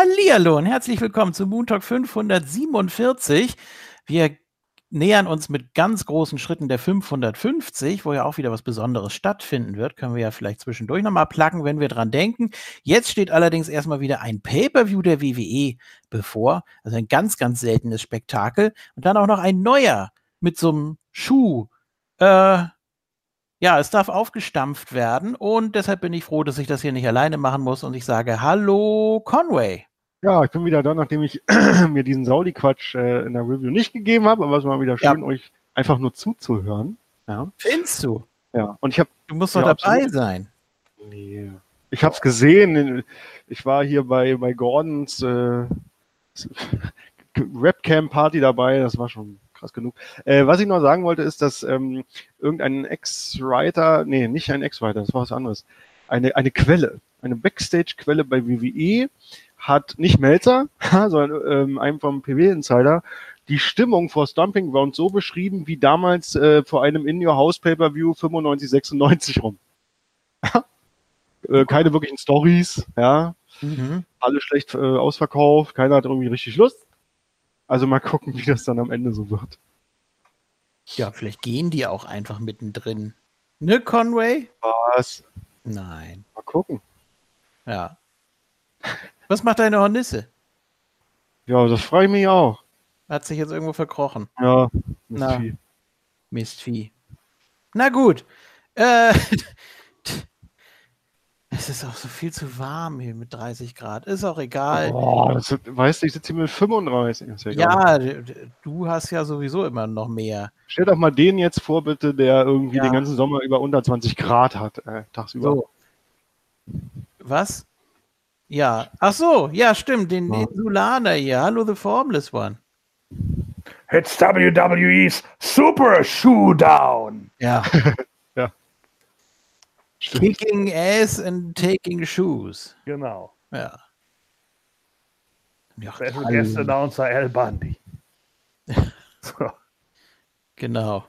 Hallihallo und herzlich willkommen zu Moon Talk 547. Wir nähern uns mit ganz großen Schritten der 550, wo ja auch wieder was Besonderes stattfinden wird. Können wir ja vielleicht zwischendurch nochmal placken, wenn wir dran denken. Jetzt steht allerdings erstmal wieder ein Pay-Per-View der WWE bevor. Also ein ganz, ganz seltenes Spektakel. Und dann auch noch ein neuer mit so einem Schuh. Äh, ja, es darf aufgestampft werden und deshalb bin ich froh, dass ich das hier nicht alleine machen muss und ich sage Hallo Conway. Ja, ich bin wieder da, nachdem ich mir diesen Saudi-Quatsch äh, in der Review nicht gegeben habe, aber es war wieder schön, ja. euch einfach nur zuzuhören. Ja. Findest du? Ja, und ich habe. Du musst doch ja, dabei absolut. sein. Nee. Ich habe es gesehen. Ich war hier bei, bei Gordons äh, Webcam-Party dabei. Das war schon krass genug. Äh, was ich noch sagen wollte, ist, dass ähm, irgendein Ex-Writer, nee, nicht ein Ex-Writer, das war was anderes, eine, eine Quelle, eine Backstage-Quelle bei WWE hat nicht Melzer, sondern ähm, einem vom PW-Insider die Stimmung vor Stomping Ground so beschrieben wie damals äh, vor einem In Your House Pay-Per-View 95, 96 rum. äh, keine wirklichen Stories, ja. Mhm. Alle schlecht äh, ausverkauft, keiner hat irgendwie richtig Lust. Also mal gucken, wie das dann am Ende so wird. Ja, vielleicht gehen die auch einfach mittendrin. Ne, Conway? Was? Nein. Mal gucken. Ja. Was macht deine Hornisse? Ja, das freue ich mich auch. Hat sich jetzt irgendwo verkrochen. Ja, Mistvieh. Mistvieh. Na gut. Äh, Es ist auch so viel zu warm hier mit 30 Grad. Ist auch egal. Boah, das, weißt du, ich sitze hier mit 35. Ja, du hast ja sowieso immer noch mehr. Stell doch mal den jetzt vor, bitte, der irgendwie ja. den ganzen Sommer über unter 20 Grad hat, äh, tagsüber. So. Was? Ja. Ach so, ja, stimmt. Den ja. Insulaner hier. Hallo, The Formless One. It's WWE's Super Showdown. Ja. Stimmt. Kicking ass and taking shoes. Genau. Ja. ja Special Guest Announcer Al Bundy. so. Genau.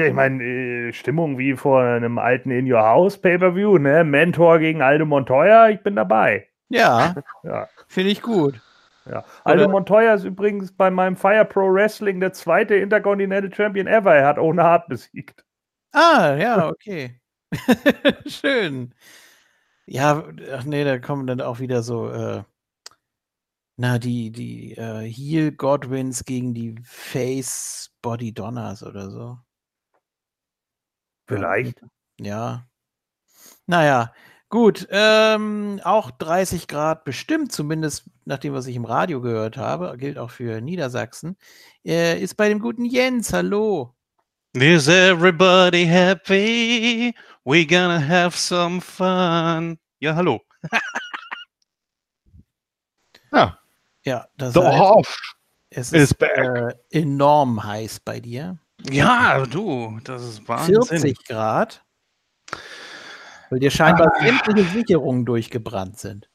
Ja, ich meine, äh, Stimmung wie vor einem alten In Your House Pay-Per-View, ne? Mentor gegen Aldo Montoya, ich bin dabei. Ja, ja. finde ich gut. Ja. Aldo Montoya ist übrigens bei meinem Fire Pro Wrestling der zweite Intercontinental Champion ever. Er hat ohne Hart besiegt. Ah, ja, okay. Schön. Ja, ach nee, da kommen dann auch wieder so, äh, na, die, die äh, Heel Godwins gegen die Face Body Donners oder so. Vielleicht. Ja. Naja, gut. Ähm, auch 30 Grad bestimmt, zumindest nach dem, was ich im Radio gehört habe, gilt auch für Niedersachsen. Äh, ist bei dem guten Jens. Hallo. Is everybody happy? We gonna have some fun. Ja, hallo. ja. Ja, das The heißt, es ist äh, enorm heiß bei dir. Ja, du, das ist Wahnsinn. 40 Grad. Weil dir scheinbar ah. sämtliche Sicherungen durchgebrannt sind.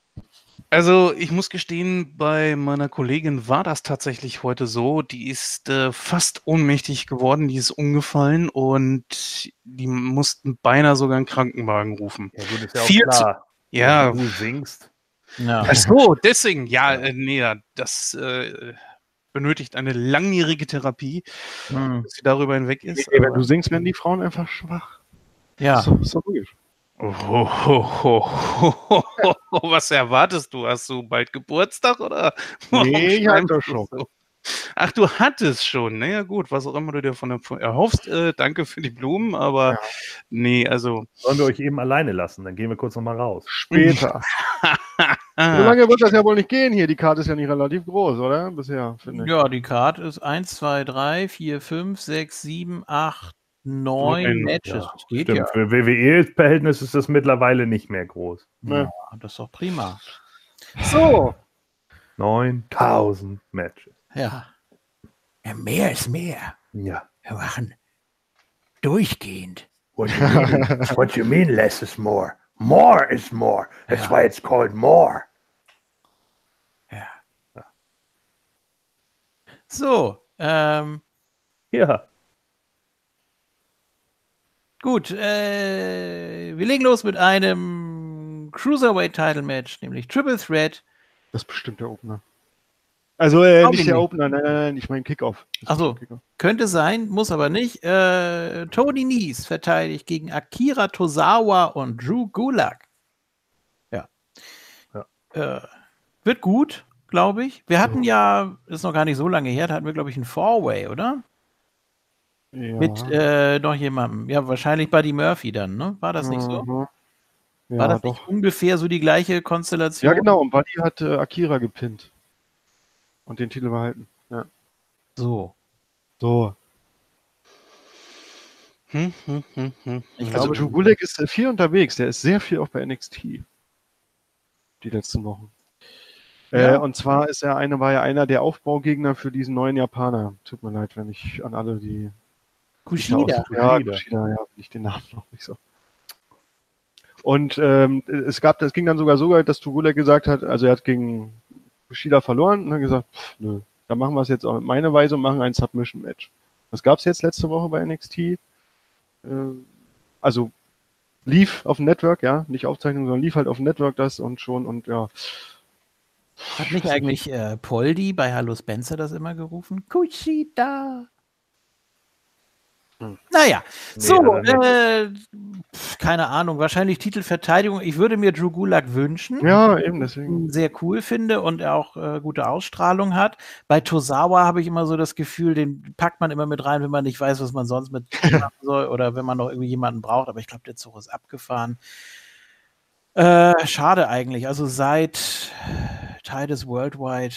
Also, ich muss gestehen, bei meiner Kollegin war das tatsächlich heute so. Die ist äh, fast ohnmächtig geworden, die ist umgefallen und die mussten beinahe sogar einen Krankenwagen rufen. Ja, gut, ist ja auch Viel klar. Zu, ja. Wenn du singst. Ja. Ach so, deswegen, ja, äh, nee, das äh, benötigt eine langjährige Therapie, hm. bis sie darüber hinweg ist. Nee, wenn du singst, werden die Frauen einfach schwach. Ja. Doch logisch. Oh, oh, oh, was erwartest du? Hast du bald Geburtstag oder? Nee, ich hatte schon. So? Ach, du hattest schon. Naja, gut, was auch immer du dir von erhoffst. Äh, danke für die Blumen, aber ja. nee, also. Sollen wir euch eben alleine lassen? Dann gehen wir kurz nochmal raus. Später. So lange wird das ja wohl nicht gehen hier. Die Karte ist ja nicht relativ groß, oder? Bisher, finde ich. Ja, die Karte ist 1, 2, 3, 4, 5, 6, 7, 8, neun Matches. Ja, stimmt. ja. Für WWE-Verhältnis ist das mittlerweile nicht mehr groß. Ja, das ist doch prima. So. 9000 Matches. Ja. ja. Mehr ist mehr. Ja. Wir machen durchgehend. What you mean, what you mean less is more? More is more. That's ja. why it's called more. Ja. So, ähm, ja. Gut, äh, wir legen los mit einem Cruiserweight Title Match, nämlich Triple Threat. Das ist bestimmt der Opener. Also äh, nicht ich der. Opener, nein, nein, nein, ich meine Kickoff. Das ist Ach so. der Kickoff. Könnte sein, muss aber nicht. Äh, Tony Nies verteidigt gegen Akira Tozawa und Drew Gulak. Ja. Ja. Äh, wird gut, glaube ich. Wir hatten ja, ist noch gar nicht so lange her, da hatten wir, glaube ich, ein Four-Way, oder? Ja. Mit äh, noch jemandem. Ja, wahrscheinlich Buddy Murphy dann, ne? War das nicht so? Mhm. Ja, War das doch. nicht ungefähr so die gleiche Konstellation? Ja, genau. Und Buddy hat äh, Akira gepinnt. Und den Titel behalten. Ja. So. So. Hm, hm, hm, hm. Ich Also glaube, Drew Gulak ist äh, viel unterwegs. Der ist sehr viel auch bei NXT. Die letzten Wochen. Ja. Äh, und zwar ist er eine, war ja einer der Aufbaugegner für diesen neuen Japaner. Tut mir leid, wenn ich an alle die. Kushida. Ja, Kushida. Ja, ich den Namen noch nicht so. Und ähm, es gab, es ging dann sogar so weit, dass Tugulek gesagt hat, also er hat gegen Kushida verloren und hat gesagt, pff, nö, dann machen wir es jetzt auch mit meiner Weise und machen ein Submission-Match. Das gab es jetzt letzte Woche bei NXT. Äh, also lief auf dem Network, ja, nicht Aufzeichnung, sondern lief halt auf dem Network das und schon und ja. Hat nicht eigentlich äh, Poldi bei Hallo Spencer das immer gerufen? Kushida. Hm. Naja, Nee, so, er äh, keine Ahnung, wahrscheinlich Titelverteidigung. Ich würde mir Drew Gulak wünschen. Ja, eben deswegen. sehr cool finde und er auch äh, gute Ausstrahlung hat. Bei Tosawa habe ich immer so das Gefühl, den packt man immer mit rein, wenn man nicht weiß, was man sonst mit machen soll oder wenn man noch irgendwie jemanden braucht. Aber ich glaube, der Zug ist abgefahren. Äh, schade eigentlich. Also seit Titus Worldwide.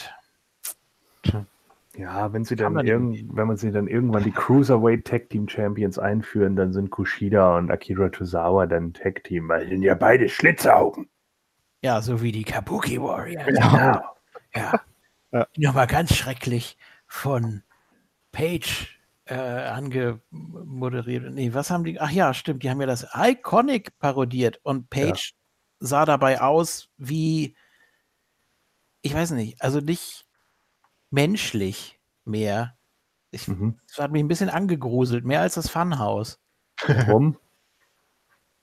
Ja, wenn sie Kann dann irgend, wenn man sie dann irgendwann die Cruiserweight Tag Team Champions einführen, dann sind Kushida und Akira Tozawa dann Tag Team, weil die sind ja beide Schlitzaugen. Ja, so wie die Kabuki Warriors. Genau. Ja. Ja. Nochmal ganz schrecklich von Page äh, angemoderiert. Nee, was haben die? Ach ja, stimmt, die haben ja das Iconic parodiert und Page sah dabei aus wie, ich weiß nicht, also nicht menschlich mehr. Ich, Mhm. Das hat mich ein bisschen angegruselt, mehr als das Funhouse. Warum?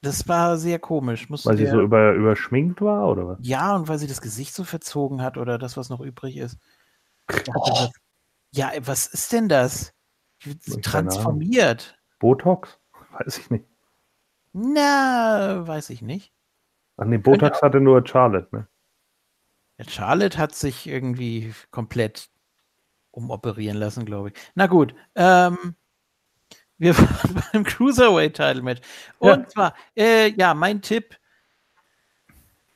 Das war sehr komisch. Musst Weil sie so über, überschminkt war oder was? Ja, und weil sie das Gesicht so verzogen hat oder das, was noch übrig ist. Dachte, was- Ja, was ist denn das? Transformiert. Botox? Weiß ich nicht. Na, weiß ich nicht. Ach nee, Botox hatte nur Charlotte, ne? Ja, Charlotte hat sich irgendwie komplett umoperieren lassen, glaube ich. Na gut, ähm, wir waren beim Cruiserweight-Title-Match. Und Ja. zwar, äh, ja, mein Tipp,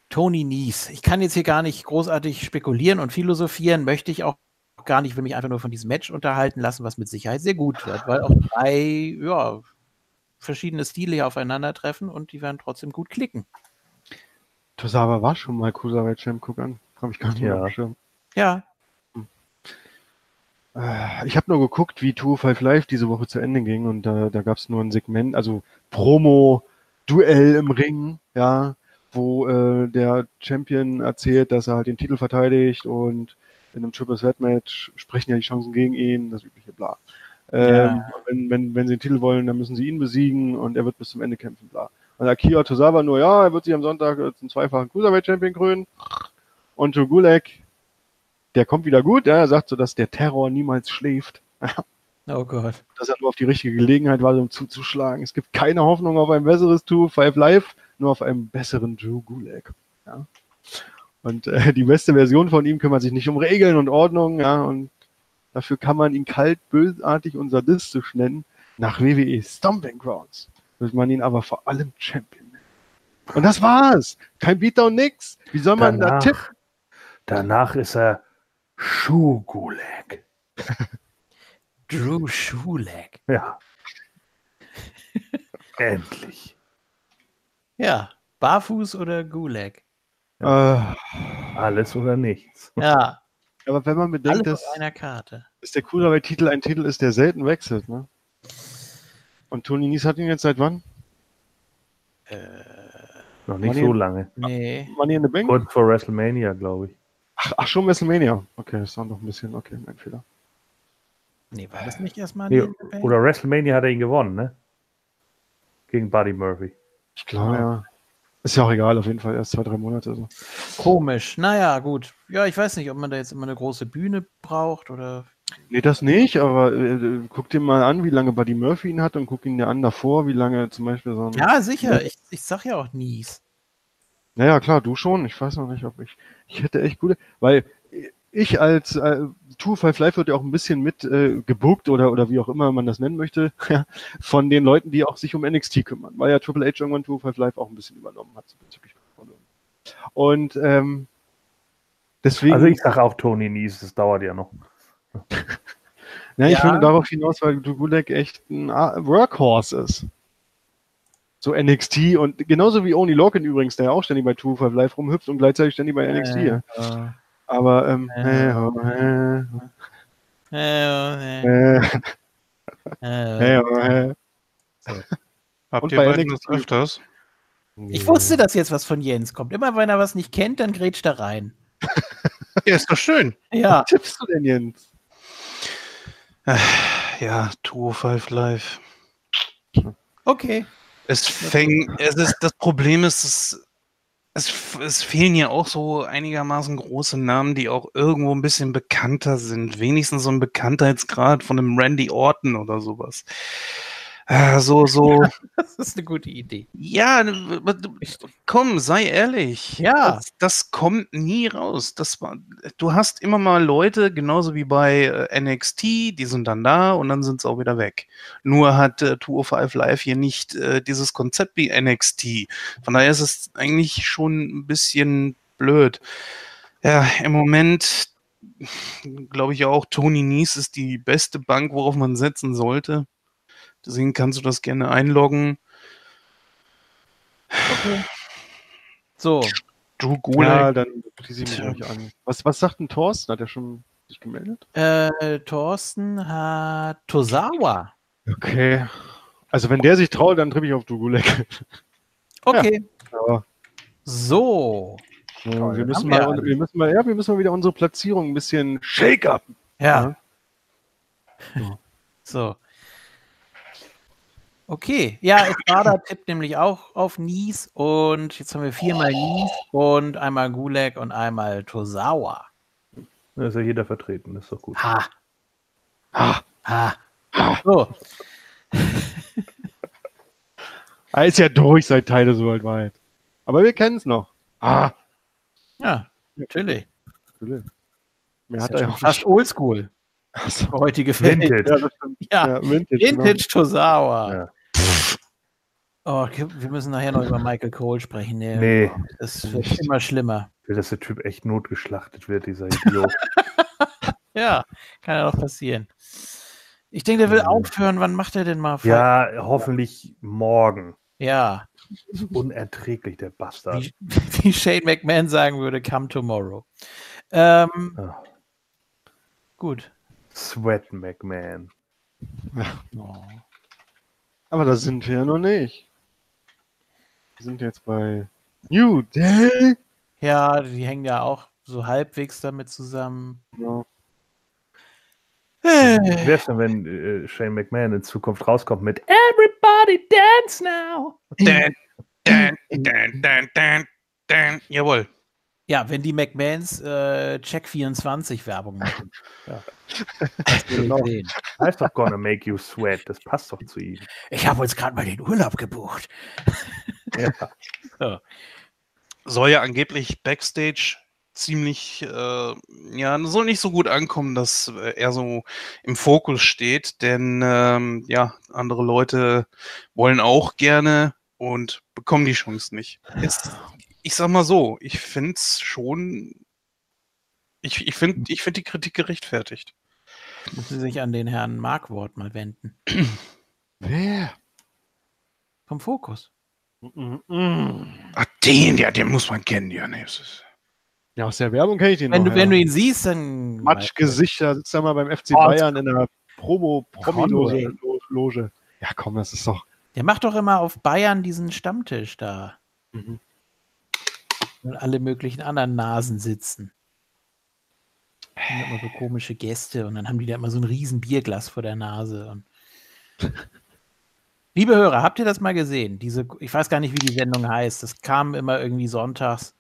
Tony Nies. Ich kann jetzt hier gar nicht großartig spekulieren und philosophieren, möchte ich auch gar nicht, will mich einfach nur von diesem Match unterhalten lassen, was mit Sicherheit sehr gut wird, weil auch drei, ja, verschiedene Stile hier aufeinandertreffen und die werden trotzdem gut klicken. Tosawa war schon mal Cruiserweight Champ, guck an. Habe ich gar nicht Ja. mehr auf dem Schirm. Ja, Ich habe nur geguckt, wie Tour 5 Live diese Woche zu Ende ging und da, da gab es nur ein Segment, also Promo, Duell im Ring, ja, wo äh, der Champion erzählt, dass er halt den Titel verteidigt und in einem Triple Threat Match sprechen ja die Chancen gegen ihn, das übliche bla. Ähm, Ja. wenn, wenn, wenn sie den Titel wollen, dann müssen sie ihn besiegen und er wird bis zum Ende kämpfen, bla. Und Akira Tozawa nur, ja, er wird sich am Sonntag äh, zum zweifachen Cruiserweight Champion krönen. Und Joe Gulak, der kommt wieder gut, ja, er sagt so, dass der Terror niemals schläft oh Gott. dass er nur auf die richtige Gelegenheit war, um zuzuschlagen. Es gibt keine Hoffnung auf ein besseres Two Five Live, nur auf einen besseren Drew Gulak. Ja. Und äh, die beste Version von ihm kümmert sich nicht um Regeln und Ordnung, ja, und dafür kann man ihn kalt, bösartig und sadistisch nennen. Nach WWE Stomping Grounds wird man ihn aber vor allem Champion nennen. Und das war's. Kein Beatdown, nix. Wie soll man da Danach, tippen? danach ist er Schuhgulag. Drew Schulek. Ja. Endlich. Ja, barfuß oder Gulag? Äh, Alles oder nichts. Ja, aber wenn man bedenkt, dass einer Karte. dass der Cruiserweight-Titel ein Titel ist, der selten wechselt, ne? Und Tony Nies hat ihn jetzt seit wann? Äh, Noch nicht Money- so lange. nee. Money in the Bank? Kurz vor WrestleMania, glaube ich. Ach, ach, schon WrestleMania. Okay, das war noch ein bisschen, okay, mein Fehler. Nee, war das nicht erstmal Nee, oder WrestleMania hat er ihn gewonnen, ne? Gegen Buddy Murphy. Ich glaube, ja. Ist ja auch egal, auf jeden Fall erst zwei, drei Monate. So. Komisch. Naja, gut. Ja, ich weiß nicht, ob man da jetzt immer eine große Bühne braucht oder. Nee, das nicht, aber äh, guck dir mal an, wie lange Buddy Murphy ihn hat und guck ihn dir an davor, wie lange zum Beispiel so ein. Ja, sicher. Ich, ich sag ja auch Nies. Naja, klar, du schon. Ich weiß noch nicht, ob ich. Ich hätte echt gute. Weil ich als äh, Tour Five Live wird ja auch ein bisschen mit äh, gebuckt oder, oder wie auch immer man das nennen möchte, von den Leuten, die auch sich um NXT kümmern, weil ja Triple H irgendwann Tour Five Live auch ein bisschen übernommen hat. So bezüglich und ähm, deswegen. Also ich sage auch Tony Nies, das dauert ja noch. Ja, ich Ja. will darauf hinaus, weil Dugulek echt ein Workhorse ist. So NXT und genauso wie Oni Lorcan übrigens, der ja auch ständig bei 205 Live rumhüpft und gleichzeitig ständig bei NXT. ja. Äh, Aber ähm, Äh. äh, äh, äh, äh, äh, äh. Habt Und ihr bei beiden NXT das öfters? Ich wusste, dass jetzt was von Jens kommt. Immer wenn er was nicht kennt, dann grätscht er rein. Ja, ist doch schön. Ja. Was tippst du denn, Jens? Ja, 205 Live. Okay. Es fängt, es ist, das Problem ist, es, es, es fehlen ja auch so einigermaßen große Namen, die auch irgendwo ein bisschen bekannter sind. Wenigstens so ein Bekanntheitsgrad von einem Randy Orton oder sowas. Äh, so, so, Das ist eine gute Idee. ja, komm, sei ehrlich. Ja. Das, das kommt nie raus. Das war, du hast immer mal Leute, genauso wie bei äh, NXT, die sind dann da und dann sind sie auch wieder weg. Nur hat äh, 205 Live hier nicht äh, dieses Konzept wie NXT. Von daher ist es eigentlich schon ein bisschen blöd. Ja, im Moment glaube ich auch, Tony Nies ist die beste Bank, worauf man setzen sollte. Deswegen kannst du das gerne einloggen. Okay. So, Drew Gulak. Ja, dann schließe ich mich Tja. euch an. Was, was sagt denn Thorsten? Hat er schon sich gemeldet? äh, Thorsten hat Tosawa. Okay. Also wenn der sich traut, dann trippe ich auf Dugulek. Okay. Ja. So. Ja, Toll, wir, müssen mal, wir wir, müssen mal, ja, wir müssen mal wieder unsere Platzierung ein bisschen shake up. Ja. Ja. So. Okay, ja, Espada tippt nämlich auch auf Nies und jetzt haben wir viermal Nies und einmal Gulag und einmal Tosawa. Da ist ja jeder vertreten, das ist doch gut. Ha, Ah, ha. So, er ist ja durch seit Teile so weltweit. Aber wir kennen es noch. Ah, ja, natürlich. Mehr Ist hat ja er fast oldschool. Für heutige Welt. Vintage. Ja, das stimmt. Ja, Ja, Vintage. Vintage Tosawa. Ja. Oh, wir müssen nachher noch über Michael Cole sprechen. Der, Nee, Das wird nicht. immer schlimmer. ich will, dass der Typ echt notgeschlachtet wird, dieser Idiot. Ja, kann ja auch passieren. Ich denke, der will Mhm. aufhören. Wann macht er denn mal? ja, hoffentlich morgen. Ja, Das ist unerträglich, der Bastard. wie, wie Shane McMahon sagen würde, come tomorrow. Ähm, Ah, gut. Sweat McMahon. Oh. Aber da sind wir ja noch nicht. Wir sind jetzt bei New Day. Ja, die hängen ja auch so halbwegs damit zusammen. Ja. Äh, Wie wär's denn, wenn äh, Shane McMahon in Zukunft rauskommt mit Everybody dance now? Dan, dan, dan, dan, dan, dan. Jawohl. Ja, wenn die McMahons äh, Check24 Werbung machen. Ja. Genau. Heißt doch gonna make you sweat. Das passt doch zu ihm. Ich habe uns gerade mal den Urlaub gebucht. Ja. Soll ja angeblich Backstage ziemlich, äh, ja, soll nicht so gut ankommen, dass äh, er so im Fokus steht, denn ähm, ja, andere Leute wollen auch gerne und bekommen die Chance nicht. Ist, ich sag mal so, ich finde es schon, ich, ich finde ich find die Kritik gerechtfertigt. Müssen Sie sich an den Herrn Markwort mal wenden. Wer? Vom Fokus. Mhm. Ach, den, ja, den muss man kennen, ja, nee, es ist, Ja, aus der Werbung kenne ich den Wenn noch. du, wenn du ja. ihn siehst, dann. Matschgesichter sitzt er mal beim FC Oh, Bayern in der Promo-Promi-Loge. Loge. Ja, komm, das ist doch. Der macht doch immer auf Bayern diesen Stammtisch da. Mhm. Und alle möglichen anderen Nasen sitzen. Da sind immer so komische Gäste und dann haben die da immer so ein riesen Bierglas vor der Nase. Und Liebe Hörer, habt ihr das mal gesehen? Diese, ich weiß gar nicht, wie die Sendung heißt. Das kam immer irgendwie sonntags.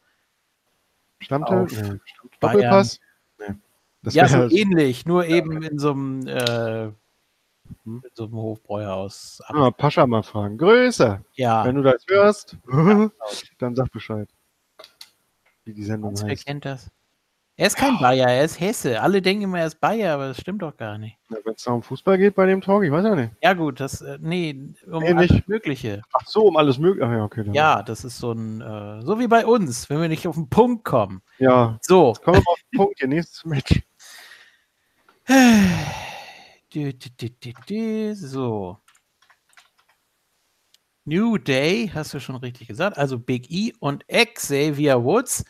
Stammtisch? Nee. Doppelpass? Nee. Das ja, so wär- ähnlich, nur eben in so einem, äh, in so einem Hofbräuhaus. Ah, Pascha mal fragen. Größer. Ja, Wenn du das hörst, dann sag Bescheid. Wie die Sendung wer heißt. kennt das? Er ist kein Bayer, er ist Hesse. Alle denken immer, er ist Bayer, aber das stimmt doch gar nicht. Wenn es da um Fußball geht bei dem Talk, ich weiß ja nicht. Ja gut, das, äh, nee, um Nee, alles nicht. Mögliche. Ach so, um alles mögliche. Ja, okay. Dann. Ja, das ist so ein, äh, so wie bei uns, wenn wir nicht auf den Punkt kommen. Ja. So, Kommen wir auf den Punkt. Hier, nächstes Match. Du, du, du, So. New Day, hast du schon richtig gesagt. Also Big E und Xavier Woods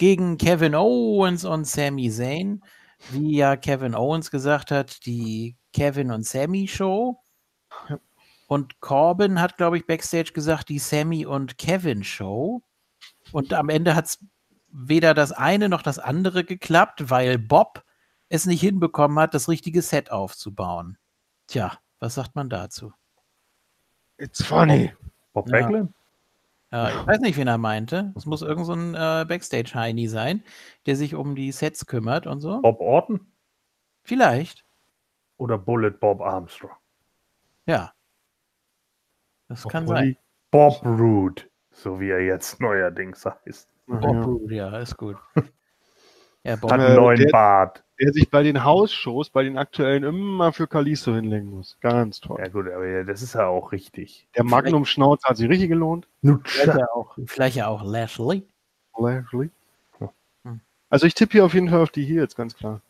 gegen Kevin Owens und Sami Zayn. Wie ja Kevin Owens gesagt hat, die Kevin und Sammy Show. Und Corbin hat, glaube ich, backstage gesagt, die Sammy und Kevin Show. Und am Ende hat es weder das eine noch das andere geklappt, weil Bob es nicht hinbekommen hat, das richtige Set aufzubauen. Tja, was sagt man dazu? It's funny. Bob Ja. Backlund? Ja, ich weiß nicht, wen er meinte. Es muss irgend so ein äh, Backstage-Heini sein, der sich um die Sets kümmert und so. Bob Orton? Vielleicht, Oder Bullet Bob Armstrong? ja. Das kann Obwohl sein. Bob Root, so wie er jetzt neuerdings heißt. Bob ja. Roode, ja, ist gut. Ja, Bob Hat Äh, einen neuen der- Bart. Der sich bei den Hausshows, bei den aktuellen immer für Kalisto hinlegen muss. Ganz toll. Ja gut, aber ja, das ist ja auch richtig. Der Magnum-Schnauzer hat sich richtig gelohnt. vielleicht, ja auch, vielleicht ja auch Lashley. Lashley. Ja. Hm. Also ich tippe hier auf jeden Fall auf die Heels, ganz klar.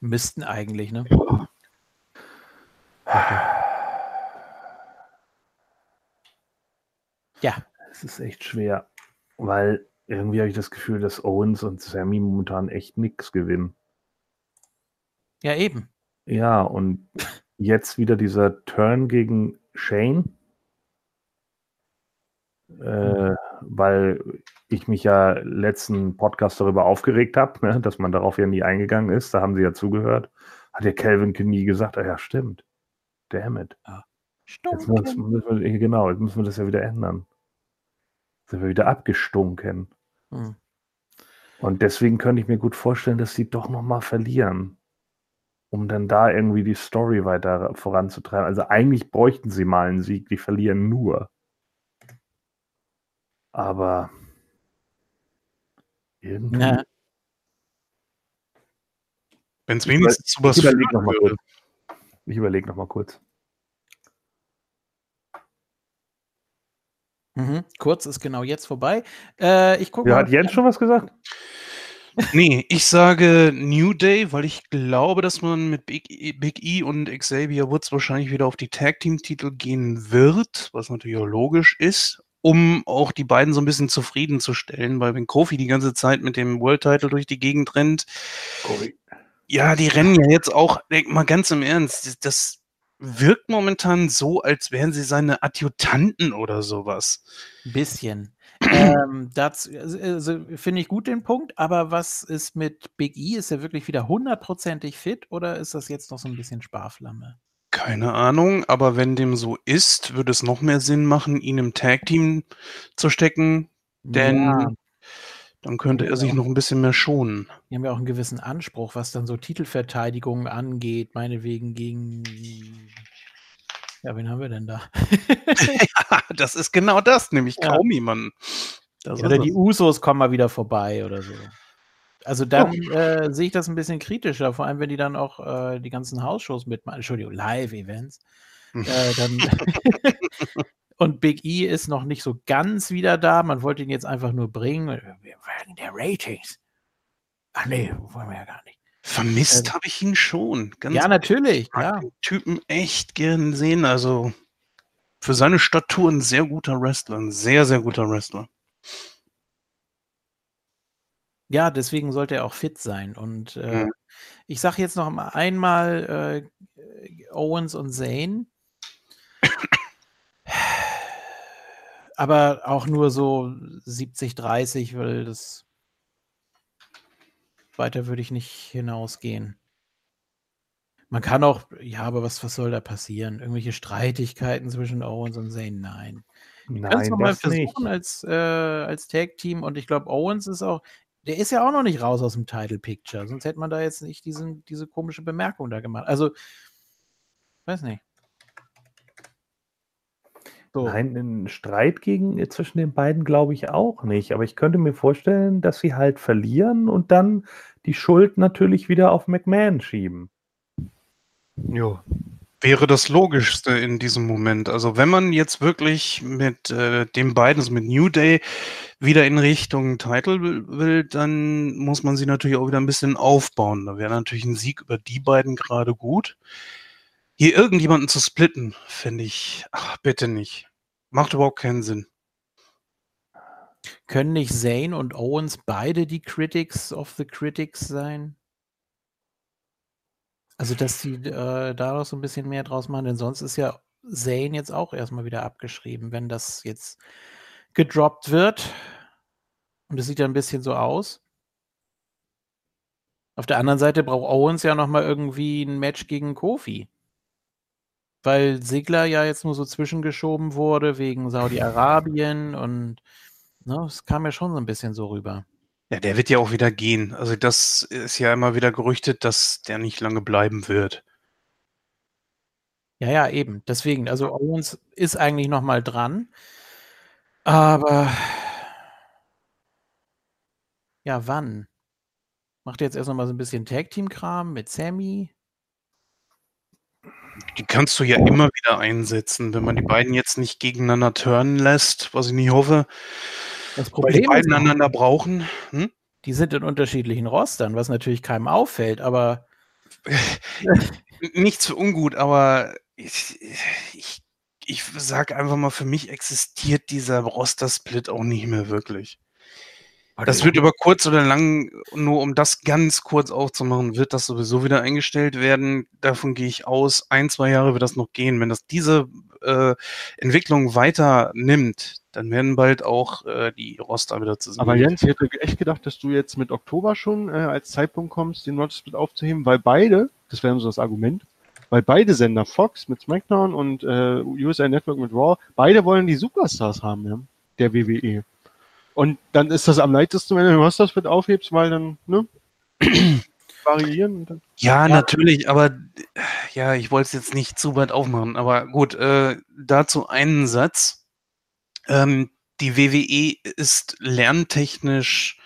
Müssten eigentlich, ne? Ja, Es ist echt schwer, weil irgendwie habe ich das Gefühl, dass Owens und Sammy momentan echt nichts gewinnen. Ja eben. Ja, und jetzt wieder dieser Turn gegen Shane. Äh, weil ich mich ja letzten Podcast darüber aufgeregt habe, ne, dass man darauf ja nie eingegangen ist. Da haben sie ja zugehört. Hat ja Calvin nie gesagt, ah ja, stimmt. Damn it. Jetzt müssen, müssen wir, genau, jetzt müssen wir das ja wieder ändern. Sind wir wieder abgestunken. Hm. Und deswegen könnte ich mir gut vorstellen, dass sie doch nochmal verlieren, um dann da irgendwie die Story weiter voranzutreiben. Also eigentlich bräuchten sie mal einen Sieg, die verlieren nur. Aber irgendwie. Na, Wenn es Ich wenigstens über- sowas ich überleg führen noch mal würde. Ich überlege nochmal kurz. mhm. Kurz ist genau jetzt vorbei. Äh, ich gucke Ja, hat Jens schon was gesagt? Nee, ich sage New Day, weil ich glaube, dass man mit Big E, Big e und Xavier Woods wahrscheinlich wieder auf die Tag Team Titel gehen wird, was natürlich auch logisch ist, um auch die beiden so ein bisschen zufriedenzustellen, weil wenn Kofi die ganze Zeit mit dem World Title durch die Gegend rennt, ja, die rennen ja jetzt auch, denk mal ganz im Ernst, das- das wirkt momentan so, als wären sie seine Adjutanten oder sowas. Ein bisschen. Ähm, dazu also, finde ich gut den Punkt, aber was ist mit Big E? Ist er wirklich wieder hundertprozentig fit oder ist das jetzt noch so ein bisschen Sparflamme? Keine Ahnung, aber wenn dem so ist, würde es noch mehr Sinn machen, ihn im Tag-Team zu stecken, denn Ja, dann könnte er sich noch ein bisschen mehr schonen. die haben ja auch einen gewissen Anspruch, was dann so Titelverteidigungen angeht, meinetwegen gegen. Ja, wen haben wir denn da? das ist genau das, nämlich Ja. kaum jemanden. Das oder die. Usos kommen mal wieder vorbei oder so. Also dann äh, sehe ich das ein bisschen kritischer, vor allem wenn die dann auch äh, die ganzen Hausshows mitmachen, Entschuldigung, Live-Events. äh, dann und Big E ist noch nicht so ganz wieder da. Man wollte ihn jetzt einfach nur bringen. Wegen der Ratings. Ach nee, wollen wir ja gar nicht. Vermisst Ähm, habe ich ihn schon. Ganz ja, natürlich. Ich Ja. den Typen echt gern sehen. Also für seine Statur ein sehr guter Wrestler. Ein sehr, sehr guter Wrestler. ja, deswegen sollte er auch fit sein. Und äh, Mhm. ich sage jetzt noch mal einmal äh, Owens und Zane. Aber auch nur so 70, 30, weil das weiter würde ich nicht hinausgehen. Man kann auch, ja, aber was, was soll da passieren? Irgendwelche Streitigkeiten zwischen Owens und Zane? Nein. Kannst Nein, du mal das nicht. versuchen als, äh, als Tag-Team und ich glaube, Owens ist auch, der ist ja auch noch nicht raus aus dem Title Picture, sonst hätte man da jetzt nicht diesen, diese komische Bemerkung da gemacht. Also, weiß nicht. So. Nein, einen Streit gegen, äh, zwischen den beiden glaube ich auch nicht. Aber ich könnte mir vorstellen, dass sie halt verlieren und dann die Schuld natürlich wieder auf McMahon schieben. Jo. Wäre das Logischste in diesem Moment. Also wenn man jetzt wirklich mit äh, den beiden, also mit New Day, wieder in Richtung Title will, will, dann muss man sie natürlich auch wieder ein bisschen aufbauen. Da wäre natürlich ein Sieg über die beiden gerade gut. Hier irgendjemanden zu splitten, finde ich, ach, bitte nicht. Macht überhaupt keinen Sinn. Können nicht Zane und Owens beide die Critics of the Critics sein? Also, dass sie äh, daraus so ein bisschen mehr draus machen, denn sonst ist ja Zane jetzt auch erstmal wieder abgeschrieben, wenn das jetzt gedroppt wird. Und es sieht ja ein bisschen so aus. Auf der anderen Seite braucht Owens ja nochmal irgendwie ein Match gegen Kofi. Weil Sigler ja jetzt nur so zwischengeschoben wurde wegen Saudi-Arabien und ne, es kam ja schon so ein bisschen so rüber. Ja, der wird ja auch wieder gehen. Also das ist ja immer wieder gerüchtet, dass der nicht lange bleiben wird. Ja, ja, eben. Deswegen, also Owens ist eigentlich noch mal dran. Aber ja, wann? Macht er jetzt erst noch mal so ein bisschen Tag-Team-Kram mit Sammy? Die kannst du ja immer wieder einsetzen, wenn man die beiden jetzt nicht gegeneinander turnen lässt, was ich nicht hoffe. Das Weil die Problem ist, beiden einander brauchen. Hm? die sind in unterschiedlichen Rostern, was natürlich keinem auffällt, aber Nichts für ungut, aber ich, ich, ich sag einfach mal, für mich existiert dieser Roster-Split auch nicht mehr wirklich. Das wird über kurz oder lang, nur um das ganz kurz aufzumachen, wird das sowieso wieder eingestellt werden. Davon gehe ich aus. Ein, zwei Jahre wird das noch gehen. Wenn das diese äh, Entwicklung weiter nimmt, dann werden bald auch äh, die Roster wieder zusammen. Aber Jens, ich hätte echt gedacht, dass du jetzt mit Oktober schon äh, als Zeitpunkt kommst, den Roster-Split aufzuheben, weil beide, das wäre so das Argument, weil beide Sender, Fox mit SmackDown und äh, USA Network mit Raw, beide wollen die Superstars haben, ja, der WWE. Und dann ist das am leichtesten, wenn du den Roster-Split aufhebst, weil dann, ne, variieren und dann Ja, natürlich, aber ja, ich wollte es jetzt nicht zu weit aufmachen, aber gut, äh, dazu einen Satz. Ähm, die WWE ist lerntechnisch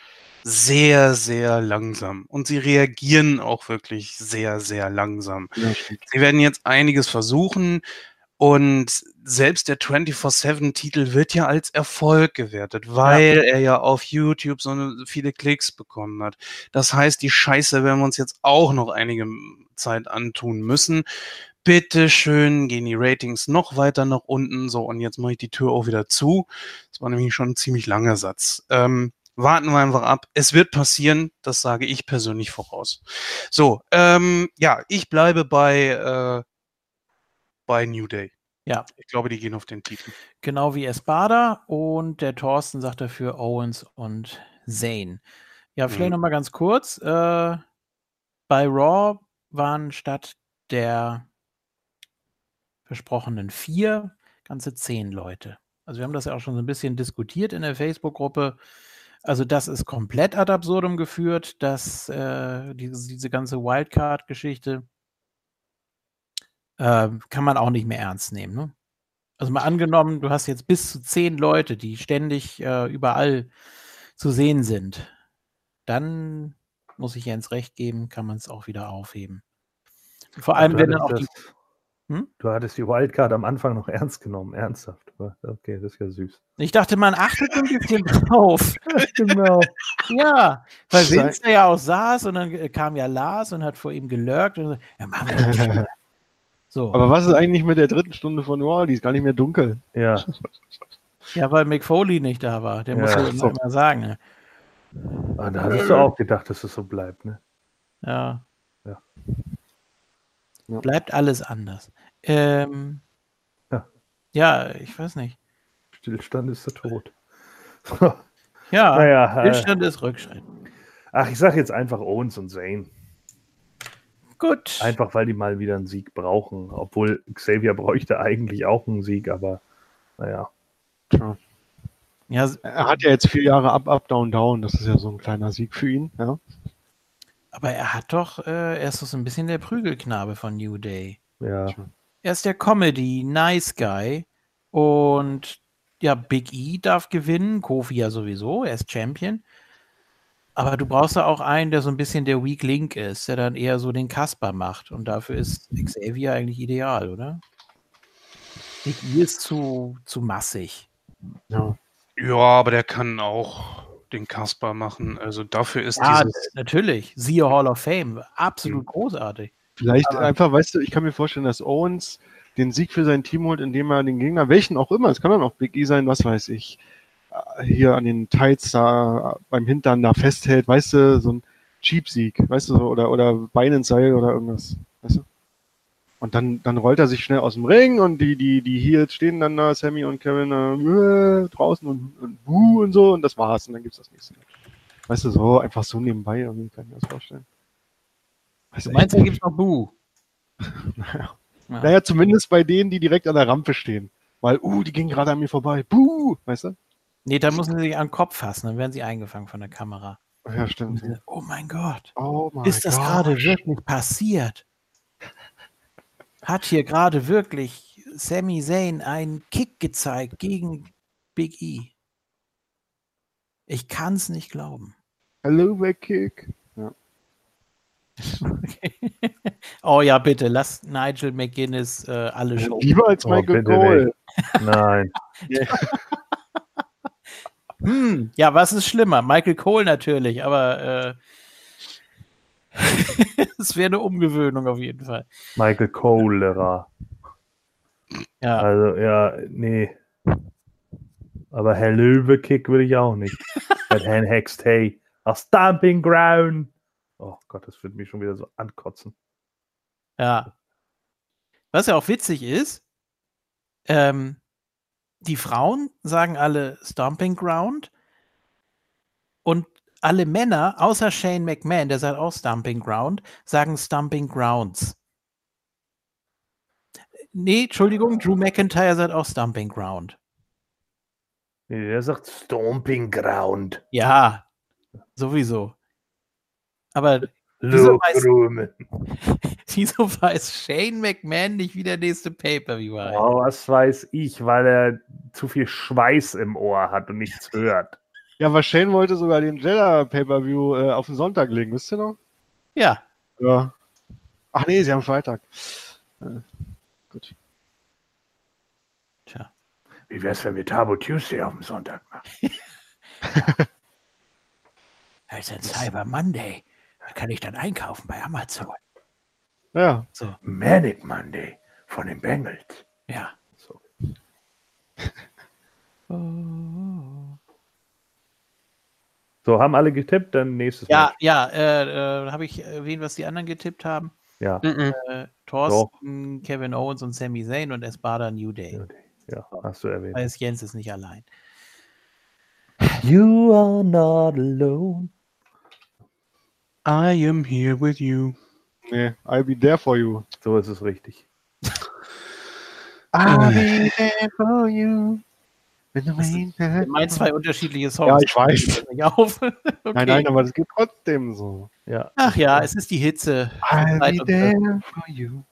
sehr, sehr langsam und sie reagieren auch wirklich sehr, sehr langsam. ja. Sie werden jetzt einiges versuchen und selbst der 24-7-Titel wird ja als Erfolg gewertet, weil er ja auf YouTube so viele Klicks bekommen hat. Das heißt, die Scheiße werden wir uns jetzt auch noch einige Zeit antun müssen. Bitte schön gehen die Ratings noch weiter nach unten. So, und jetzt mache ich die Tür auch wieder zu. Das war nämlich schon ein ziemlich langer Satz. Ähm, warten wir einfach ab. Es wird passieren, das sage ich persönlich voraus. So, ähm, ja, ich bleibe bei, äh, bei New Day. Ja. Ich glaube, die gehen auf den Titel. genau wie Espada und der Thorsten sagt dafür Owens und Zane. Ja, vielleicht Mhm. noch mal ganz kurz. Äh, bei Raw waren statt der versprochenen vier ganze zehn Leute. Also wir haben das ja auch schon so ein bisschen diskutiert in der Facebook-Gruppe. Also das ist komplett ad absurdum geführt, dass äh, diese, diese ganze Wildcard-Geschichte äh, kann man auch nicht mehr ernst nehmen. Ne? Also mal angenommen, du hast jetzt bis zu zehn Leute, die ständig äh, überall zu sehen sind, dann muss ich Jens recht geben, kann man es auch wieder aufheben. Vor allem, wenn dann auch hattest die. das, Hm? du hattest die Wildcard am Anfang noch ernst genommen, ernsthaft. Okay, das ist ja süß. Ich dachte, man achtet ein bisschen drauf. genau. Ja, weil da ja auch saß und dann äh, kam ja Lars und hat vor ihm gelurkt und so, ja, machen wir das schon. So, Aber was ist eigentlich mit der dritten Stunde von Raw? Die ist gar nicht mehr dunkel. Ja, ja, weil Mick Foley nicht da war. Der muss Ja, ja immer, so. immer sagen. Ne? Ah, da hattest du auch gedacht, dass es so bleibt, ne? Ja. Ja. Bleibt alles anders. Ähm, Ja. ja, ich weiß nicht. Stillstand ist der Tod. Ja, naja, äh, Stillstand ist Rückschritt. ach, ich sag jetzt einfach Owens und Zane. Gut. Einfach weil die mal wieder einen Sieg brauchen. Obwohl Xavier bräuchte eigentlich auch einen Sieg, aber naja. Tja. Ja, Er hat ja jetzt vier Jahre Up, Up, Down, Down. Das ist ja so ein kleiner Sieg für ihn. Ja. aber er hat doch, äh, er ist doch so ein bisschen der Prügelknabe von New Day. Ja. Er ist der Comedy, Nice Guy. Und ja, Big E darf gewinnen, Kofi ja sowieso, er ist Champion. Aber du brauchst ja auch einen, der so ein bisschen der Weak Link ist, der dann eher so den Kasper macht. Und dafür ist Xavier eigentlich ideal, oder? Big E ist zu, zu massig. ja. Ja, aber der kann auch den Kasper machen. Also dafür ist Ja, dieses. natürlich. Siehe Hall of Fame. Absolut großartig. Vielleicht Aber- einfach, weißt du, ich kann mir vorstellen, dass Owens den Sieg für sein Team holt, indem er den Gegner, welchen auch immer, es kann dann auch Big E sein, was weiß ich, äh, hier an den Tights da beim Hintern da festhält, weißt du, so ein Cheap-Sieg, weißt du, so, oder, oder Bein ins Seil oder irgendwas, weißt du? Und dann, dann rollt er sich schnell aus dem Ring und die, die, die Heels stehen dann da, Sammy und Kevin äh, draußen und, und buh und so und das war's und dann gibt's das nächste. Weißt du, so, einfach so nebenbei, irgendwie kann ich mir das vorstellen. Weißt Du meinst, da gibt es noch Boo? Naja. Ja. Naja, zumindest bei denen, die direkt an der Rampe stehen. Weil, uh, die gingen gerade an mir vorbei. Buh, weißt du? Nee, da müssen sie sich an den Kopf fassen, dann werden sie eingefangen von der Kamera. Ja, stimmt. Oh mein Gott, Oh mein ist das gerade wirklich passiert? Hat hier gerade wirklich Sami Zayn einen Kick gezeigt gegen Big E? Ich kann es nicht glauben. Hello, Backkick. oh ja, bitte, lass Nigel McGuinness äh, alle Show. Lieber als Oh, Michael bitte Cole. Nein. Hm, ja, was ist schlimmer? Michael Cole natürlich, aber äh, es wäre eine Umgewöhnung auf jeden Fall. Michael Cholera. Ja. Also, ja, nee. Aber Herr Löwe-Kick würde ich auch nicht. Mit Herrn Hext, hey, a Stamping Ground. Oh Gott, das wird mich schon wieder so ankotzen. Ja. Was ja auch witzig ist, ähm, die Frauen sagen alle Stomping Ground und alle Männer, außer Shane McMahon, der sagt auch Stomping Ground, sagen Stomping Grounds. Nee, Entschuldigung, Drew McIntyre sagt auch Stomping Ground. Nee, der sagt Stomping Ground. Ja, sowieso. Aber Wieso weiß- wieso weiß Shane McMahon nicht, wie der nächste Pay-Per-View heißt? Oh, was weiß ich, weil er zu viel Schweiß im Ohr hat und nichts hört. Ja, aber Shane wollte sogar den Jeddah Pay-Per-View äh, auf den Sonntag legen, wisst ihr noch? Ja, Ja. Ach nee, sie haben Freitag. Äh, gut. tja. Wie wär's, wenn wir Tabo Tuesday auf dem Sonntag machen? Da ist ein Cyber Monday. Da kann ich dann einkaufen bei Amazon. Ja, So, Manic Monday von den Bengals. ja. So. So, haben alle getippt, dann nächstes Ja, Mal. ja, äh, äh, habe ich erwähnt, was die anderen getippt haben? Ja. Mhm. Äh, Thorsten, Kevin Owens und Sami Zayn und Espada New Day. Ja, hast du erwähnt. Weiß Jens ist nicht allein. You are not alone. I am here with you. nee, I'll be there for you. So ist es richtig. I'll be there for you. Meinen zwei unterschiedliche Songs. Ja, ich weiß. Okay. Nein, nein, aber das geht trotzdem so. Ja. Ach ja, es ist die Hitze. I'll Zeit be there for you.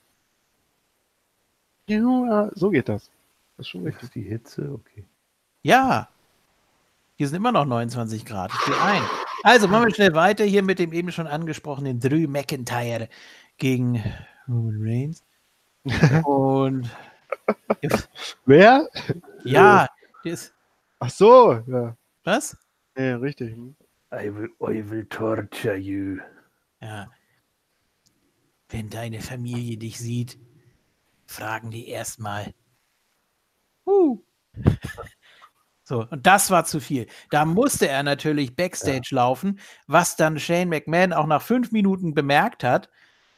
You are... So geht das. Das ist schon Das richtig. ist die Hitze, okay. Ja. Hier sind immer noch 29 Grad. Ich gehe ein. Also machen wir schnell weiter hier mit dem eben schon angesprochenen Drew McIntyre gegen Roman Reigns. Und Wer? ja, das, Ach so, ja. was? Nee, richtig. hm. I will, I will torture you. Ja. Wenn deine Familie dich sieht, fragen die erstmal. Uh. So, und das war zu viel. Da musste er natürlich Backstage laufen, was dann Shane McMahon auch nach fünf Minuten bemerkt hat,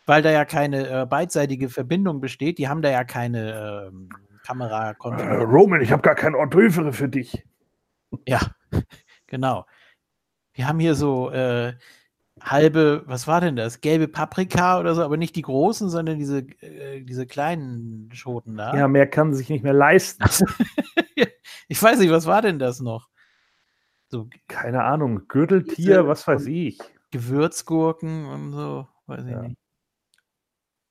weil da ja keine äh, beidseitige Verbindung besteht. Die haben da ja keine Äh, Kamerakonferenz. Roman, ich habe gar kein Ordöfere für dich. Ja, genau. Wir haben hier so äh, halbe, was war denn das? Gelbe Paprika oder so, aber nicht die großen, sondern diese, äh, diese kleinen Schoten da. Ja, mehr kann sich nicht mehr leisten. ich weiß nicht, was war denn das noch? So Keine Ahnung, Gürteltier, was weiß ich. Gewürzgurken und so, weiß ich Ja. nicht.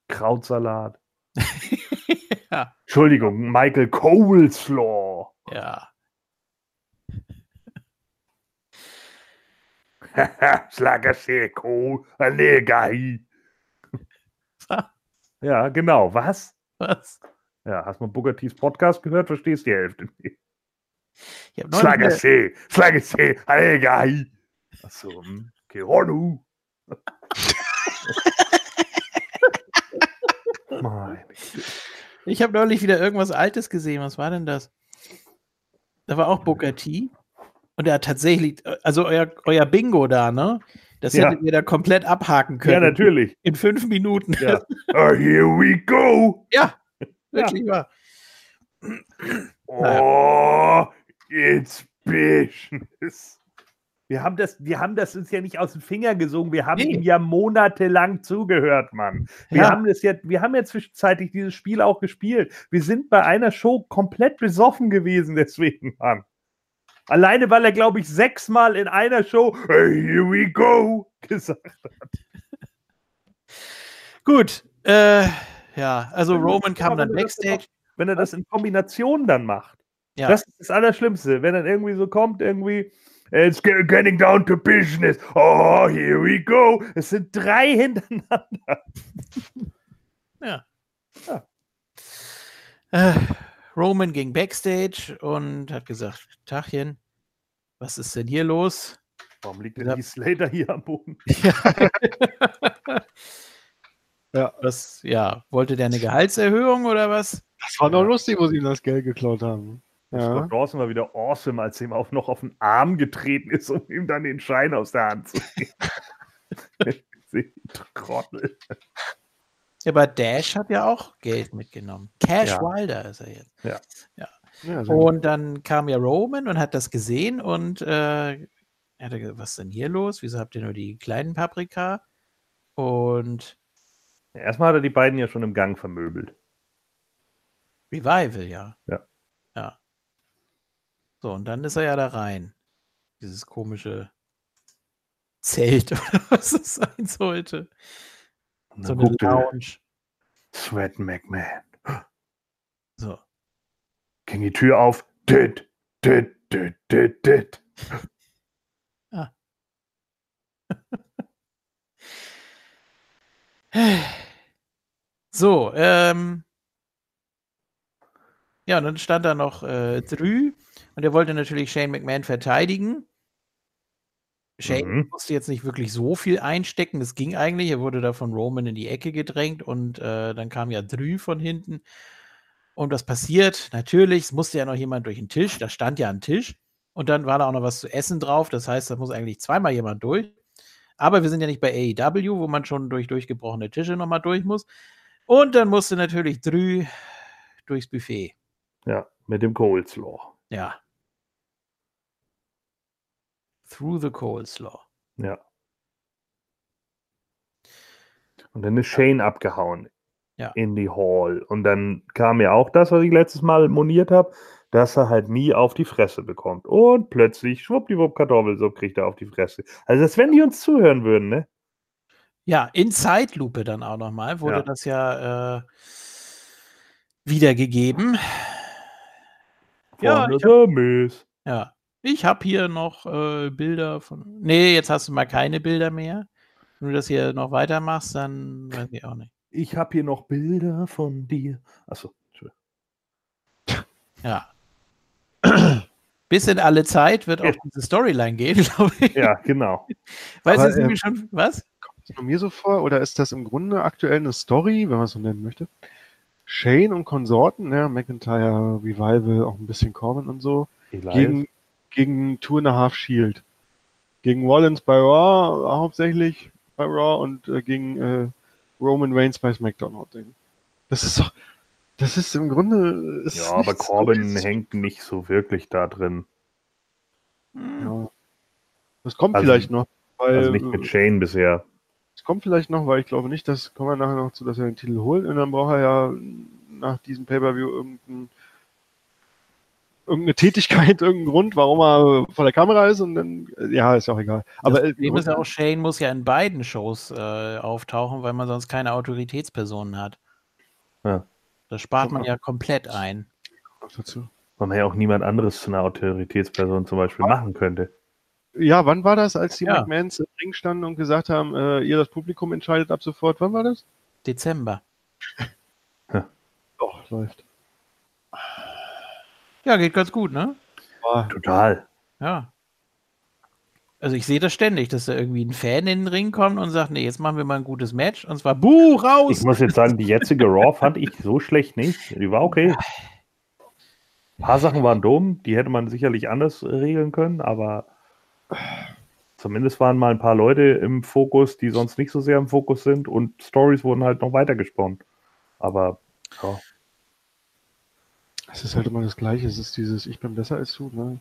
Krautsalat. ja, Entschuldigung, Michael Coleslaw. ja. Schlagersee, Kohl, Allegei. Ja, genau. Was? Was? Ja, hast du mal T's Podcast gehört? Verstehst die Hälfte nicht. Neulich wieder- Schlagersee, Schlagersee, Allegei. Achso, Güte. Ich habe neulich wieder irgendwas Altes gesehen. Was war denn das? Da war auch Booker T. Und er hat tatsächlich, also euer, euer Bingo da, ne? Das Ja. hättet ihr da komplett abhaken können. Ja, natürlich. In fünf Minuten. Ja. Oh, here we go. Ja, wirklich wahr. Oh, it's business. Wir haben, das, wir haben das uns ja nicht aus den Fingern gesungen. Wir haben Nee. ihm ja monatelang zugehört, Mann. Wir, Ja. haben das ja, wir haben ja zwischenzeitlich dieses Spiel auch gespielt. Wir sind bei einer Show komplett besoffen gewesen, deswegen, Mann. Alleine, weil er, glaube ich, sechsmal in einer Show hey, Here we go gesagt hat. Gut. Äh, ja, also Roman kam dann Backstage. Wenn er das in Kombination dann macht. Ja. Das ist das Allerschlimmste, wenn dann irgendwie so kommt, irgendwie, it's ge- getting down to business. Oh, here we go. Es sind drei hintereinander. Ja. Ja. Äh, Roman ging Backstage und hat gesagt, Tachchen, was ist denn hier los? Warum liegt Ja. denn die Slater hier am Boden? Ja. Was, ja, wollte der eine Gehaltserhöhung oder was? Das war noch lustig, wo sie ihm das Geld geklaut haben. Ja. Scott Dawson war wieder awesome, als er ihm auch noch auf den Arm getreten ist, um ihm dann den Schein aus der Hand zu nehmen. Sie Trottel. Ja, aber Dash hat ja auch Geld mitgenommen. Cash Ja. Wilder ist er jetzt. Ja, sehr gut. Und dann kam ja Roman und hat das gesehen und äh, er hat gesagt, was ist denn hier los? Wieso habt ihr nur die kleinen Paprika? Und Erstmal hat er die beiden ja schon im Gang vermöbelt. Revival, ja. Ja. Ja. So, und dann ist er ja da rein. Dieses komische Zelt oder was es sein sollte. Und So eine Lounge. Sweat McMahon. So. Ging die Tür auf. Dit, dit, dit, dit, dit. So, ähm. Ja, und dann stand da noch äh, Drü und er wollte natürlich Shane McMahon verteidigen. Shane Mhm. musste jetzt nicht wirklich so viel einstecken, das ging eigentlich. Er wurde da von Roman in die Ecke gedrängt und äh, dann kam ja Drü von hinten. Und was passiert? Natürlich, es musste ja noch jemand durch den Tisch, da stand ja ein Tisch und dann war da auch noch was zu essen drauf. Das heißt, da muss eigentlich zweimal jemand durch. Aber wir sind ja nicht bei AEW, wo man schon durch durchgebrochene Tische nochmal durch muss. Und dann musste natürlich Drü durchs Buffet. Ja, mit dem Coleslaw. Ja. Through the Coleslaw. Ja. Und dann ist Shane abgehauen Ja. in die Hall. Und dann kam ja auch das, was ich letztes Mal moniert habe, dass er halt nie auf die Fresse bekommt. Und plötzlich, schwuppdiwupp, Kartoffelsuppe kriegt er auf die Fresse. Also, als wenn die uns zuhören würden, ne? Ja, in Zeitlupe dann auch nochmal wurde Ja. das ja äh, wiedergegeben. Ja, ich Miss. Ja. Ich habe hier noch äh, Bilder von. Nee, jetzt hast du mal keine Bilder mehr. Wenn du das hier noch weitermachst, dann weiß ich auch nicht. Ich habe hier noch Bilder von dir. Achso, Entschuldigung. Ja. Bis in alle Zeit wird Ja. auch diese Storyline gehen, glaube ich. Ja, genau. Weißt du, ähm, schon. Was? Kommt das nur mir so vor oder ist das im Grunde aktuell eine Story, wenn man es so nennen möchte? Shane und Konsorten, ja, McIntyre, Revival, auch ein bisschen Corbin und so, Elias. gegen, gegen Two and a Half Shield. Gegen Rollins bei Raw hauptsächlich bei Raw und äh, gegen äh, Roman Reigns bei SmackDown hauptsächlich. Das ist doch, das ist im Grunde. Ist ja, aber Corbin Neues. hängt nicht so wirklich da drin. Ja. Das kommt Also- vielleicht noch. Weil, Also nicht mit Shane bisher. Es kommt vielleicht noch, weil ich glaube nicht, dass kommen wir nachher noch zu, dass er den Titel holt. Und dann braucht er ja nach diesem Pay-Per-View irgendein, irgendeine Tätigkeit, irgendeinen Grund, warum er vor der Kamera ist. Und dann, äh, ja, ist ja auch egal. Aber das äh, Problem ist ja auch, Shane muss ja in beiden Shows äh, auftauchen, weil man sonst keine Autoritätspersonen hat. Ja. Das spart man ja komplett ein. dazu. Weil man ja auch niemand anderes zu einer Autoritätsperson zum Beispiel machen könnte. Ja, wann war das, als die Ja. McMahons im Ring standen und gesagt haben, äh, ihr das Publikum entscheidet ab sofort? Wann war das? Dezember. Doch, läuft. Ja, geht ganz gut, ne? Boah, Total. Ja. Also ich sehe das ständig, dass da irgendwie ein Fan in den Ring kommt und sagt, nee, jetzt machen wir mal ein gutes Match. Und zwar Buh, raus! Ich muss jetzt sagen, die jetzige Raw fand ich so schlecht nicht. Die war okay. Ein paar Sachen waren dumm, die hätte man sicherlich anders regeln können, aber zumindest waren mal ein paar Leute im Fokus, die sonst nicht so sehr im Fokus sind und Stories wurden halt noch weitergesponnen. Aber ja, es ist halt immer das Gleiche. Es ist dieses, ich bin besser als du, ne?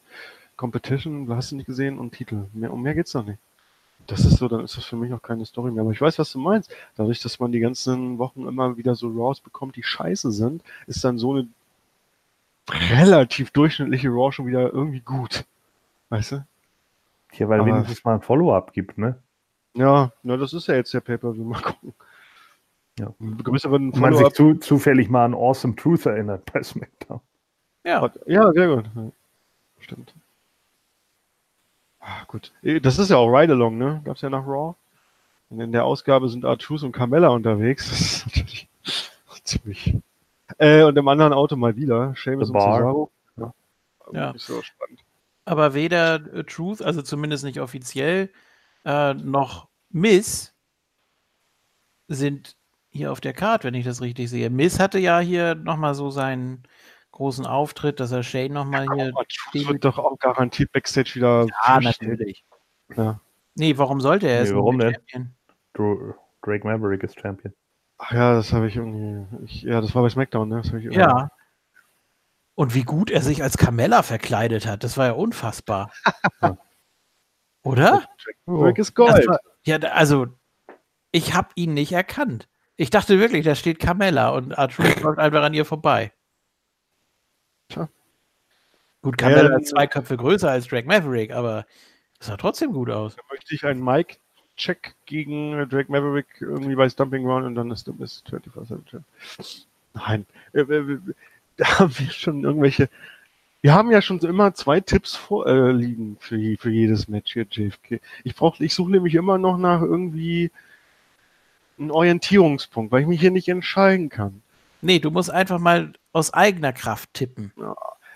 Competition, du hast du nicht gesehen und Titel. Mehr, um mehr geht's doch nicht. Das ist so, dann ist das für mich auch keine Story mehr. Aber ich weiß, was du meinst. Dadurch, dass man die ganzen Wochen immer wieder so Raws bekommt, die scheiße sind, ist dann so eine relativ durchschnittliche Raw schon wieder irgendwie gut. Weißt du? hier, weil Aber- wenigstens mal ein Follow-up gibt, ne? Ja, na, das ist ja jetzt der Pay-Per-View. Mal gucken. Ja. Größeren Und man sich zu, zufällig mal an Awesome Truth erinnert bei SmackDown. Ja, Ja, sehr gut. Ja, Stimmt. Ah, gut. Eh, Das ist ja auch Ride-Along, ne? Gab's ja nach Raw. Und in der Ausgabe sind Artus und Carmella unterwegs. Das ist natürlich ziemlich. Äh, und im anderen Auto mal wieder. Seamus The und Bar. Cesaro. Ja. Ja. Nicht so spannend. aber weder äh, Truth, also zumindest nicht offiziell, äh, noch Miss sind hier auf der Karte, wenn ich das richtig sehe. Miss hatte ja hier nochmal so seinen großen Auftritt, dass er Shane nochmal hier. Artus wird doch auch garantiert Backstage wieder. Ja, natürlich. Ja. Nee, warum sollte er Nee, es? warum denn? Champion? Drake Maverick ist Champion. Ach ja, das habe ich irgendwie. Ich, ja, das war bei SmackDown, ne? Das Ja. Und wie gut er sich als Carmella verkleidet hat, das war ja unfassbar. Oder? Drake ist Das Gold. war, ja, also, ich habe ihn nicht erkannt. Ich dachte wirklich, da steht Carmella und Arthur läuft einfach an ihr vorbei. Tja. Gut, Carmella Ja, ist zwei Köpfe größer als Drake Maverick, aber es sah trotzdem gut aus. Da möchte ich einen Mike-Check gegen Drake Maverick irgendwie bei Stumping Ground und dann ist du bist 24 Nein. Äh, äh, Da haben wir schon irgendwelche. Wir haben ja schon immer zwei Tipps vorliegen äh, für, für jedes Match hier, JFK. Ich ich suche nämlich immer noch nach irgendwie einen Orientierungspunkt, weil ich mich hier nicht entscheiden kann. Nee, du musst einfach mal aus eigener Kraft tippen.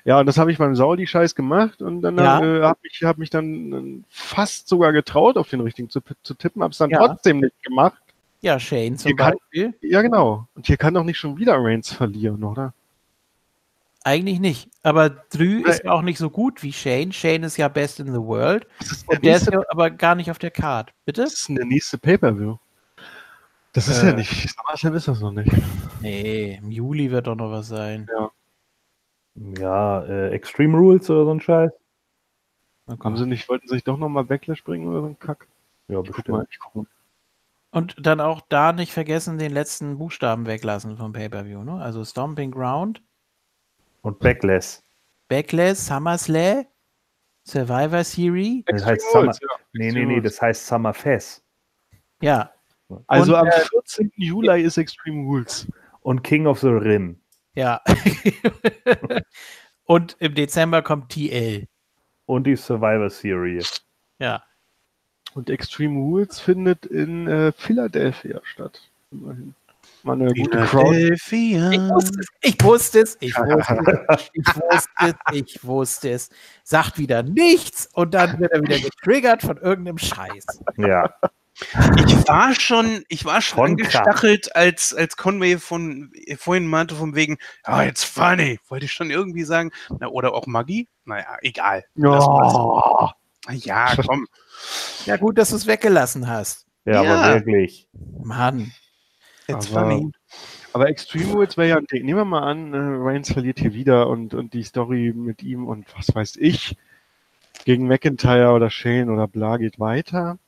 Ja, und das habe ich beim Saudi-Scheiß gemacht und dann Ja. äh, habe ich, hab mich dann äh, fast sogar getraut, auf den richtigen zu, zu tippen, habe es dann Ja. trotzdem nicht gemacht. Ja, Shane zum kann- Beispiel. Ja, genau. Und hier kann doch nicht schon wieder Reigns verlieren, oder? Eigentlich nicht. Aber Drü Nee. ist auch nicht so gut wie Shane. Shane ist ja best in the world. Und der ist ja aber gar nicht auf der Card. Bitte? das ist denn der nächste Pay-Per-View. Das ist Äh. ja nicht. SummerSlam ist das noch nicht. Nee, im Juli wird doch noch was sein. Ja, äh, Extreme Rules oder so ein Scheiß. Gucken. Haben sie nicht, wollten sie sich doch nochmal Backlash bringen oder so ein Kack? Ja, Ich guck mal, bestimmt. ich guck mal. Und dann auch da nicht vergessen, den letzten Buchstaben weglassen vom Pay-Per-View. Ne? Also Stomping Ground, Und Backlash. Backlash, SummerSlam, Survivor Series. Das heißt Summer- ja. Nee, nee, nee, das heißt Summerfest. Ja, Also Und, am äh, 14. Juli ist Extreme Rules. Und King of the Ring. ja. Und im Dezember kommt TL. Und die Survivor Series. Ja. Und Extreme Rules findet in äh, Philadelphia statt. Immerhin. Mal eine gute Crowd. Philadelphia. Ich wusste es, ich wusste es, ich wusste es, ich wusste es, ich wusste es. Sagt wieder nichts und dann wird er wieder getriggert von irgendeinem Scheiß. Ja. Ich war schon, ich war schon angestachelt, als, als Conway von vorhin meinte, von wegen, ja, jetzt funny. Wollte ich schon irgendwie sagen. Na, oder auch Maggie? Naja, egal. Ja. Ja, komm. Ja, gut, dass du es weggelassen hast. Ja, Ja. aber wirklich. Mann. It's Aber- funny. Aber Extreme Rules wäre ja ein Ding. Nehmen wir mal an, äh, Reigns verliert hier wieder und, und die Story mit ihm und was weiß ich gegen McIntyre oder Shane oder bla geht weiter.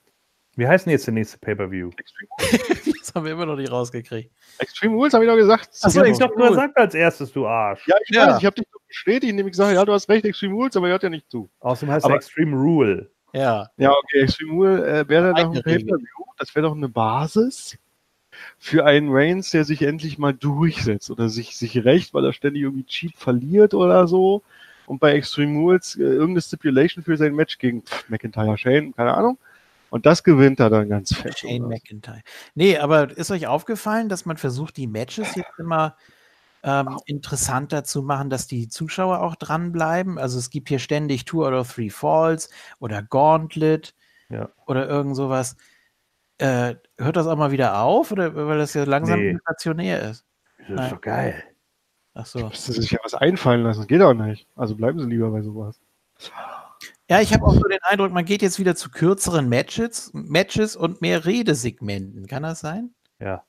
Wie heißt denn jetzt der nächste Pay-Per-View? Extreme, Das haben wir immer noch nicht rausgekriegt. Extreme Rules habe ich doch gesagt. Achso, ich doch cool. gesagt als erstes, du Arsch. Ja, ich Ja. weiß, ich habe dich doch bestätigt, indem ich gesagt habe, ja, du hast recht, Extreme Rules, aber er hört ja nicht zu. Außerdem heißt Aber- er Extreme Rule. Ja. Ja, okay, Extreme Rule äh, wäre dann noch ein. Pay-Per-View. Das wäre doch eine Basis für einen Reigns, der sich endlich mal durchsetzt oder sich, sich rächt, weil er ständig irgendwie cheap verliert oder so. Und bei Extreme Rules äh, irgendeine Stipulation für sein Match gegen pff, McIntyre, Shane, keine Ahnung. Und das gewinnt er dann ganz fett. Shane oder? McIntyre. Nee, aber ist euch aufgefallen, dass man versucht, die Matches jetzt immer ähm, interessanter zu machen, dass die Zuschauer auch dranbleiben? Also es gibt hier ständig Two out of Three Falls oder Gauntlet Ja. oder irgend sowas. Äh, hört das auch mal wieder auf oder weil das ja langsam Nee. inflationär ist? Das Nein. ist doch geil. Ach so. Müsste sich ja was einfallen lassen. Geht auch nicht. Also bleiben Sie lieber bei sowas. Ja, ich habe auch so den Eindruck, man geht jetzt wieder zu kürzeren Matches, Matches und mehr Redesegmenten. Kann das sein? Ja.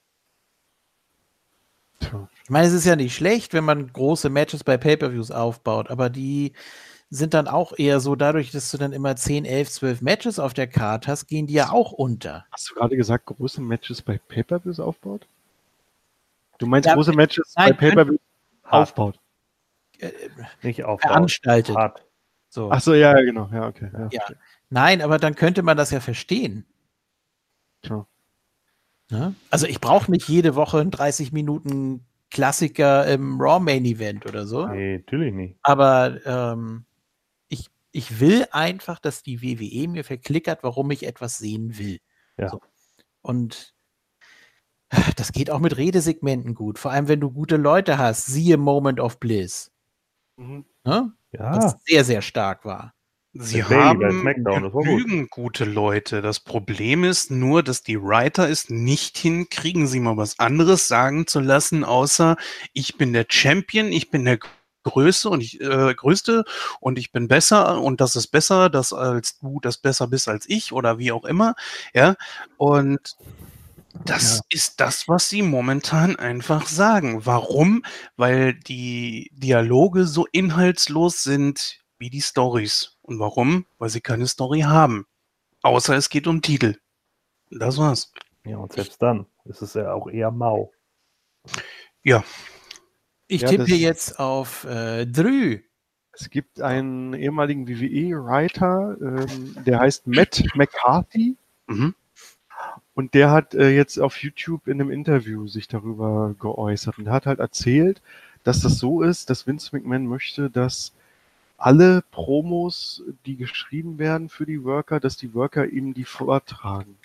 Ich meine, es ist ja nicht schlecht, wenn man große Matches bei Pay-Per-Views aufbaut, aber die sind dann auch eher so, dadurch, dass du dann immer 10, 11, 12 Matches auf der Karte hast, gehen die ja auch unter. Hast du gerade gesagt, große Matches bei Pay-Per-Views aufbaut? Du meinst Ja, große Matches nein, bei Pay-Per-Views aufbaut? Nicht auf Veranstaltet. Hart. So. Ach so, ja, ja, genau. Ja, okay. Ja, Ja. Nein, aber dann könnte man das ja verstehen. Tja. Ne? Also ich brauche nicht jede Woche einen 30 Minuten Klassiker im Raw Main Event oder so. Nee, natürlich nicht. Aber ähm, ich, ich will einfach, dass die WWE mir verklickert, warum ich etwas sehen will. Ja. So. Und das geht auch mit Redesegmenten gut. Vor allem, wenn du gute Leute hast. Siehe Moment of Bliss. Mhm. Ne? Ja. Was sehr, sehr stark war. Sie haben das gut. genügend gute Leute. Das Problem ist nur, dass die Writer es nicht hinkriegen, sie mal was anderes sagen zu lassen, außer ich bin der Champion, ich bin der Größte und ich äh, Größte und ich bin besser und das ist besser, das als du das besser bist als ich oder wie auch immer. Ja. Und das Ja. ist das, was sie momentan einfach sagen. Warum? Weil die Dialoge so inhaltslos sind wie die Stories. Und warum? Weil sie keine Story haben. Außer es geht um Titel. Das war's. ja, und selbst dann ist es ja auch eher mau. Ich Ja, tippe jetzt auf äh, Drü. Es gibt einen ehemaligen WWE-Writer, ähm, der heißt Matt McCarthy. Mhm. Und der hat äh, jetzt auf YouTube in einem Interview sich darüber geäußert und hat halt erzählt, dass das so ist, dass Vince McMahon möchte, dass alle Promos, die geschrieben werden für die Worker, dass die Worker ihm die vortragen.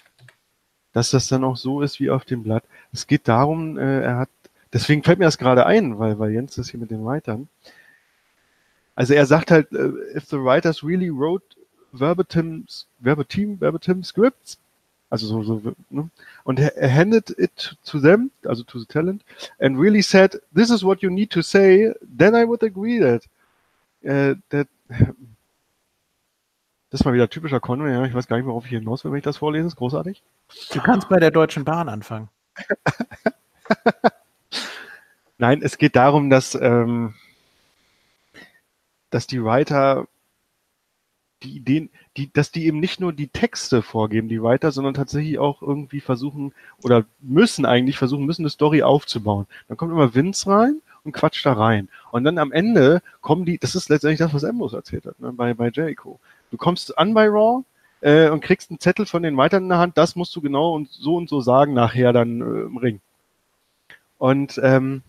Dass das dann auch so ist wie auf dem Blatt. Es geht darum, äh, er hat, deswegen fällt mir das gerade ein, weil, weil Jens das hier mit den Writern. Also er sagt halt, äh, if the writers really wrote verbatim, verbatim, verbatim scripts, also so, so, ne? Und handed it to them, also to the talent, and really said, this is what you need to say, then I would agree that. Äh, that das ist mal wieder typischer Conway, ja. Ich weiß gar nicht, worauf ich hinaus will, wenn ich das vorlese. Ist großartig. Du kannst bei der Deutschen Bahn anfangen. Nein, es geht darum, dass, ähm, dass die Writer die Ideen, die, dass die eben nicht nur die Texte vorgeben, die Writer, sondern tatsächlich auch irgendwie versuchen oder müssen eigentlich versuchen, müssen eine Story aufzubauen. Dann kommt immer Vince rein und quatscht da rein. Und dann am Ende kommen die, das ist letztendlich das, was Embos erzählt hat, ne, bei, bei Jericho. Du kommst an bei Raw äh, und kriegst einen Zettel von den Weitern in der Hand, das musst du genau und so und so sagen nachher dann äh, im Ring. Und ähm,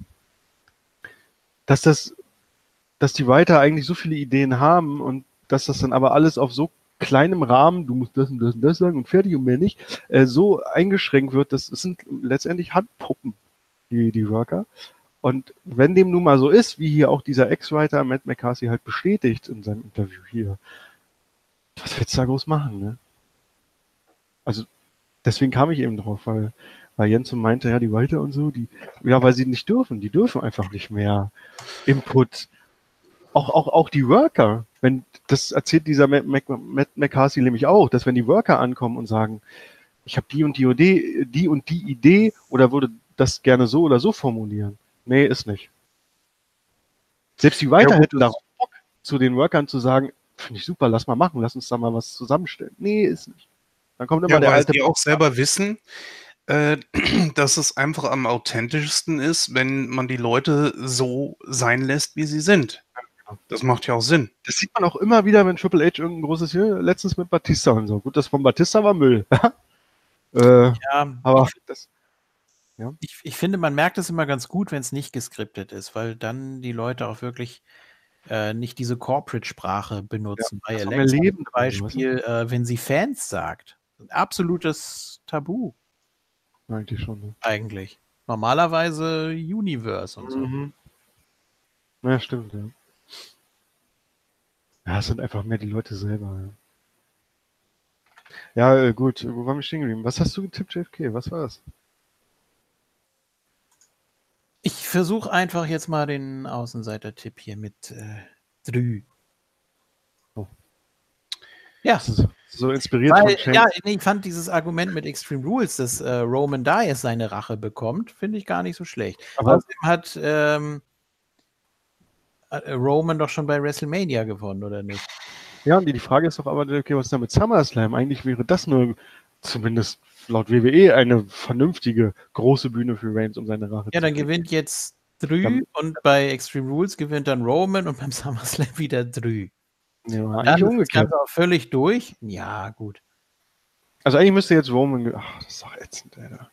dass das, dass die Writer eigentlich so viele Ideen haben und dass das dann aber alles auf so kleinem Rahmen, du musst das und das und das sagen und fertig und mehr nicht, äh, so eingeschränkt wird, das, sind letztendlich Handpuppen, die, die Worker. Und wenn dem nun mal so ist, wie hier auch dieser Ex-Writer Matt McCarthy halt bestätigt in seinem Interview hier, was willst du da groß machen, ne? Also, deswegen kam ich eben drauf, weil, weil Jens so meinte, ja, die Writer und so, die, ja, weil sie nicht dürfen, die dürfen einfach nicht mehr Input. Auch, auch, auch die Worker, wenn, das erzählt dieser Matt, McCarthy nämlich auch, dass wenn die Worker ankommen und sagen, ich habe die und die Idee, die und die Idee oder würde das gerne so oder so formulieren. Nee, ist nicht. Selbst die Writer Ja, hätten darauf Bock, zu den Workern zu sagen, finde ich super, lass mal machen, lass uns da mal was zusammenstellen. Nee, ist nicht. Dann kommt immer Ja, der weil alte die auch selber wissen, äh, dass es einfach am authentischsten ist, wenn man die Leute so sein lässt, wie sie sind. Das macht ja auch Sinn. Das sieht man auch immer wieder, wenn Triple H irgendein großes hier, letztens mit Batista und so. Gut, das von Batista war Müll. äh, Ja, aber ich, das, ich, ich finde, man merkt es immer ganz gut, wenn es nicht geskriptet ist, weil dann die Leute auch wirklich äh, nicht diese Corporate-Sprache benutzen. Bei das haben wir Alexa Leben zum? Beispiel, äh, wenn sie Fans sagt. Ein absolutes Tabu eigentlich schon. Ne? eigentlich. Normalerweise Universe und so. Mhm. Ja, stimmt, ja. Ja, es sind einfach mehr die Leute selber. Ja, ja äh, gut, wo waren wir stehen geblieben? Was hast du getippt, JFK? Was war das? Ich versuche einfach jetzt mal den Außenseiter-Tipp hier mit äh, Drü. Oh. Ja, so inspiriert weil, von ja, ich fand dieses Argument mit Extreme Rules, dass äh, Roman Diaz seine Rache bekommt, finde ich gar nicht so schlecht. Aber Außerdem hat ähm, äh, Roman doch schon bei WrestleMania gewonnen, oder nicht? ja, und die, Frage ist doch aber, okay, was ist da mit SummerSlam? Eigentlich wäre das nur, zumindest laut WWE, eine vernünftige große Bühne für Reigns, um seine Rache Ja, zu dann kriegen. gewinnt jetzt Drü Dann- und bei Extreme Rules gewinnt dann Roman und beim SummerSlam wieder Drü. Ja, Dann eigentlich ist das umgekehrt. Auch völlig durch. Ja, gut. Also eigentlich müsste jetzt Roman. Ach, das ist doch ätzend, Alter.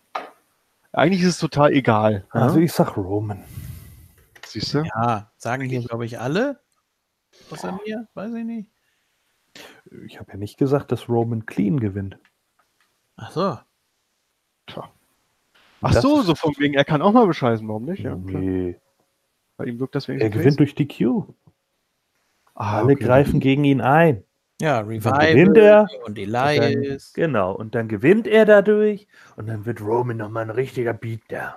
Eigentlich ist es total egal. Also ja? ich sag Roman. Siehst du? Ja, sagen hier, glaube ich, alle. Außer mir, weiß ich nicht. Ich habe ja nicht gesagt, dass Roman clean gewinnt. Ach so. Tja. Ach Das so, so von wegen, er kann auch mal bescheißen, warum nicht? Ja, nee. Bei ihm wirkt das Er gewinnt durch die Q. Ah, Alle okay. greifen gegen ihn ein. Ja, gewinnt Revival er. und Und dann, Elias. genau. Und dann gewinnt er dadurch. Und dann wird Roman nochmal ein richtiger Beatdown.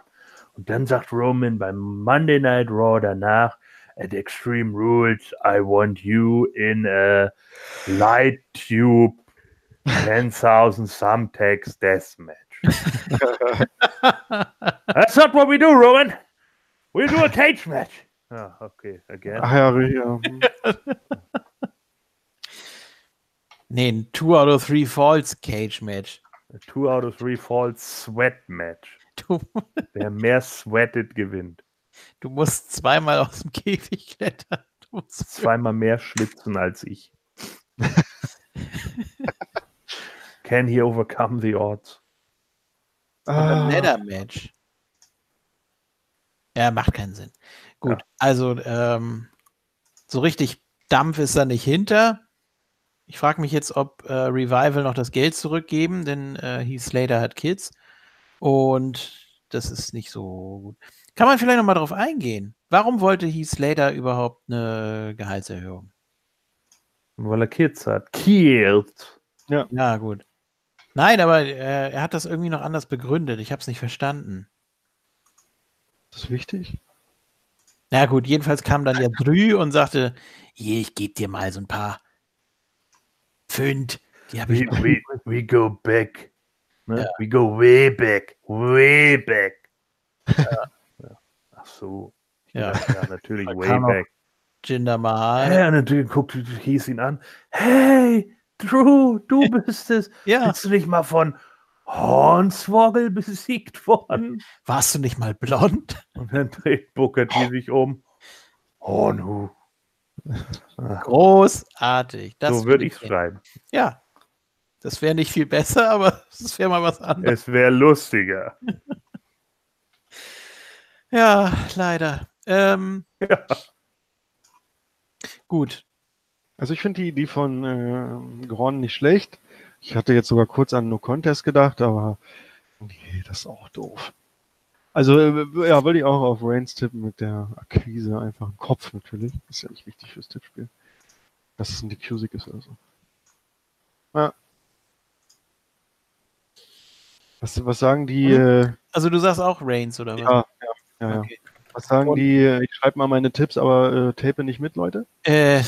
Und dann sagt Roman beim Monday Night Raw danach, at Extreme Rules, I want you in a light tube 10,000 thumbtacks deathmatch. That's not what we do, Roman. We do a cage match. Ah, okay, again. Ach ja, ja. Nee, ein Two out of Three Falls Cage Match. A two out of three falls sweat match. Du, Wer mehr sweatet, gewinnt. du musst zweimal aus dem Käfig klettern. Du musst Zweimal mehr schwitzen als ich. Can he overcome the odds? Ah, Ladder Match. Ja, macht keinen Sinn. Gut, also ähm, so richtig Dampf ist da nicht hinter. Ich frage mich jetzt, ob äh, Revival noch das Geld zurückgeben, denn äh, Heath Slater hat Kids und das ist nicht so gut. Kann man vielleicht noch mal drauf eingehen? Warum wollte Heath Slater überhaupt eine Gehaltserhöhung? Weil er Kids hat. Kids. Ja, gut. Nein, aber äh, er hat das irgendwie noch anders begründet. Ich habe es nicht verstanden. das ist wichtig. Na gut, jedenfalls kam dann ja Brü und sagte, ich gebe dir mal so ein paar Pfund. Die habe ich We, we, we go back. Ne? Ja. We go way back. Way back. Ja. Ach so. Ja. ja, natürlich way back. Jinder Mahal. Ja, natürlich guckt, hieß ihn an. Hey, Drew, du bist es. Ja, Bist du nicht mal von Hornswoggle besiegt worden? warst du nicht mal blond? Und dann dreht Booker T sich um. Hornhu. Großartig. Das so würde ich schreiben. Ja. Das wäre nicht viel besser, aber es wäre mal was anderes. Es wäre lustiger. Ja, leider. Ähm, Ja. Gut. Also ich finde die Idee von äh, Gron nicht schlecht. Ich hatte jetzt sogar kurz an No Contest gedacht, aber nee, das ist auch doof. Also äh, ja, würde ich auch auf Reigns tippen mit der Akquise einfach im Kopf natürlich. Ist ja nicht wichtig fürs Tippspiel. Dass es ein DQ-Sieg ist oder so. Ja. Was, was sagen die, äh, Also du sagst auch Reigns, oder was? ja, ja, ja. Okay. Was sagen Und- die, äh, ich schreibe mal meine Tipps, aber äh, tape nicht mit, Leute? Äh,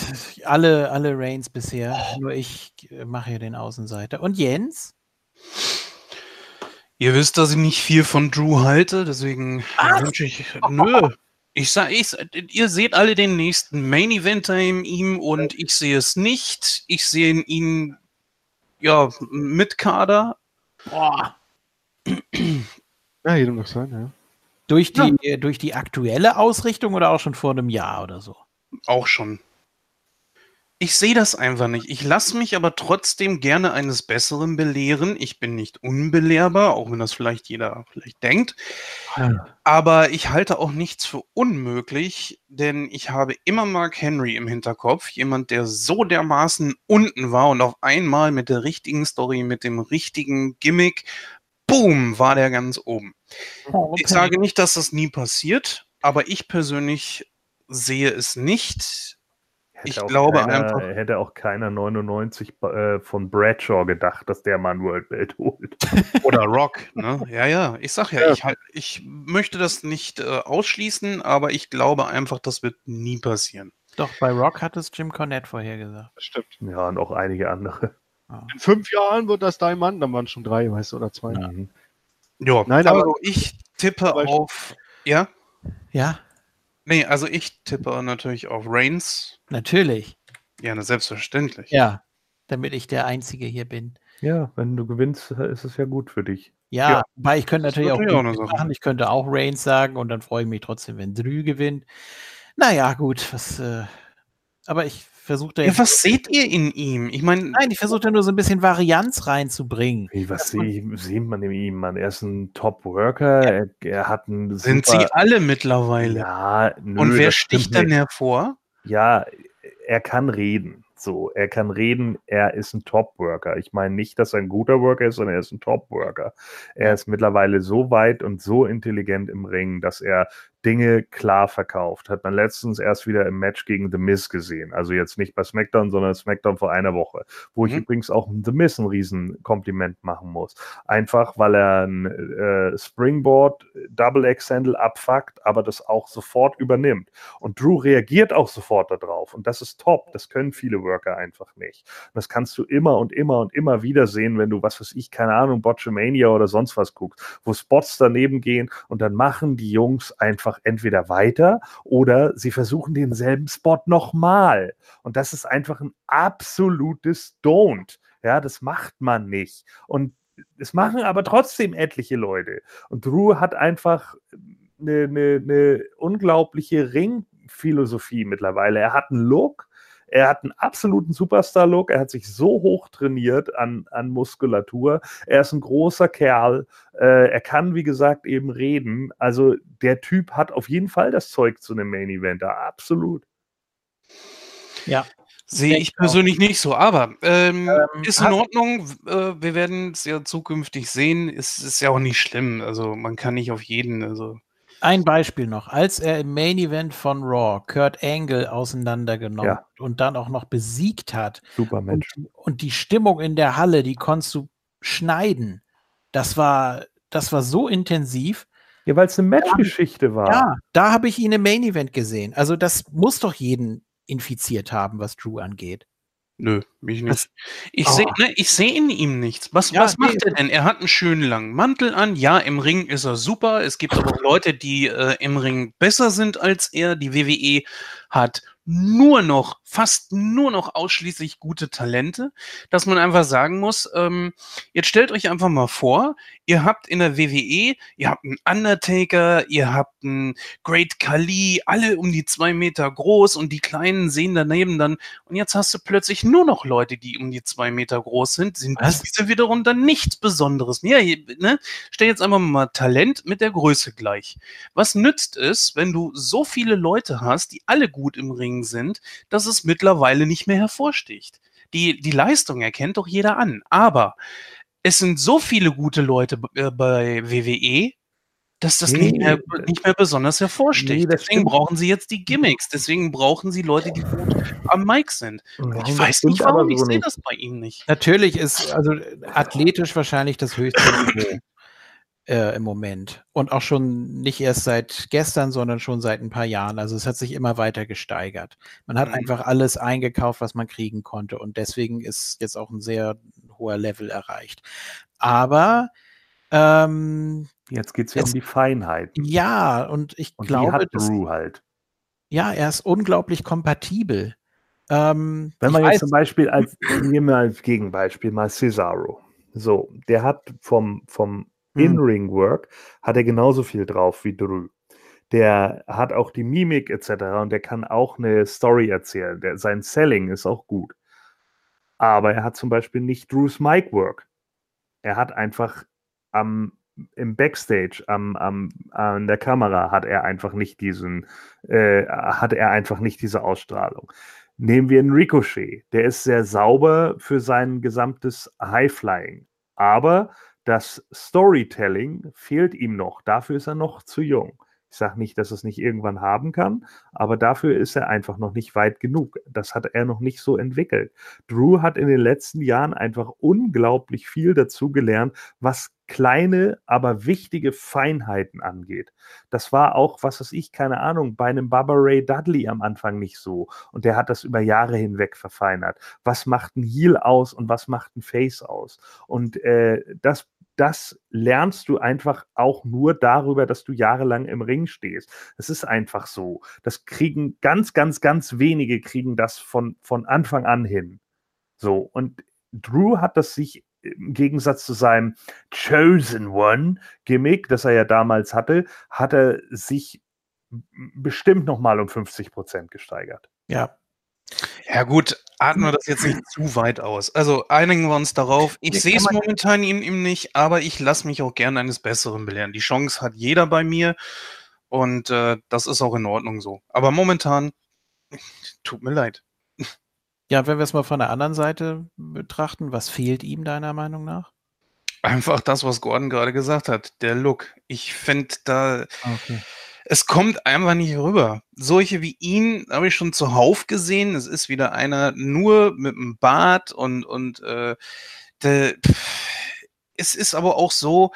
alle, alle Reigns bisher. Nur ich äh, mache hier den Außenseiter. Und Jens? Ihr wisst, dass ich nicht viel von Drew halte, deswegen wünsche ich. Nö. Ich sag, ich, ihr seht alle den nächsten Main Eventer in ihm und ich sehe es nicht. Ich sehe ihm ja, mit Kader. Boah. Ja, jedem noch sein, ja. Durch die, durch die aktuelle Ausrichtung oder auch schon vor einem Jahr oder so? Auch schon. Ich sehe das einfach nicht. Ich lasse mich aber trotzdem gerne eines Besseren belehren. Ich bin nicht unbelehrbar, auch wenn das vielleicht jeder vielleicht denkt. Aber ich halte auch nichts für unmöglich, denn ich habe immer Mark Henry im Hinterkopf. Jemand, der so dermaßen unten war und auf einmal mit der richtigen Story, mit dem richtigen Gimmick, boom, war der ganz oben. Oh, Ich sage nicht, dass das nie passiert, aber ich persönlich sehe es nicht. Hätte Ich auch glaube keiner, einfach- Hätte auch keiner 99 äh, von Bradshaw gedacht, dass der mal ein World Belt holt. Oder Rock, ne? Ja, ja. Ich sag ja, Ja. ich, halt, ich möchte das nicht äh, ausschließen, aber ich glaube einfach, das wird nie passieren. Doch, bei Rock hat es Jim Cornette vorhergesagt. Das stimmt. Ja, und auch einige andere. In fünf Jahren wird das dein Mann, dann waren es schon drei, weißt du, oder zwei. Ja, Nein, also aber- ich tippe Beispiel- auf. Ja? Ja, Nee, also ich tippe natürlich auf Reigns. natürlich. Ja, na, selbstverständlich. Ja, damit ich der Einzige hier bin. Ja, wenn du gewinnst, ist es ja gut für dich. Ja, Ja, weil ich könnte natürlich auch, auch machen. Ich könnte auch Reigns sagen und dann freue ich mich trotzdem, wenn Drü gewinnt. Naja, gut, was, äh, aber ich versuche da Ja, jetzt. was seht ihr in ihm? Ich meine, Nein, ich versuche da nur so ein bisschen Varianz reinzubringen. Wie, was sehe ich, sieht man in ihm, Mann? Er ist ein Top-Worker, er, er hat einen sind super, sie alle mittlerweile. Ja, nö, Und wer sticht dann nicht. hervor? Ja, er kann reden. So, er kann reden, er ist ein Top-Worker. Ich meine nicht, dass er ein guter Worker ist, sondern er ist ein Top-Worker. Er ist mittlerweile so weit und so intelligent im Ring, dass er Dinge klar verkauft. Hat man letztens erst wieder im Match gegen The Miz gesehen. Also jetzt nicht bei SmackDown, sondern SmackDown vor einer Woche. Wo ich Mhm. übrigens auch The Miz ein Riesenkompliment machen muss. Einfach, weil er ein äh, Springboard Double X Handle abfuckt, aber das auch sofort übernimmt. Und Drew reagiert auch sofort darauf. Und das ist top. Das können viele Worker einfach nicht. Das kannst du immer und immer und immer wieder sehen, wenn du, was weiß ich, keine Ahnung, Botchamania oder sonst was guckst, wo Spots daneben gehen und dann machen die Jungs einfach entweder weiter oder sie versuchen denselben Spot nochmal. Und das ist einfach ein absolutes Don't. Ja, das macht man nicht. Und es machen aber trotzdem etliche Leute. Und Drew hat einfach eine, eine, eine unglaubliche Ringphilosophie mittlerweile. Er hat einen Look, er hat einen absoluten Superstar-Look, er hat sich so hoch trainiert an, an Muskulatur, er ist ein großer Kerl, äh, er kann, wie gesagt, eben reden. Also der Typ hat auf jeden Fall das Zeug zu einem Main-Eventer, absolut. Ja. Sehe ich auch. persönlich nicht so, aber ähm, Ähm, ist in Ordnung. Äh, wir werden es ja zukünftig sehen. Es ist ja auch nicht schlimm. Also man kann nicht auf jeden, also Ein Beispiel noch. Als er im Main Event von Raw Kurt Angle auseinandergenommen Ja. und dann auch noch besiegt hat Super und, Mensch. und die Stimmung in der Halle, die konntest du schneiden. Das war, das war so intensiv. Ja, weil es eine Matchgeschichte war. Ja, da habe ich ihn im Main Event gesehen. Also das muss doch jeden infiziert haben, was Drew angeht. Nö, mich nicht. Das- Ich Oh. sehe ne, ich seh in ihm nichts. Was, Ja, was macht nee. er denn? Er hat einen schönen langen Mantel an. Ja, im Ring ist er super. Es gibt aber Leute, die äh, im Ring besser sind als er. Die WWE hat nur noch, fast nur noch ausschließlich gute Talente, dass man einfach sagen muss, ähm, jetzt stellt euch einfach mal vor, ihr habt in der WWE, ihr habt einen Undertaker, ihr habt einen Great Khali, alle um die zwei Meter groß und die Kleinen sehen daneben dann, und jetzt hast du plötzlich nur noch Leute, die um die zwei Meter groß sind, sind Was? diese wiederum dann nichts Besonderes. Hier, Ne? Stell jetzt einfach mal Talent mit der Größe gleich. Was nützt es, wenn du so viele Leute hast, die alle gut im Ring sind, dass es mittlerweile nicht mehr hervorsticht? Die, die Leistung erkennt doch jeder an. Aber es sind so viele gute Leute äh, bei WWE, dass das nicht, Nee, mehr, das- nicht mehr besonders hervorsticht. Nee, Deswegen stimmt. brauchen sie jetzt die Gimmicks. Deswegen brauchen sie Leute, die gut am Mic sind. Nein, Ich weiß nicht warum, aber ich so sehe nicht. das bei ihm nicht. Natürlich ist also athletisch wahrscheinlich das höchste Niveau äh, im Moment. Und auch schon nicht erst seit gestern, sondern schon seit ein paar Jahren. Also es hat sich immer weiter gesteigert. Man hat Mhm. einfach alles eingekauft, was man kriegen konnte. Und deswegen ist jetzt auch ein sehr hoher Level erreicht. Aber ähm, Jetzt geht es ja um die Feinheit. ja, und ich Und die glaube, hat dass, Drew halt. ja, er ist unglaublich kompatibel. Ähm, Wenn man jetzt weiß- zum Beispiel als, nehmen wir als Gegenbeispiel mal Cesaro. So, der hat vom, vom Hm. In-Ring Work hat er genauso viel drauf wie Drew. Der hat auch die Mimik etc. und der kann auch eine Story erzählen. Der, sein Selling ist auch gut. Aber er hat zum Beispiel nicht Drews Mic Work. Er hat einfach am im Backstage, am, am, an der Kamera hat er einfach nicht diesen, äh, hat er einfach nicht diese Ausstrahlung. Nehmen wir einen Ricochet. Der ist sehr sauber für sein gesamtes High-Flying. Aber das Storytelling fehlt ihm noch. Dafür ist er noch zu jung. Ich sage nicht, dass er es nicht irgendwann haben kann, aber dafür ist er einfach noch nicht weit genug. Das hat er noch nicht so entwickelt. Drew hat in den letzten Jahren einfach unglaublich viel dazu gelernt, was kleine, aber wichtige Feinheiten angeht. Das war auch, was weiß ich, keine Ahnung, bei einem Bubba Ray Dudley am Anfang nicht so. Und der hat das über Jahre hinweg verfeinert. Was macht ein Heel aus und was macht ein Face aus? Und äh, das das lernst du einfach auch nur darüber, dass du jahrelang im Ring stehst. Es ist einfach so. Das kriegen ganz, ganz, ganz wenige kriegen das von, von Anfang an hin. So. Und Drew hat das sich im Gegensatz zu seinem Chosen One Gimmick, das er ja damals hatte, hat er sich bestimmt noch mal um 50 Prozent gesteigert. Ja, Ja gut, atmen wir das jetzt nicht zu weit aus. Also einigen wir uns darauf. Ich sehe es momentan in ihm nicht, aber ich lasse mich auch gerne eines Besseren belehren. Die Chance hat jeder bei mir und äh, das ist auch in Ordnung so. Aber momentan, tut mir leid. ja, wenn wir es mal von der anderen Seite betrachten, was fehlt ihm deiner Meinung nach? Einfach das, was Gordon gerade gesagt hat, der Look. Ich finde da, Okay. Es kommt einfach nicht rüber. Solche wie ihn habe ich schon zuhauf gesehen. Es ist wieder einer nur mit einem Bart und, und äh, der, es ist aber auch so,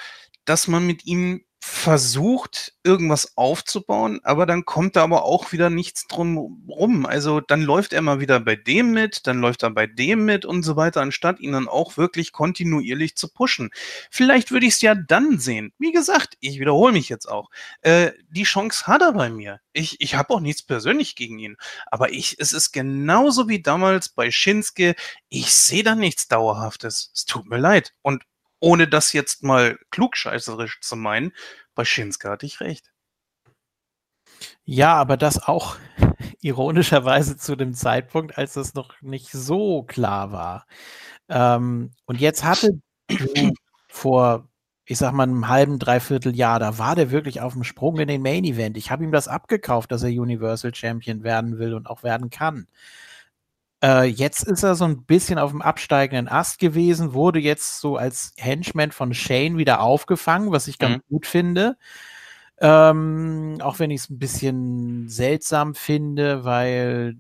dass man mit ihm versucht, irgendwas aufzubauen, aber dann kommt da aber auch wieder nichts drum rum. Also dann läuft er mal wieder bei dem mit, dann läuft er bei dem mit und so weiter, anstatt ihn dann auch wirklich kontinuierlich zu pushen. Vielleicht würde ich es ja dann sehen. Wie gesagt, ich wiederhole mich jetzt auch. Äh, die Chance hat er bei mir. Ich, ich habe auch nichts persönlich gegen ihn. Aber ich, es ist genauso wie damals bei Shinsuke. Ich sehe da nichts Dauerhaftes. Es tut mir leid. Und ohne das jetzt mal klugscheißerisch zu meinen, bei Shinsuke hatte ich recht. Ja, aber das auch ironischerweise zu dem Zeitpunkt, als das noch nicht so klar war. Ähm, und jetzt hatte Drew vor, ich sag mal, einem halben, dreiviertel Jahr, da war der wirklich auf dem Sprung in den Main Event. Ich habe ihm das abgekauft, dass er Universal Champion werden will und auch werden kann. Äh, jetzt ist er so ein bisschen auf dem absteigenden Ast gewesen, wurde jetzt so als Henchman von Shane wieder aufgefangen, was ich ganz Mhm. gut finde. Ähm, auch wenn ich es ein bisschen seltsam finde, weil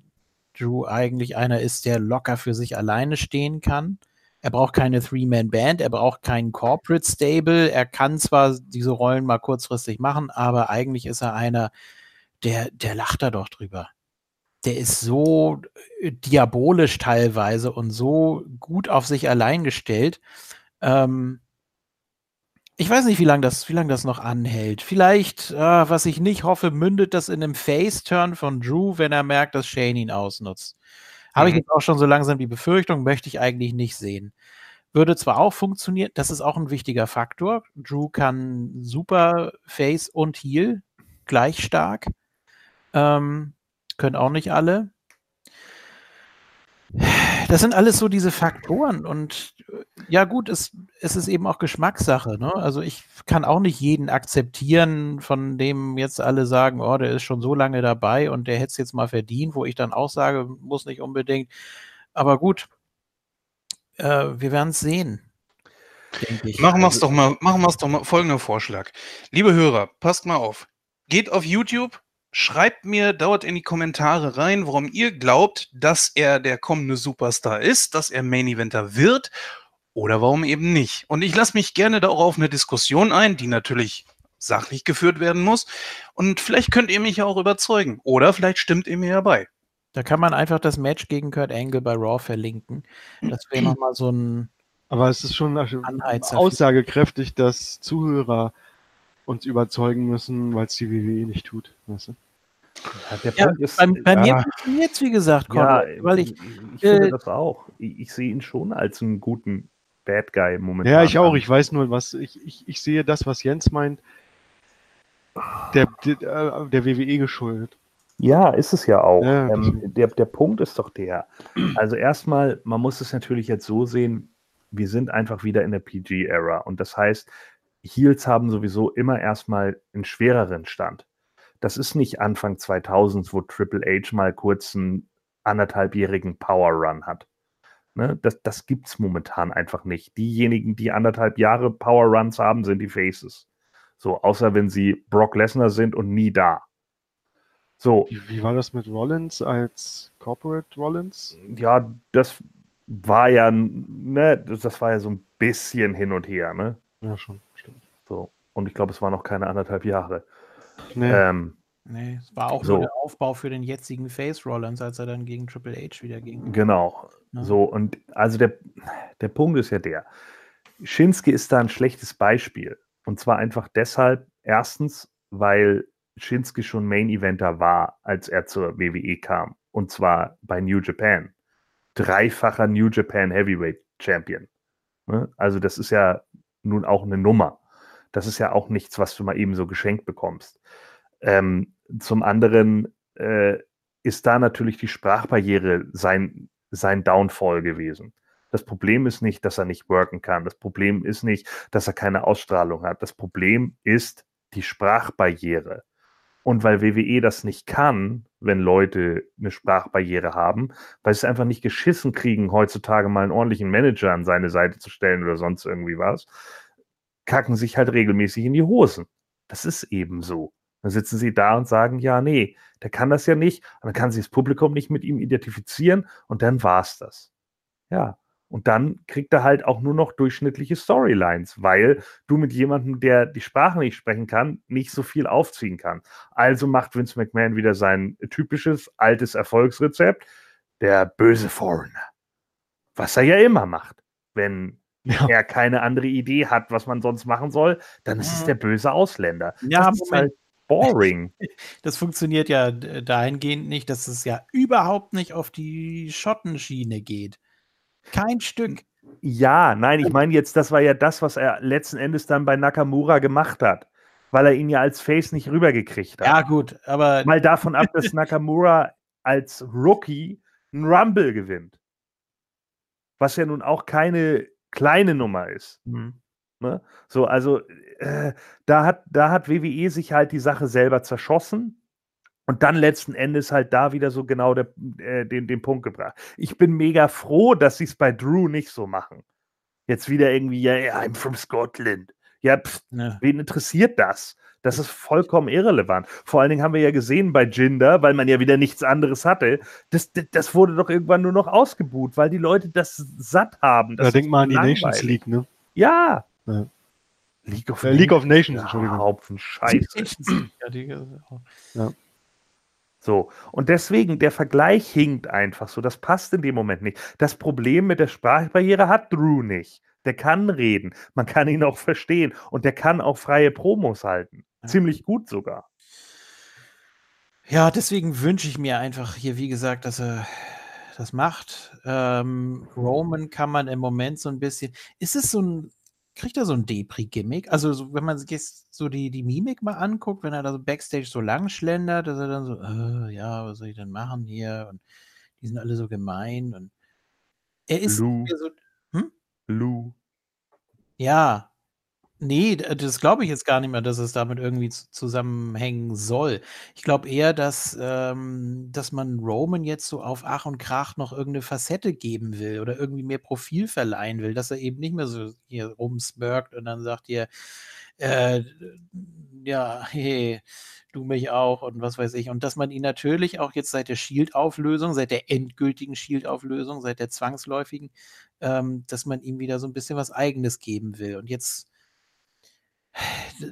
Drew eigentlich einer ist, der locker für sich alleine stehen kann. Er braucht keine Three-Man-Band, er braucht keinen Corporate Stable. Er kann zwar diese Rollen mal kurzfristig machen, aber eigentlich ist er einer, der, der lacht da doch drüber. Der ist so äh, diabolisch teilweise und so gut auf sich allein gestellt. Ähm, ich weiß nicht, wie lange das, wie lang das noch anhält. Vielleicht, äh, was ich nicht hoffe, mündet das in einem Face-Turn von Drew, wenn er merkt, dass Shane ihn ausnutzt. Habe ich Mhm. jetzt auch schon so langsam die Befürchtung, möchte ich eigentlich nicht sehen. Würde zwar auch funktionieren, das ist auch ein wichtiger Faktor. Drew kann super Face und Heel gleich stark. Ähm, können auch nicht alle. Das sind alles so diese Faktoren und äh, ja gut, es, es ist eben auch Geschmackssache. Ne? Also ich kann auch nicht jeden akzeptieren, von dem jetzt alle sagen, oh, der ist schon so lange dabei und der hätte es jetzt mal verdient, wo ich dann auch sage, muss nicht unbedingt. Aber gut, äh, wir werden es sehen. Machen wir es Also- doch mal, machen wir es doch mal. Folgender Vorschlag. Liebe Hörer, passt mal auf. Geht auf YouTube, schreibt mir dort in die Kommentare rein, warum ihr glaubt, dass er der kommende Superstar ist, dass er Main Eventer wird oder warum eben nicht. Und ich lasse mich gerne da auch auf eine Diskussion ein, die natürlich sachlich geführt werden muss. Und vielleicht könnt ihr mich ja auch überzeugen. Oder vielleicht stimmt ihr mir ja bei. Da kann man einfach das Match gegen Kurt Angle bei Raw verlinken. Das wäre nochmal so ein. Aber es ist schon aussagekräftig, dass Zuhörer uns überzeugen müssen, weil es die WWE nicht tut. Weißt du? Ja, der Ja, Punkt ist, bei, bei mir ah, funktioniert es, wie gesagt, ja, Conrad, weil ich, ich, ich finde äh, das auch. Ich, ich sehe ihn schon als einen guten Bad Guy momentan. Ja, ich auch. Ich weiß nur, was ich, ich, ich sehe das, was Jens meint, der, der, der WWE geschuldet. Ja, ist es ja auch. Ja, ähm, der, der Punkt ist doch der. Also erstmal, man muss es natürlich jetzt so sehen, wir sind einfach wieder in der PG-Ära. Und das heißt, Heels haben sowieso immer erstmal einen schwereren Stand. Das ist nicht Anfang 2000, wo Triple H mal kurz einen anderthalbjährigen Power Run hat. Ne? Das, das gibt es momentan einfach nicht. Diejenigen, die anderthalb Jahre Power Runs haben, sind die Faces. So, außer wenn sie Brock Lesnar sind und nie da. So, Wie, wie war das mit Rollins als Corporate Rollins? ja, das war ja, ne, das, war ja so ein bisschen hin und her, ne? Ja, schon. So. Und ich glaube, es waren noch keine anderthalb Jahre. Nee. Ähm, nee, es war auch So. der Aufbau für den jetzigen Face Rollins, als er dann gegen Triple H wieder ging. genau. Ne? So, und also der, der Punkt ist ja der. Shinsuke ist da ein schlechtes Beispiel. Und zwar einfach deshalb, erstens, weil Shinsuke schon Main Eventer war, als er zur WWE kam. Und zwar bei New Japan. Dreifacher New Japan Heavyweight Champion. Ne? Also, das ist ja nun auch eine Nummer. Das ist ja auch nichts, was du mal eben so geschenkt bekommst. Ähm, zum anderen äh, ist da natürlich die Sprachbarriere sein, sein Downfall gewesen. Das Problem ist nicht, dass er nicht worken kann. Das Problem ist nicht, dass er keine Ausstrahlung hat. Das Problem ist die Sprachbarriere. Und weil WWE das nicht kann, wenn Leute eine Sprachbarriere haben, weil sie es einfach nicht geschissen kriegen, heutzutage mal einen ordentlichen Manager an seine Seite zu stellen oder sonst irgendwie was, kacken sich halt regelmäßig in die Hosen. Das ist eben so. Dann sitzen sie da und sagen, ja, nee, der kann das ja nicht. Und dann kann sich das Publikum nicht mit ihm identifizieren und dann war's das. Ja. Und dann kriegt er halt auch nur noch durchschnittliche Storylines, weil du mit jemandem, der die Sprache nicht sprechen kann, nicht so viel aufziehen kann. Also macht Vince McMahon wieder sein typisches altes Erfolgsrezept, der böse Foreigner. Was er ja immer macht. Wenn Ja. er keine andere Idee hat, was man sonst machen soll, dann ist es der böse Ausländer. Ja, das ist halt boring. Das funktioniert ja äh, dahingehend nicht, dass es ja überhaupt nicht auf die Schottenschiene geht. Kein Stück. Ja, nein, ich meine jetzt, das war ja das, was er letzten Endes dann bei Nakamura gemacht hat, weil er ihn ja als Face nicht rübergekriegt hat. Ja, gut, aber Mal davon ab, dass Nakamura als Rookie einen Rumble gewinnt. Was ja nun auch keine kleine Nummer ist. Hm. Ne? So, also äh, da, hat, da hat WWE sich halt die Sache selber zerschossen und dann letzten Endes halt da wieder so genau der, äh, den, den Punkt gebracht. Ich bin mega froh, dass sie es bei Drew nicht so machen. Jetzt wieder irgendwie, ja, yeah, I'm from Scotland. Ja, pff, ne. wen interessiert das? Das ist vollkommen irrelevant. Vor allen Dingen haben wir ja gesehen bei Jinder, weil man ja wieder nichts anderes hatte, das, das, das wurde doch irgendwann nur noch ausgebuht, weil die Leute das satt haben. Das Da denk mal an die. Nations League, ne? Ja. Ja. League of Äh, League of Nations, Ja, Entschuldigung. Haufen Scheiße. Ja, So, und deswegen, der Vergleich hinkt einfach so. Das passt in dem Moment nicht. Das Problem mit der Sprachbarriere hat Drew nicht. Der kann reden. Man kann ihn auch verstehen. Und der kann auch freie Promos halten. Ja. Ziemlich gut sogar. ja, deswegen wünsche ich mir einfach hier, wie gesagt, dass er das macht. Ähm, Roman kann man im Moment so ein bisschen. Ist es so ein. Kriegt er so ein Depri-Gimmick? Also, so, wenn man sich jetzt so die, die Mimik mal anguckt, wenn er da so Backstage so lang schlendert, dass er dann so, äh, ja, was soll ich denn machen hier? Und die sind alle so gemein. Und er ist Lou. so, Lou. Ja. Nee, d das glaube ich jetzt gar nicht mehr, dass es damit irgendwie zusammenhängen soll. Ich glaube eher, dass, ähm dass man Roman jetzt so auf Ach und Krach noch irgend 'ne Facette geben will oder irgendwie mehr Profil verleihen will, dass er eben nicht mehr so hier rumsmirkt und dann sagt hier, äh, ja, hey, du mich auch und was weiß ich. Und dass man ihn natürlich auch jetzt seit der Shield-Auflösung, seit der endgültigen Shield-Auflösung, seit der zwangsläufigen, ähm, dass man ihm wieder so ein bisschen was Eigenes geben will. Und jetzt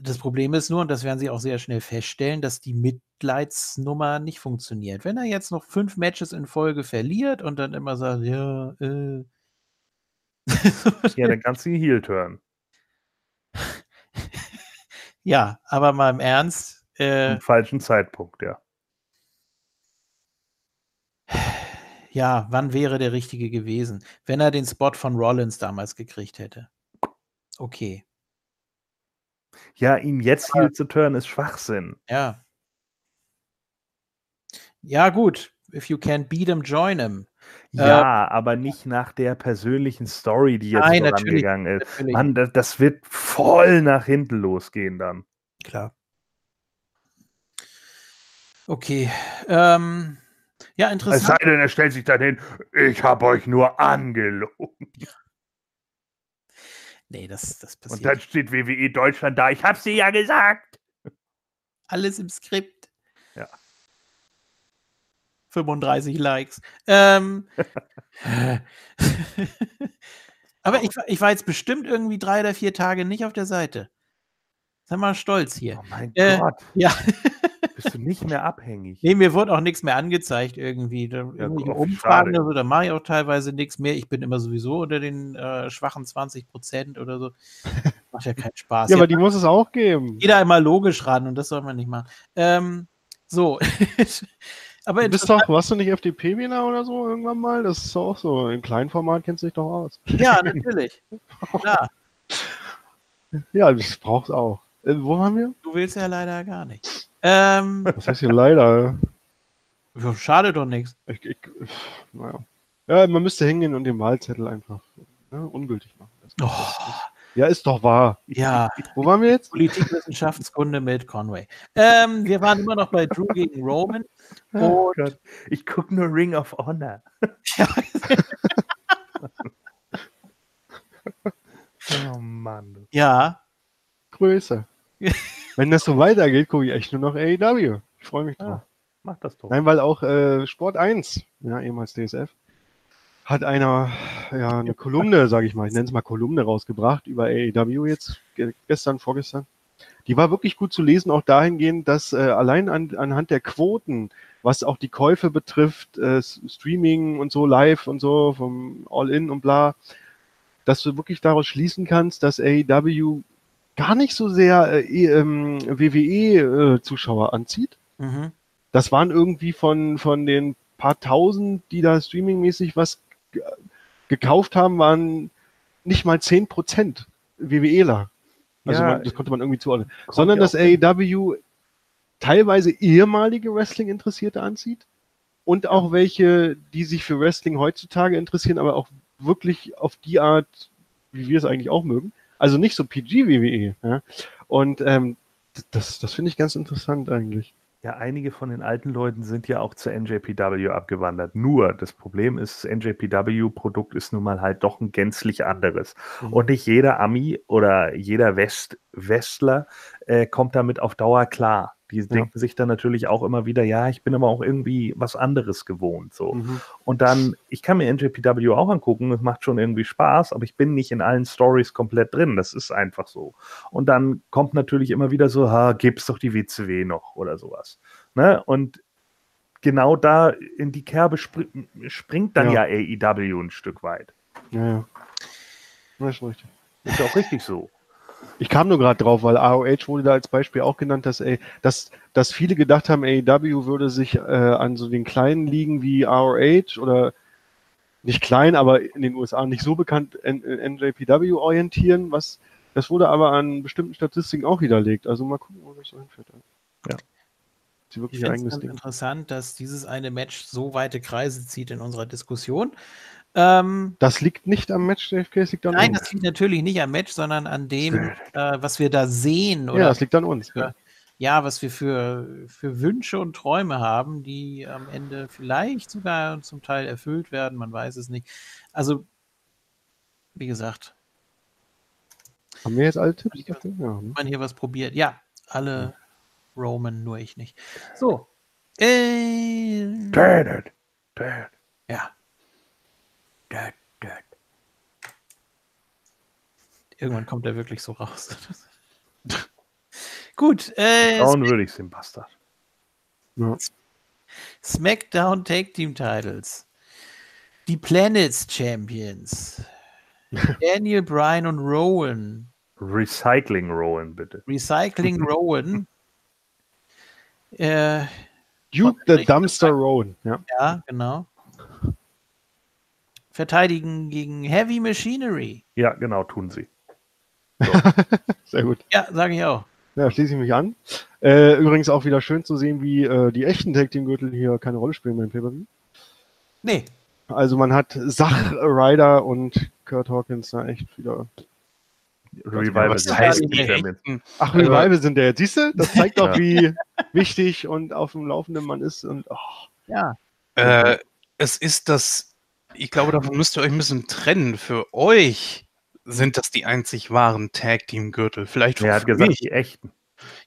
das Problem ist nur, und das werden sie auch sehr schnell feststellen, dass die Mitleidsnummer nicht funktioniert. Wenn er jetzt noch fünf Matches in Folge verliert und dann immer sagt, ja, äh. ja, dann kannst du ihn Heal hören. ja, aber mal im Ernst. Äh, Im falschen Zeitpunkt, ja. Ja, wann wäre der richtige gewesen? Wenn er den Spot von Rollins damals gekriegt hätte. Okay. Ja, ihn jetzt heel zu turnen ist Schwachsinn. Ja. Ja, gut. If you can't beat him, join him. Ja, aber nicht nach der persönlichen Story, die jetzt Nein, natürlich, vorangegangen ist. natürlich. Mann, das, das wird voll nach hinten losgehen dann. Klar. Okay. Ähm, ja, Es interessant. sei denn, er stellt sich dann hin, ich habe euch nur angelogen. Nee, das, das Und passiert. dann steht WWE Deutschland da, ich hab's dir ja gesagt. Alles im Skript. Ja. 35 Likes. Ähm, aber ich, war- ich war jetzt bestimmt irgendwie drei oder vier Tage nicht auf der Seite. Sei mal stolz hier. Oh mein Äh, Gott, Ja, bist du nicht mehr abhängig. nee, mir wurde auch nichts mehr angezeigt irgendwie. Da, wie Umfragen oder so, da mache ich auch teilweise nichts mehr. Ich bin immer sowieso unter den äh, schwachen 20 Prozent oder so. Macht ja keinen Spaß. Ja, aber Ja, die muss es auch geben. jeder immer logisch ran und das soll man nicht machen. Ähm, so. aber Du bist doch, warst du nicht FDP-Wähler oder so irgendwann mal? Das ist auch so. Im kleinen Format kennst du dich doch aus. Ja, natürlich. Klar, Ja, das braucht's auch. Äh, wo waren wir? du willst ja leider gar nicht. Ähm, Was heißt hier leider? ja, schade doch nichts. Ich, ich, naja. Ja, man müsste hingehen und den Wahlzettel einfach ne, ungültig machen. Das- Oh, Ja, ist doch wahr. ja, Wo waren wir jetzt? Politikwissenschaftskunde mit Conway. Ähm, wir waren immer noch bei Drew gegen Roman. Oh ich gucke nur Ring of Honor. ja, Oh Mann. ja, Größe. Wenn das so weitergeht, gucke ich echt nur noch AEW. Ich freue mich drauf. Ah, mach das doch. Nein, weil auch äh, Sport 1, ja, ehemals DSF, hat einer, ja, eine Kolumne, sage ich mal, ich nenne es mal Kolumne rausgebracht über AEW jetzt, ge gestern, vorgestern. Die war wirklich gut zu lesen, auch dahingehend, dass äh, allein an, anhand der Quoten, was auch die Käufe betrifft, äh, Streaming und so, live und so, vom All-In und bla, dass du wirklich daraus schließen kannst, dass AEW gar nicht so sehr äh, ähm, WWE-Zuschauer anzieht. mhm. Das waren irgendwie von, von den paar tausend, die da streamingmäßig was ge- gekauft haben, waren nicht mal 10 Prozent WWEler. Also Ja, man, das konnte man irgendwie zuordnen. Sondern dass. AEW teilweise ehemalige Wrestling-Interessierte anzieht und auch welche, die sich für Wrestling heutzutage interessieren, aber auch wirklich auf die Art, wie wir es eigentlich auch mögen. Also nicht so PG-WWE. Ja? Und ähm, das, das finde ich ganz interessant eigentlich. Ja, einige von den alten Leuten sind ja auch zur NJPW abgewandert. Nur das Problem ist, das NJPW-Produkt ist nun mal halt doch ein gänzlich anderes. Mhm. Und nicht jeder Ami oder jeder West Westler äh, kommt damit auf Dauer klar. Die denken sich dann natürlich auch immer wieder, ja, ich bin aber auch irgendwie was anderes gewohnt. So. Mhm. Und dann, ich kann mir NJPW auch angucken, es macht schon irgendwie Spaß, aber ich bin nicht in allen Stories komplett drin. Das ist einfach so. Und dann kommt natürlich immer wieder so, ha, gibt's doch die WCW noch oder sowas. Ne? Und genau da in die Kerbe spr springt dann ja. Ja. AEW ein Stück weit. Ja, ja. Das ist richtig. Ist ja auch richtig so. Ich kam nur gerade drauf, weil AOH wurde da als Beispiel auch genannt, dass, ey, dass, dass viele gedacht haben, AEW würde sich äh, an so den kleinen Ligen wie ROH oder nicht klein, aber in den USA nicht so bekannt N NJPW orientieren, was das wurde aber an bestimmten Statistiken auch widerlegt. Also mal gucken, wo das so hinführt. Ja. Sie Ich wirklich finde es interessant, dass dieses eine Match so weite Kreise zieht in unserer Diskussion. Ähm, Das liegt nicht am Match, JFK, es liegt an nein, uns. das liegt natürlich nicht am Match, sondern an dem, äh, was wir da sehen oder ja, das liegt an uns. Ja. ja, was wir für, für Wünsche und Träume haben, die am Ende vielleicht sogar zum Teil erfüllt werden, man weiß es nicht. Also, wie gesagt, Haben wir jetzt alle Tipps? Ja, ne? wenn man hier was probiert, ja, alle Roman, nur ich nicht. So. Äh, ja. Död, död. Irgendwann kommt er wirklich so raus. Gut, äh, Down würde ich den Bastard. Ja. SmackDown Tag Team Titles. Die Planets Champions. Daniel Bryan und Rowan. Recycling Rowan, bitte. Recycling Rowan. Äh, Duke the Dumpster Rowan. Ja. ja, genau. Verteidigen gegen Heavy Machinery. Ja, genau, tun sie. Sehr gut. Ja, sage ich auch. Ja, schließe ich mich an. Äh, übrigens auch wieder schön zu sehen, wie äh, die echten Tag Team Gürtel hier keine Rolle spielen beim Pay-Per-View. Nee, Also man hat Sach Ryder und Kurt Hawkins da echt wieder. Revival Was sind heißt die? Ach, Also- Revival sind der jetzt. Siehst du? Das zeigt doch, wie wichtig und auf dem Laufenden man ist. Und oh, ja. Äh, es ist das, ich glaube, davon müsst ihr euch ein bisschen trennen. Für euch sind das die einzig wahren Tag Team Gürtel. Vielleicht Er hat für gesagt, mich. die echten.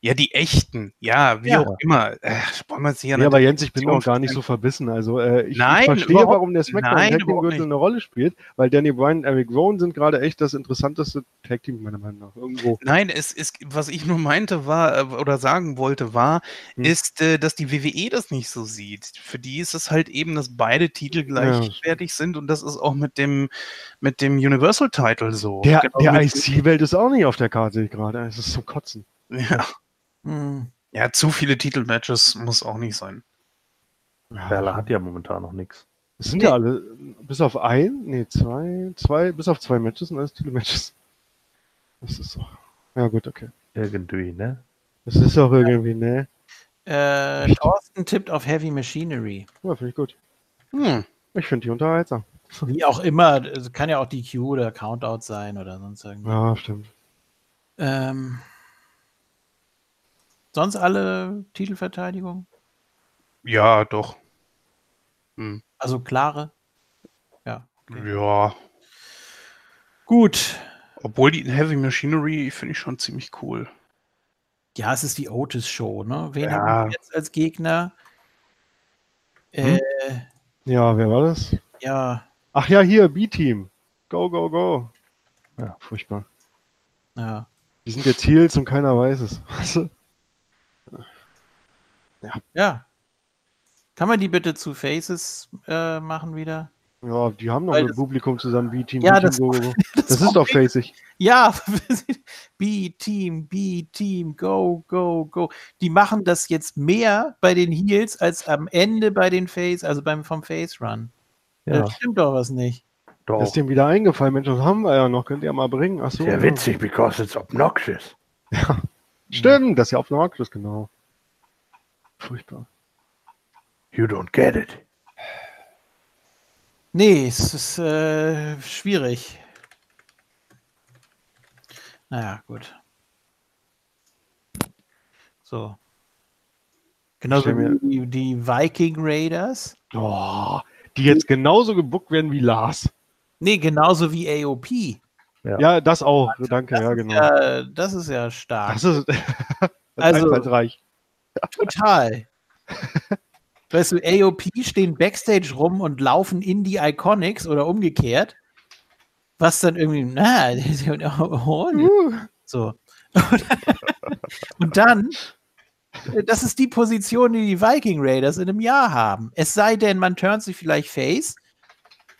Ja, die echten. Ja, wie Ja. auch immer. Äh, wollen wir uns hier ja, aber Jens, ich bin auch gar nicht so verbissen. Also äh, ich, Nein, ich verstehe, warum der SmackDown nein, Tag Team überhaupt Gürtel nicht. eine Rolle spielt, weil Danny Bryan und Eric Rowan sind gerade echt das interessanteste Tag Team meiner Meinung nach. Irgendwo. Nein, es ist, was ich nur meinte, war, äh, oder sagen wollte, war, Hm. ist, äh, dass die WWE das nicht so sieht. Für die ist es halt eben, dass beide Titel gleichwertig sind und das ist auch mit dem, mit dem Universal Title so. Der, Genau der IC-Welt ist auch nicht auf der Karte sehe ich gerade. Es ist zum Kotzen. Ja. Hm. ja, zu viele Titelmatches muss auch nicht sein. Perla hat ja momentan noch nichts. Es sind Nee. ja alle, bis auf ein, nee, zwei, zwei, bis auf zwei Matches sind alles Titelmatches. Das ist doch. Ja, gut, okay. Irgendwie, ne? Das ist auch irgendwie, ne? Äh, Thorsten tippt auf Heavy Machinery. Ja, finde ich gut. Hm. Ich finde die unterhaltsam. Wie auch immer, es kann ja auch DQ oder Countout sein oder sonst irgendwas. Ja, stimmt. Ähm, sonst alle Titelverteidigung? Ja, doch. Hm. Also klare? Ja. Okay. Ja. Gut. Obwohl die Heavy Machinery finde ich schon ziemlich cool. Ja, es ist die Otis-Show, ne? Wen Ja. haben wir jetzt als Gegner? Äh, Ja, wer war das? ja, Ach ja, hier, B-Team. Go, go, go. Ja, furchtbar. ja. Die sind jetzt Heels und keiner weiß es. Du? Ja. Kann man die bitte zu Faces äh, machen wieder? Ja, die haben noch Weil mit das- Publikum zusammen B-Team. Ja, B-Team, das- go, go, go. Das ist doch facig. Ja, B-Team, B-Team, go, go, go. Die machen das jetzt mehr bei den Heels als am Ende bei den Face, also beim vom Face Run. Ja, Das stimmt doch was nicht. Das doch. ist dem wieder eingefallen. Mensch, das haben wir ja noch. Könnt ihr mal bringen. Ach so. Sehr ja. witzig, because it's obnoxious. Stimmt, das ist ja Markus, genau. Furchtbar. You don't get it. Nee, es ist äh, schwierig. Naja, gut. So. Genauso wie die Viking Raiders. Oh, die jetzt genauso gebuckt werden wie Lars. Nee, genauso wie AOP. Ja. Ja, das auch. Danke, ja, genau. Ja, das ist ja stark. Das ist, das Also- ist einfallsreich. Total. weißt du, AOP stehen Backstage rum und laufen in die Iconics oder umgekehrt. Was dann irgendwie, na, Uh, so. und dann, das ist die Position, die die Viking Raiders in einem Jahr haben. Es sei denn, man turnt sie vielleicht face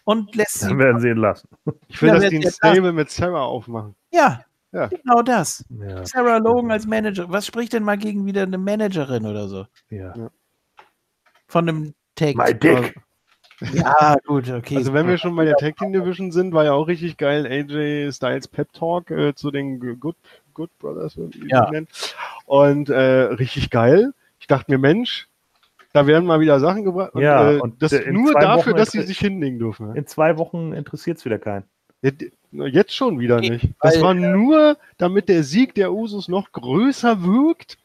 und lässt sie. Dann werden sie ihn lassen. ich will, dass die ein Stable mit Sarah aufmachen. Ja, Ja. genau das. Ja, Sarah Logan als Manager. Was spricht denn mal gegen wieder eine Managerin oder so? ja. Von einem Take. My dick. Ja, gut, okay. Also wenn wir schon bei der Tag Team Division sind, war ja auch richtig geil AJ Styles Pep Talk äh, zu den Good, Good Brothers, Ja. Und äh, richtig geil. Ich dachte mir, Mensch, da werden mal wieder Sachen gebracht. Ja, äh, und das in nur dafür, Wochen dass sie sich hinlegen dürfen. ne? In zwei Wochen interessiert es wieder keinen. Ja, Jetzt schon wieder nicht. Das war nur, damit der Sieg der Usos noch größer wirkt.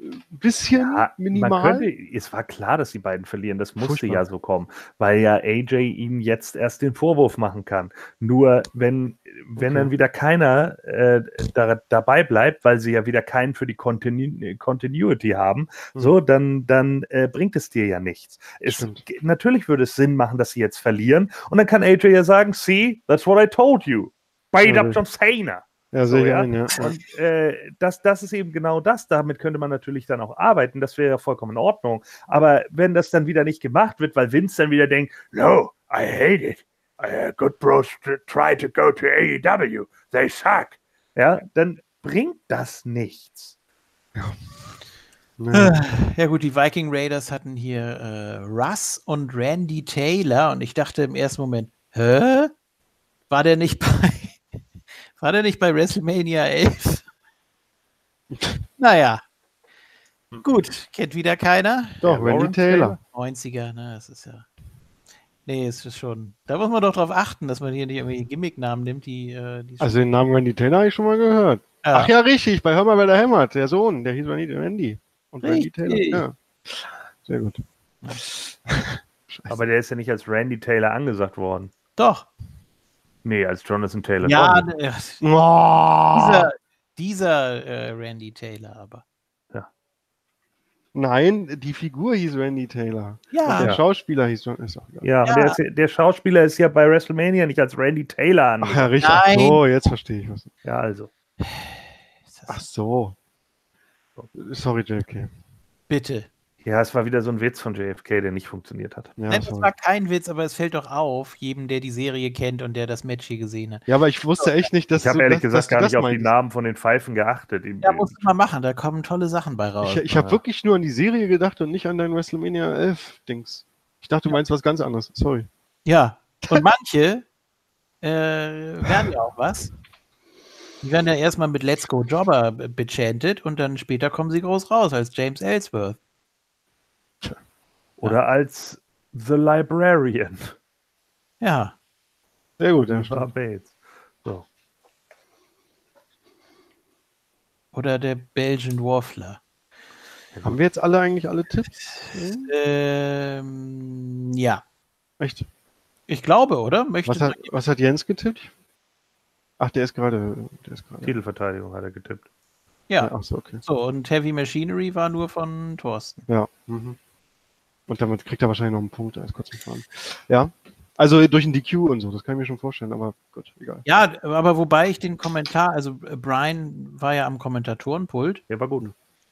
Ein bisschen Ja, minimal. Könnte, es war klar, dass die beiden verlieren. Das musste Furchtbar. ja so kommen, weil ja AJ ihm jetzt erst den Vorwurf machen kann. Nur wenn, wenn Okay. dann wieder keiner äh, da, dabei bleibt, weil sie ja wieder keinen für die Continu Continuity haben, Hm. so, dann, dann äh, bringt es dir ja nichts. Es, natürlich würde es Sinn machen, dass sie jetzt verlieren. Und dann kann AJ ja sagen, see, that's what I told you. Bait up John Cena. Ja, So, ja. ein, ja. Und äh, das, das ist eben genau das. Damit könnte man natürlich dann auch arbeiten. Das wäre ja vollkommen in Ordnung. Aber wenn das dann wieder nicht gemacht wird, weil Vince dann wieder denkt, no, I hate it. Uh, good bros try to go to AEW. They suck. Ja, dann bringt das nichts. Ja. Ja gut, die Viking Raiders hatten hier äh, Russ und Randy Taylor und ich dachte im ersten Moment, Hä? War der nicht bei, war der nicht bei WrestleMania 11? naja. Gut, kennt wieder keiner. Doch, Randy Taylor. 90er, ne, das ist ja. Nee, es ist schon. Da muss man doch drauf achten, dass man hier nicht irgendwelche Gimmicknamen nimmt, die. Äh, die Also den Namen Randy Taylor habe ich schon mal gehört. Ja. Ach ja, richtig, bei Hör mal, wer da hämmert. Der Sohn, der hieß Randy. Randy. Und Randy Richtig. Taylor. Ja. Sehr gut. Aber der ist ja nicht als Randy Taylor angesagt worden. Doch. Nee, als Jonathan Taylor. Ja, Oh, dieser, dieser äh, Randy Taylor aber. Nein, die Figur hieß Randy Taylor. Und Ja, der Ja. Schauspieler hieß auch egal. ja, Ja. Und der, ist, ja- der Schauspieler ist ja bei WrestleMania nicht als Randy Taylor Ach angesagt. ja, richtig. Ach Nein. so, jetzt verstehe ich was. Ja, also. Ach so. Sorry, JK. bitte. Ja, es war wieder so ein Witz von JFK, der nicht funktioniert hat. Ja, Nein, das war kein Witz, aber es fällt doch auf, jedem, der die Serie kennt und der das Match hier gesehen hat. ja, aber ich wusste echt nicht, dass Ich habe ehrlich dass, gesagt gar das nicht auf die. Namen von den Pfeifen geachtet. Ja, musst du mal machen, da kommen tolle Sachen bei raus. Ich, ich habe wirklich nur an die Serie gedacht und nicht an dein WrestleMania 11 Dings. Ich dachte, du meinst was ganz anderes. Sorry. Ja, und manche äh, werden ja auch was. Die werden ja erstmal mit Let's Go Jobber be- bechantet und dann später kommen sie groß raus als James Ellsworth. Oder als The Librarian. Ja, Sehr gut. Ja, War stimmt. Bates. So. oder der Belgian Waffler. Haben wir jetzt alle eigentlich alle Tipps? Hm? Ähm, ja, Echt? ich glaube, oder? Möchte Was hat, was hat Jens getippt? Ach, der ist gerade. Der ist gerade. Titelverteidigung hat er getippt. ja. Ach so, okay. So, und Heavy Machinery war nur von Thorsten. Ja. Mhm. Und damit kriegt er wahrscheinlich noch einen Punkt als kurz fahren. Ja. Also durch ein DQ und so, das kann ich mir schon vorstellen, aber gut, egal. Ja, aber wobei ich den Kommentar, also äh, Brian war ja am Kommentatorenpult Der war gut.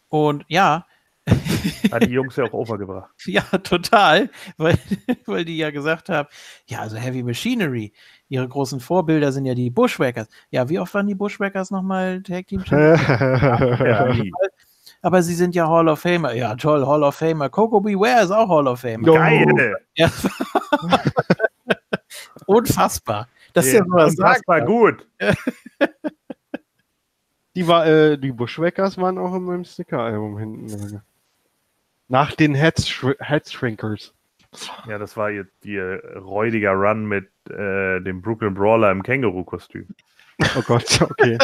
und ja, Hat die Jungs ja auch overgebracht. ja, total, weil, weil die ja gesagt haben, ja, also Heavy Machinery, ihre großen Vorbilder sind ja die Bushwhackers. Ja, wie oft waren die Bushwhackers nochmal Tag Team Champions? Ja, nie. Aber sie sind ja Hall of Famer. Ja, toll, Hall of Famer. Coco Beware ist auch Hall of Famer. Geil! Ja. Unfassbar. Das ist ja, Ja, so was unfassbar gut. Die, war, äh, die Bushwhackers waren auch in meinem Sticker-Album hinten. Nach den Headshri Headshrinkers. Ja, das war ihr, ihr räudiger Run mit äh, dem Brooklyn Brawler im Känguru-Kostüm. Oh Gott, okay.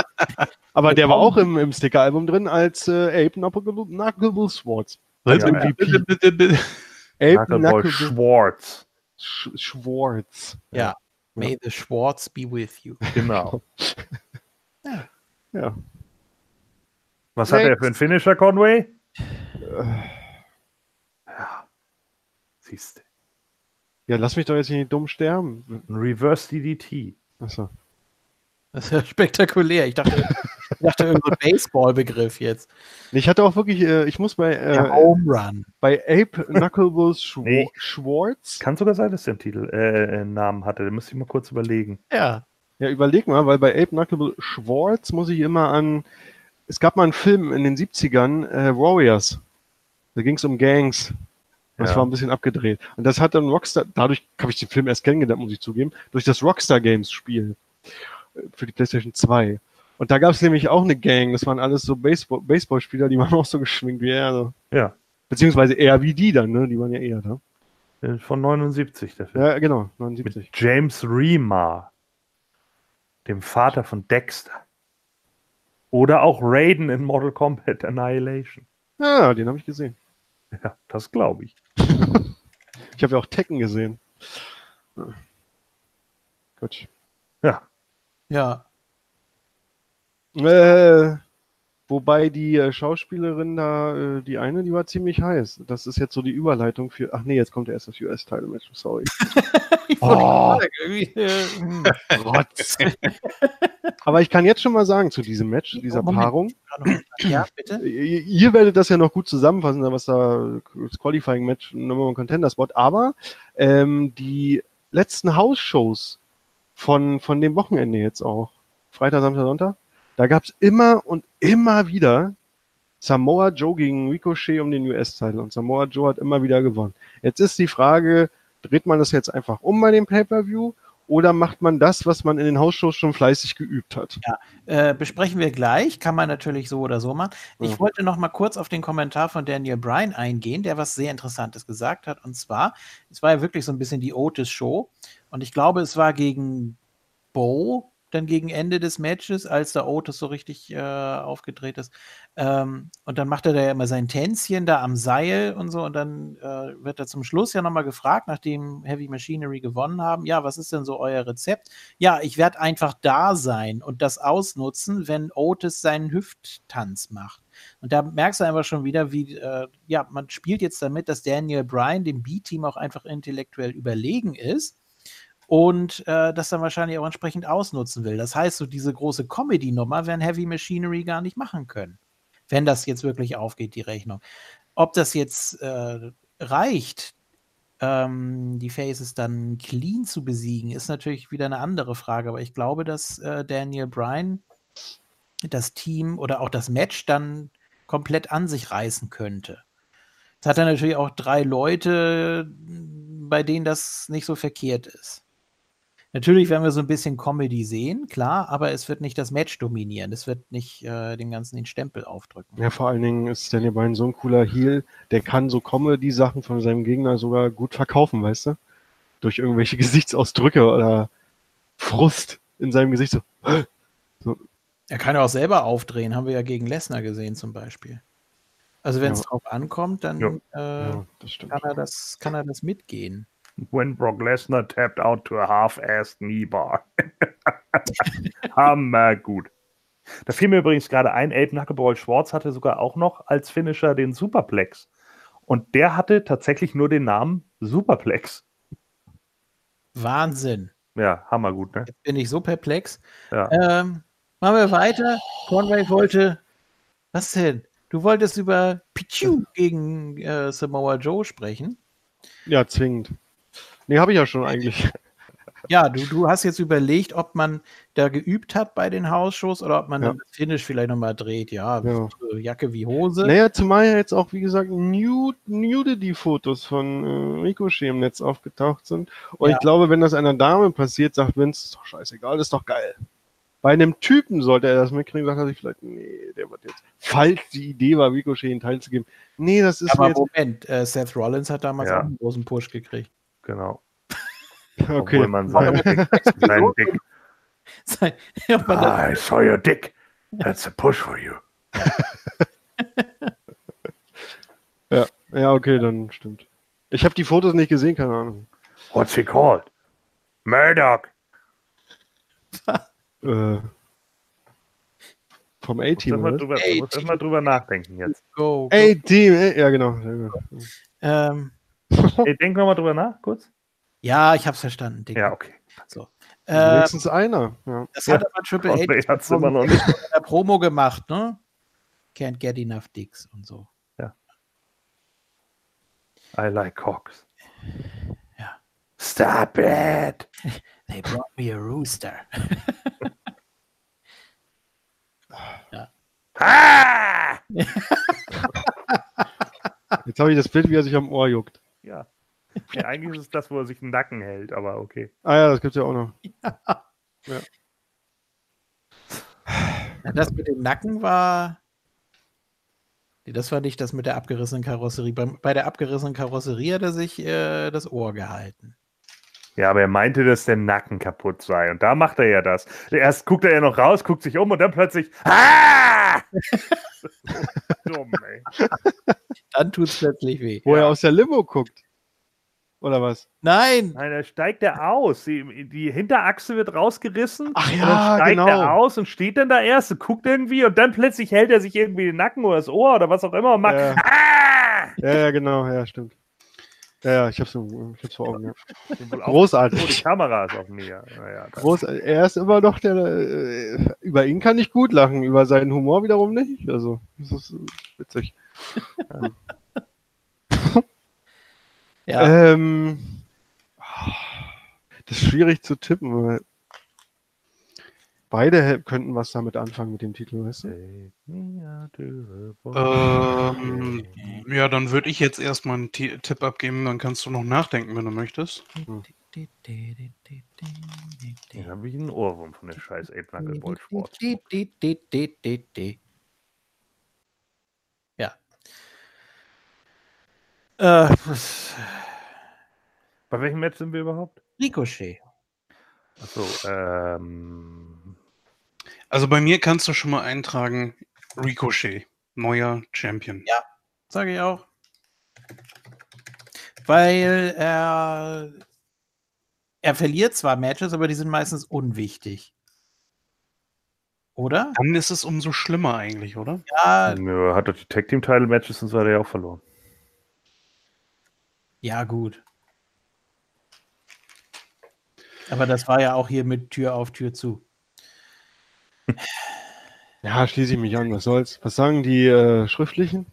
Aber der war auch im, im Sticker-Album drin als äh, Ape Knuckle Knuckle Swords. Als Ja, ja. MVP. Ape Knuckleball Knuckle Schwartz. Sch Schwartz. Ja. May the Schwartz be with you. Genau. Ja. Was hat er Next. für einen Finisher, Conway? Ja. Siehst du. Ja, lass mich doch jetzt nicht dumm sterben. Ein Reverse DDT. Achso. Das ist ja spektakulär. Ich dachte, ich dachte irgendein Baseball-Begriff jetzt. Ich hatte auch wirklich, äh, ich muss bei, äh, Home Run. bei Ape Knuckleballs Schwa Nee. Schwartz. Kann sogar sein, dass der einen Titel, äh, einen Namen hatte. Da müsste ich mal kurz überlegen. Ja. Ja, überleg mal, weil bei Ape Knuckleball Schwartz muss ich immer an. Es gab mal einen Film in den 70ern, äh, Warriors. Da ging es um Gangs. Das Ja. war ein bisschen abgedreht. Und das hat dann Rockstar, dadurch habe ich den Film erst kennengelernt, muss ich zugeben, durch das Rockstar Games Spiel äh, für die PlayStation 2. Und da gab es nämlich auch eine Gang, das waren alles so Baseball- Baseballspieler, die waren auch so geschminkt wie er. So. Ja. Beziehungsweise eher wie die dann, ne? Die waren ja eher da. Von 79, der Film. Ja, genau, Mit 79. James Remar, dem Vater von Dexter. Oder auch Raiden in Mortal Kombat Annihilation. Ja, den habe ich gesehen. Ja, das glaube ich. Ich habe ja auch Tekken gesehen. Ja. Gut. Ja. Ja. Äh, wobei die äh, Schauspielerin da, äh, die eine, die war ziemlich heiß. Das ist jetzt so die Überleitung für. Ach nee, jetzt kommt ja erst das US-Title-Match. Sorry. Oh. äh, hm. Rotz. Aber ich kann jetzt schon mal sagen zu diesem Match, dieser Moment. Paarung. ja, bitte. Ihr ihr werdet das ja noch gut zusammenfassen, was da das Qualifying-Match, Number One Contender-Spot. Aber ähm, die letzten House-Shows von, von dem Wochenende jetzt auch, Freitag, Samstag, Sonntag, da gab es immer und immer wieder Samoa Joe gegen Ricochet um den US-Titel. Und Samoa Joe hat immer wieder gewonnen. Jetzt ist die Frage, dreht man das jetzt einfach um bei dem Pay-Per-View Oder macht man das, was man in den Hausshows schon fleißig geübt hat? Äh, besprechen wir gleich, kann man natürlich so oder so machen. Ich Ja. wollte noch mal kurz auf den Kommentar von Daniel Bryan eingehen, der was sehr Interessantes gesagt hat. Und zwar, es war ja wirklich so ein bisschen die Otis-Show. Und ich glaube, es war gegen Bo, dann gegen Ende des Matches, als der Otis so richtig äh, aufgedreht ist. Ähm, und dann macht er da ja immer sein Tänzchen da am Seil und so. Und dann äh, wird er zum Schluss ja noch mal gefragt, nachdem Heavy Machinery gewonnen haben, ja, was ist denn so euer Rezept? Ja, ich werde einfach da sein und das ausnutzen, wenn Otis seinen Hüfttanz macht. Und da merkst du einfach schon wieder, wie, äh, ja, man spielt jetzt damit, dass Daniel Bryan dem B-Team auch einfach intellektuell überlegen ist und äh, das dann wahrscheinlich auch entsprechend ausnutzen will. Das heißt, so diese große Comedy-Nummer werden Heavy Machinery gar nicht machen können, wenn das jetzt wirklich aufgeht, die Rechnung. Ob das jetzt äh, reicht, ähm, die Faces dann clean zu besiegen, ist natürlich wieder eine andere Frage. Aber ich glaube, dass äh, Daniel Bryan das Team oder auch das Match dann komplett an sich reißen könnte. Jetzt hat er natürlich auch drei Leute, bei denen das nicht so verkehrt ist. Natürlich werden wir so ein bisschen Comedy sehen, klar, aber es wird nicht das Match dominieren. Es wird nicht äh, dem Ganzen den Stempel aufdrücken. Ja, vor allen Dingen ist Daniel Bryan so ein cooler Heel, der kann so Comedy-Sachen von seinem Gegner sogar gut verkaufen, weißt du? Durch irgendwelche Gesichtsausdrücke oder Frust in seinem Gesicht. So, Er kann ja auch selber aufdrehen, haben wir ja gegen Lesnar gesehen zum Beispiel. Also wenn es Ja. drauf ankommt, dann Ja. äh, ja, kann, er das, kann er das mitgehen. When Brock Lesnar tapped out to a half-assed knee bar. Hammer gut. Da fiel mir übrigens gerade ein, Abe Knuckleball Schwartz hatte sogar auch noch als Finisher den Superplex. Und der hatte tatsächlich nur den Namen Superplex. Wahnsinn. Ja, hammergut, ne? Jetzt bin ich so perplex. Ja. Ähm, machen wir weiter. Conway wollte. Was denn? Du wolltest über Pichu gegen äh, Samoa Joe sprechen. Ja, zwingend. Nee, habe ich ja schon eigentlich. Ja, du, du hast jetzt überlegt, ob man da geübt hat bei den Hausshows oder ob man Ja. dann das Finish vielleicht nochmal dreht. Ja, Ja. Jacke wie Hose. Naja, zumal ja jetzt auch, wie gesagt, Nude, Nudity-Fotos von äh, Ricochet im Netz aufgetaucht sind. Und Ja. ich glaube, wenn das einer Dame passiert, sagt Vince, ist doch scheißegal, ist doch geil. Bei einem Typen sollte er das mitkriegen, sagt er sich vielleicht, nee, der wird jetzt, falls die Idee war, Ricochet einen teilzugeben, nee, das ist Aber jetzt, Moment, äh, Seth Rollins hat damals Ja. auch einen großen Push gekriegt. Genau. Obwohl okay. man sagt, sein Dick. Sein- Ob man das- Ah, I saw your dick. That's a push for you. Ja, okay, dann stimmt. Ich habe die Fotos nicht gesehen, keine Ahnung. What's he called? Murdoch. Äh, vom A-Team, muss mal drüber nachdenken jetzt. A-Team, ja genau. Ähm, Ey, denk noch mal drüber nach, kurz. ja, ich hab's verstanden. Dick. Ja, okay. Äh, Wenigstens einer. Ja. das Ja. hat aber Triple H Conway hat's immer noch nicht. in der Promo gemacht, ne? Can't get enough dicks und so. I like cocks. Ja. Stop it! They brought me a rooster. Ah! Jetzt habe ich das Bild, wie er sich am Ohr juckt. Ja. ja. Eigentlich ist es das, wo er sich den Nacken hält, aber okay. Ah ja, das gibt's ja auch noch. Ja, das mit dem Nacken war. Nee, das war nicht das mit der abgerissenen Karosserie. Bei, bei der abgerissenen Karosserie hat er sich äh, das Ohr gehalten. Ja, aber er meinte, dass der Nacken kaputt sei. Und da macht er ja das. Erst guckt er ja noch raus, guckt sich um und dann plötzlich. Ah! Dumm, ey. Dann tut's plötzlich weh. Wo Ja. er aus der Limo guckt. Oder was? Nein! Nein, da steigt er aus. Die, die Hinterachse wird rausgerissen. Ach und ja, dann steigt genau. er aus und steht dann da erst und guckt irgendwie und dann plötzlich hält er sich irgendwie den Nacken oder das Ohr oder was auch immer und macht. Ja. Ah! Ja, ja, genau, ja, stimmt. Ja, ja, ich hab's, im- ich hab's vor Augen. Ja. Großartig. Oh, die Kamera ist auf mir. Naja, das- Groß, er ist immer noch der, äh, über ihn kann ich gut lachen, über seinen Humor wiederum nicht. Also, das ist äh, witzig. Ja, Ähm, das ist schwierig zu tippen, weil Beide könnten was damit anfangen mit dem Titel, weißt du? Ähm, ja, dann würde ich jetzt erstmal einen Ti- Tipp abgeben, dann kannst du noch nachdenken, wenn du möchtest. Jetzt habe ich einen Ohrwurm von der scheiß Ape Knuckleball Sport. Ja. Äh, Bei welchem Match sind wir überhaupt? Ricochet. Achso, ähm. Also bei mir kannst du schon mal eintragen, Ricochet, neuer Champion. Ja. Sage ich auch. Weil er, er verliert zwar Matches, aber die sind meistens unwichtig. Oder? Dann ist es umso schlimmer eigentlich, oder? Ja, Nö, hat doch die Tag Team Title Matches und so hat er ja auch verloren. ja, gut. Aber das war ja auch hier mit Tür auf Tür zu. Ja, schließe ich mich an, was soll's. Was sagen die äh, Schriftlichen?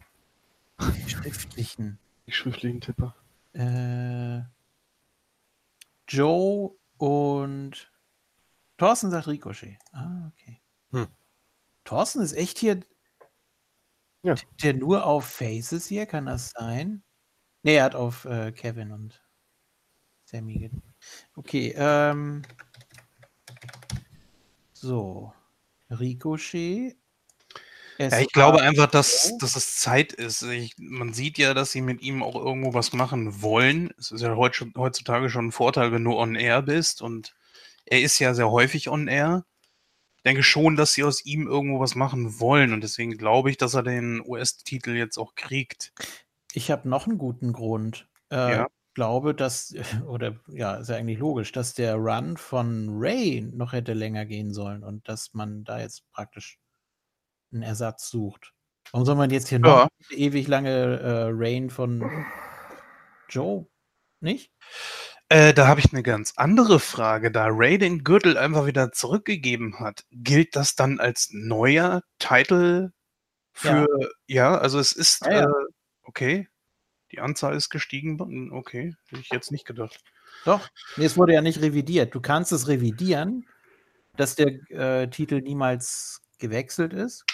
Die schriftlichen. Die schriftlichen Tipper. Äh, Joe und Thorsten sagt Ricochet. Ah, okay. Hm. Thorsten ist echt hier. Ja. Tippt Der nur auf Faces hier, kann das sein? Nee, er hat auf äh, Kevin und Sammy. Okay, ähm. So. Ricochet. Ja, ich glaube einfach, dass, dass es Zeit ist. Ich, man sieht ja, dass sie mit ihm auch irgendwo was machen wollen. Es ist ja heutzutage schon ein Vorteil, wenn du on air bist. Und er ist ja sehr häufig on air. Ich denke schon, dass sie aus ihm irgendwo was machen wollen. Und deswegen glaube ich, dass er den US-Titel jetzt auch kriegt. Ich habe noch einen guten Grund. Äh, Ja. Glaube, dass, oder ja, ist ja eigentlich logisch, dass der Run von Ray noch hätte länger gehen sollen und dass man da jetzt praktisch einen Ersatz sucht. Warum soll man jetzt hier noch Ja. eine ewig lange äh, Reign von Joe? Nicht? Äh, da habe ich eine ganz andere Frage. Da Ray den Gürtel einfach wieder zurückgegeben hat, gilt das dann als neuer Titel für. Ja, also es ist. Ja, ja. Äh, okay. Die Anzahl ist gestiegen. Okay, hätte ich jetzt nicht gedacht. Doch. Nee, es wurde ja nicht revidiert. Du kannst es revidieren, dass der äh, Titel niemals gewechselt ist.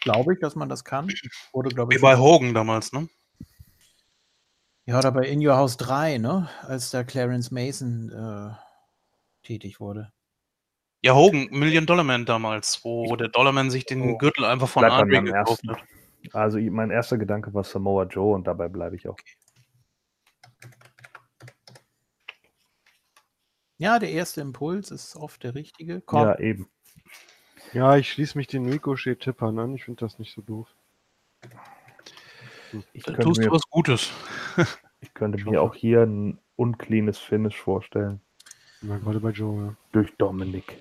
Glaube ich, dass man das kann. Wurde, glaube Wie ich, bei Hogan damals, ne? Ja, oder bei In Your House 3, ne? Als da Clarence Mason äh, tätig wurde. Ja, Hogan, Million Dollar Man damals, wo der Dollarman sich den Oh. Gürtel einfach von Andre gekauft hat. Also mein erster Gedanke war Samoa Joe und dabei bleibe ich auch. Ja, der erste Impuls ist oft der richtige. Ja, Komm, eben. Ja, ich schließe mich den Ricochet-Tippern an. Ich finde das nicht so doof. Ich Da könnte tust du mir, was Gutes. ich könnte Ich mir auch hier ein uncleanes Finish vorstellen. Gerade bei Joe, Durch Dominik.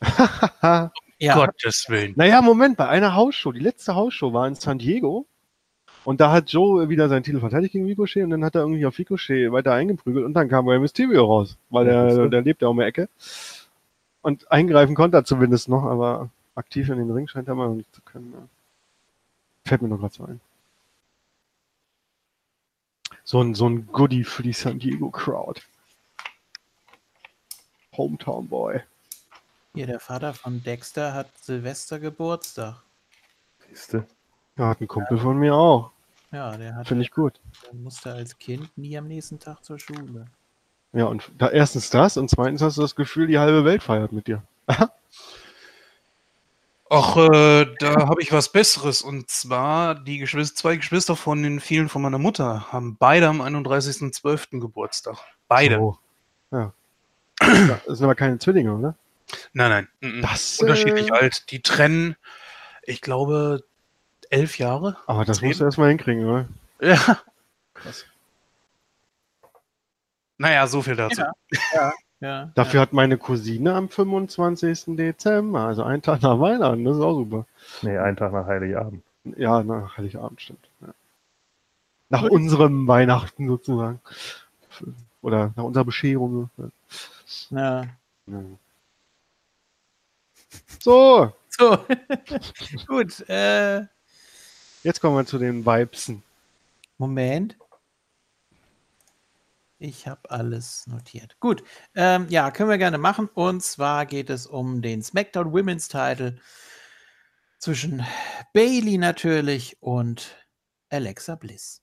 ja. Gottes Willen. naja, Moment, bei einer Hausshow, die letzte Hausshow war in San Diego. Und da hat Joe wieder seinen Titel verteidigt gegen Ricochet und dann hat er irgendwie auf Ricochet weiter eingeprügelt und dann kam Rey Mysterio raus, weil der, der lebt ja um die Ecke. Und eingreifen konnte er zumindest noch, aber aktiv in den Ring scheint er mal noch nicht zu können. Fällt mir noch gerade so ein. So ein, so ein Goodie für die San Diego Crowd. Hometown Boy. Hier der Vater von Dexter hat Silvester Geburtstag. Siehst du? Ja, hat ein Kumpel von mir auch. Ja, der, hat, Finde ich gut. der musste als Kind nie am nächsten Tag zur Schule. Ja, und da erstens das und zweitens hast du das Gefühl, die halbe Welt feiert mit dir. Ach, äh, da habe ich was Besseres. Und zwar, die Geschwister, zwei Geschwister von den vielen von meiner Mutter haben beide am 31.12. Geburtstag. Beide. So. Ja. Das sind aber keine Zwillinge, oder? Nein, nein. mhm. Das, Unterschiedlich äh, alt. Die trennen, ich glaube, elf Jahre. Aber das musst du erstmal hinkriegen, oder? Ja. Krass. Naja, so viel dazu. Ja. Ja, Dafür hat meine Cousine am 25. Dezember, also einen Tag nach Weihnachten, das ist auch super. Nee, einen Tag nach Heiligabend. Ja, nach Heiligabend stimmt. Ja. Nach unserem Weihnachten sozusagen. Oder nach unserer Bescherung. Ja. ja. So, So, gut. Äh, jetzt kommen wir zu den Vibesen. Moment. Ich habe alles notiert. Gut, ähm, ja, können wir gerne machen. Und zwar geht es um den SmackDown Women's Title zwischen Bailey natürlich und Alexa Bliss.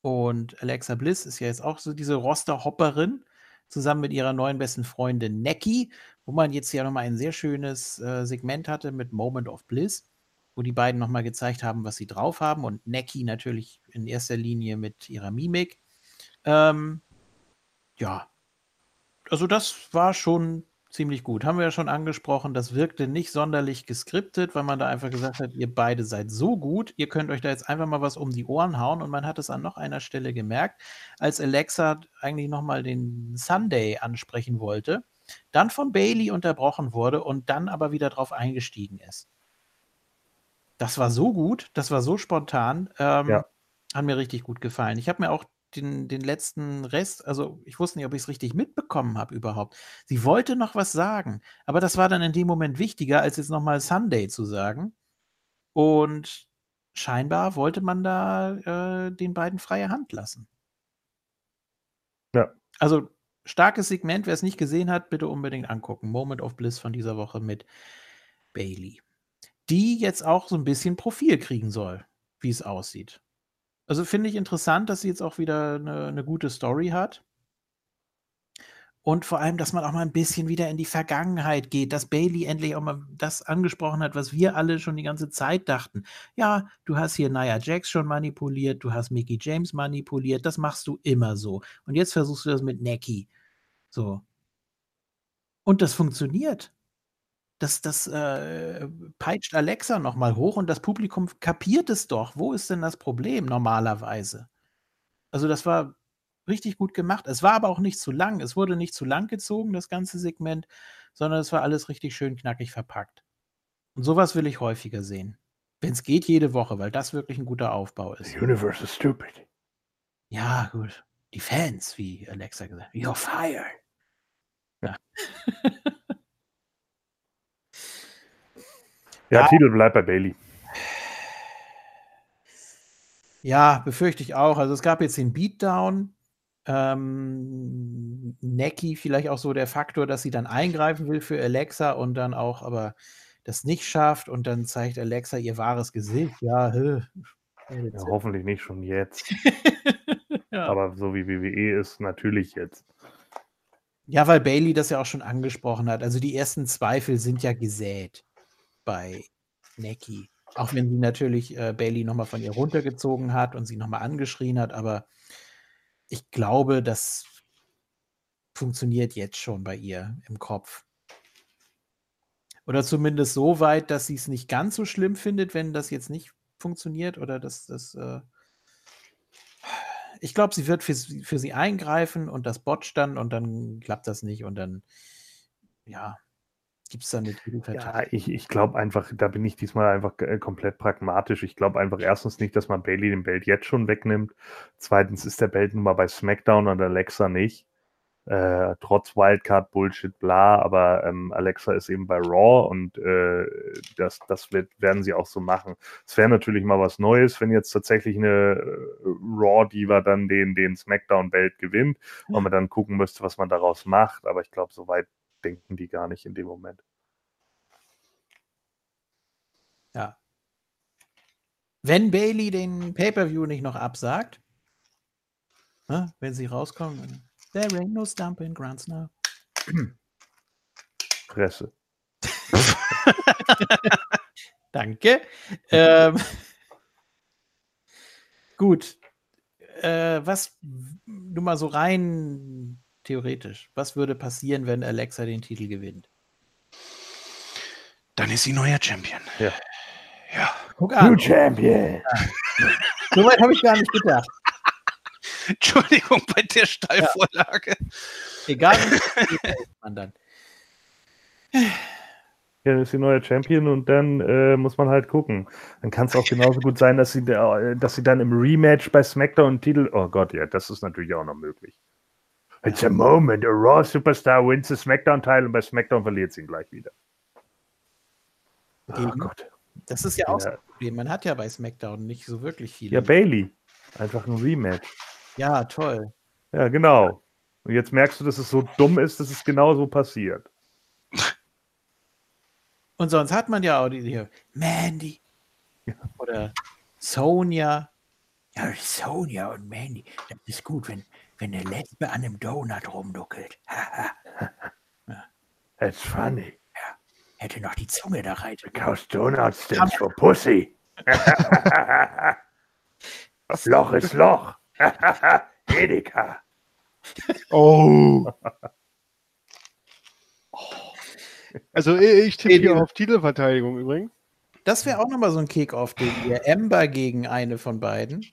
Und Alexa Bliss ist ja jetzt auch so diese Roster-Hopperin, zusammen mit ihrer neuen besten Freundin Necki, wo man jetzt ja nochmal ein sehr schönes äh, Segment hatte mit Moment of Bliss, wo die beiden nochmal gezeigt haben, was sie drauf haben. Und Necki natürlich in erster Linie mit ihrer Mimik. Ähm, ja, also das war schon ziemlich gut. Haben wir ja schon angesprochen, das wirkte nicht sonderlich geskriptet, weil man da einfach gesagt hat, ihr beide seid so gut, ihr könnt euch da jetzt einfach mal was um die Ohren hauen und man hat es an noch einer Stelle gemerkt, als Alexa eigentlich nochmal den Sunday ansprechen wollte, dann von Bailey unterbrochen wurde und dann aber wieder drauf eingestiegen ist. Das war so gut, das war so spontan, ähm, Ja. hat mir richtig gut gefallen. Ich habe mir auch den, den letzten Rest, also ich wusste nicht, ob ich es richtig mitbekommen habe überhaupt. Sie wollte noch was sagen, aber das war dann in dem Moment wichtiger, als jetzt nochmal Sunday zu sagen. Und scheinbar wollte man da äh, den beiden freie Hand lassen. Ja. Also starkes Segment, wer es nicht gesehen hat, bitte unbedingt angucken. Moment of Bliss von dieser Woche mit Bailey. Die jetzt auch so ein bisschen Profil kriegen soll, wie es aussieht. Also finde ich interessant, dass sie jetzt auch wieder eine, eine gute Story hat. Und vor allem, dass man auch mal ein bisschen wieder in die Vergangenheit geht, dass Bailey endlich auch mal das angesprochen hat, was wir alle schon die ganze Zeit dachten. Ja, du hast hier Nia Jax schon manipuliert, du hast Mickey James manipuliert, das machst du immer so. Und jetzt versuchst du das mit Necki. So. Und das funktioniert. Das, das äh, peitscht Alexa nochmal hoch und das Publikum kapiert es doch. Wo ist denn das Problem normalerweise? Also, das war richtig gut gemacht. Es war aber auch nicht zu lang. Es wurde nicht zu lang gezogen, das ganze Segment, sondern es war alles richtig schön knackig verpackt. Und sowas will ich häufiger sehen. Wenn es geht, jede Woche, weil das wirklich ein guter Aufbau ist. The universe is stupid. Ja, gut. Die Fans, wie Alexa gesagt hat. You're fired. Ja. Ja, Ja. Titel bleibt bei Bailey. Ja, befürchte ich auch. Also es gab jetzt den Beatdown. Ähm, Necki vielleicht auch so der Faktor, dass sie dann eingreifen will für Alexa und dann auch aber das nicht schafft und dann zeigt Alexa ihr wahres Gesicht. Ja. Ja, hoffentlich nicht schon jetzt. ja. Aber so wie WWE ist, natürlich jetzt. ja, weil Bailey das ja auch schon angesprochen hat. Also die ersten Zweifel sind ja gesät bei Necki. Auch wenn sie natürlich äh, Bailey nochmal von ihr runtergezogen hat und sie nochmal angeschrien hat, aber ich glaube, das funktioniert jetzt schon bei ihr im Kopf. Oder zumindest so weit, dass sie es nicht ganz so schlimm findet, wenn das jetzt nicht funktioniert oder dass das. Äh ich glaube, sie wird für, für sie eingreifen und das botcht dann und dann klappt das nicht und dann, ja, gibt es dann eine. Ja, ich, ich glaube einfach, da bin ich diesmal einfach äh, komplett pragmatisch. Ich glaube einfach erstens nicht, dass man Bailey den Belt jetzt schon wegnimmt. Zweitens ist der Belt nun mal bei SmackDown und Alexa nicht. Äh, trotz Wildcard, Bullshit, bla, aber ähm, Alexa ist eben bei Raw und äh, das, das wird, werden sie auch so machen. Es wäre natürlich mal was Neues, wenn jetzt tatsächlich eine äh, Raw-Diva dann den, den SmackDown-Belt gewinnt und man dann gucken müsste, was man daraus macht. Aber ich glaube, so weit denken die gar nicht in dem Moment. Ja. Wenn Bailey den Pay-Per-View nicht noch absagt, ne, wenn sie rauskommen, there ain't no stumping grounds now. Presse. Danke. ähm, gut. Äh, was, nur mal so rein theoretisch, was würde passieren, wenn Alexa den Titel gewinnt? Dann ist sie neuer Champion. Ja. Ja. Guck an. Champion! So weit habe ich gar nicht gedacht. Entschuldigung bei der Steilvorlage. Egal, wie man dann. Ja, dann ist sie neuer Champion und dann äh, muss man halt gucken. Dann kann es auch genauso gut sein, dass sie, da, äh, dass sie dann im Rematch bei SmackDown einen Titel. Oh Gott, ja, das ist natürlich auch noch möglich. It's a moment, a Raw Superstar wins the SmackDown-Title und bei SmackDown verliert sie ihn gleich wieder. Oh Gegen? Gott. Das ist ja auch Ja. ein Problem. Man hat ja bei SmackDown nicht so wirklich viele. Ja, Bailey. Einfach ein Rematch. Ja, toll. Ja, genau. Und jetzt merkst du, dass es so dumm ist, dass es genau so passiert. Und sonst hat man ja auch die hier, Mandy. Oder Sonja. Ja, Sonja und Mandy. Das ist gut, wenn, wenn eine Lesbe an einem Donut rumduckelt. That's funny. Hätte noch die Zunge da rein. Because donut stands for pussy. Loch ist Loch. Edeka. Oh. Also ich, tippe hier auf Titelverteidigung übrigens. Das wäre auch nochmal so ein Kick-Off, den wir Ember gegen eine von beiden.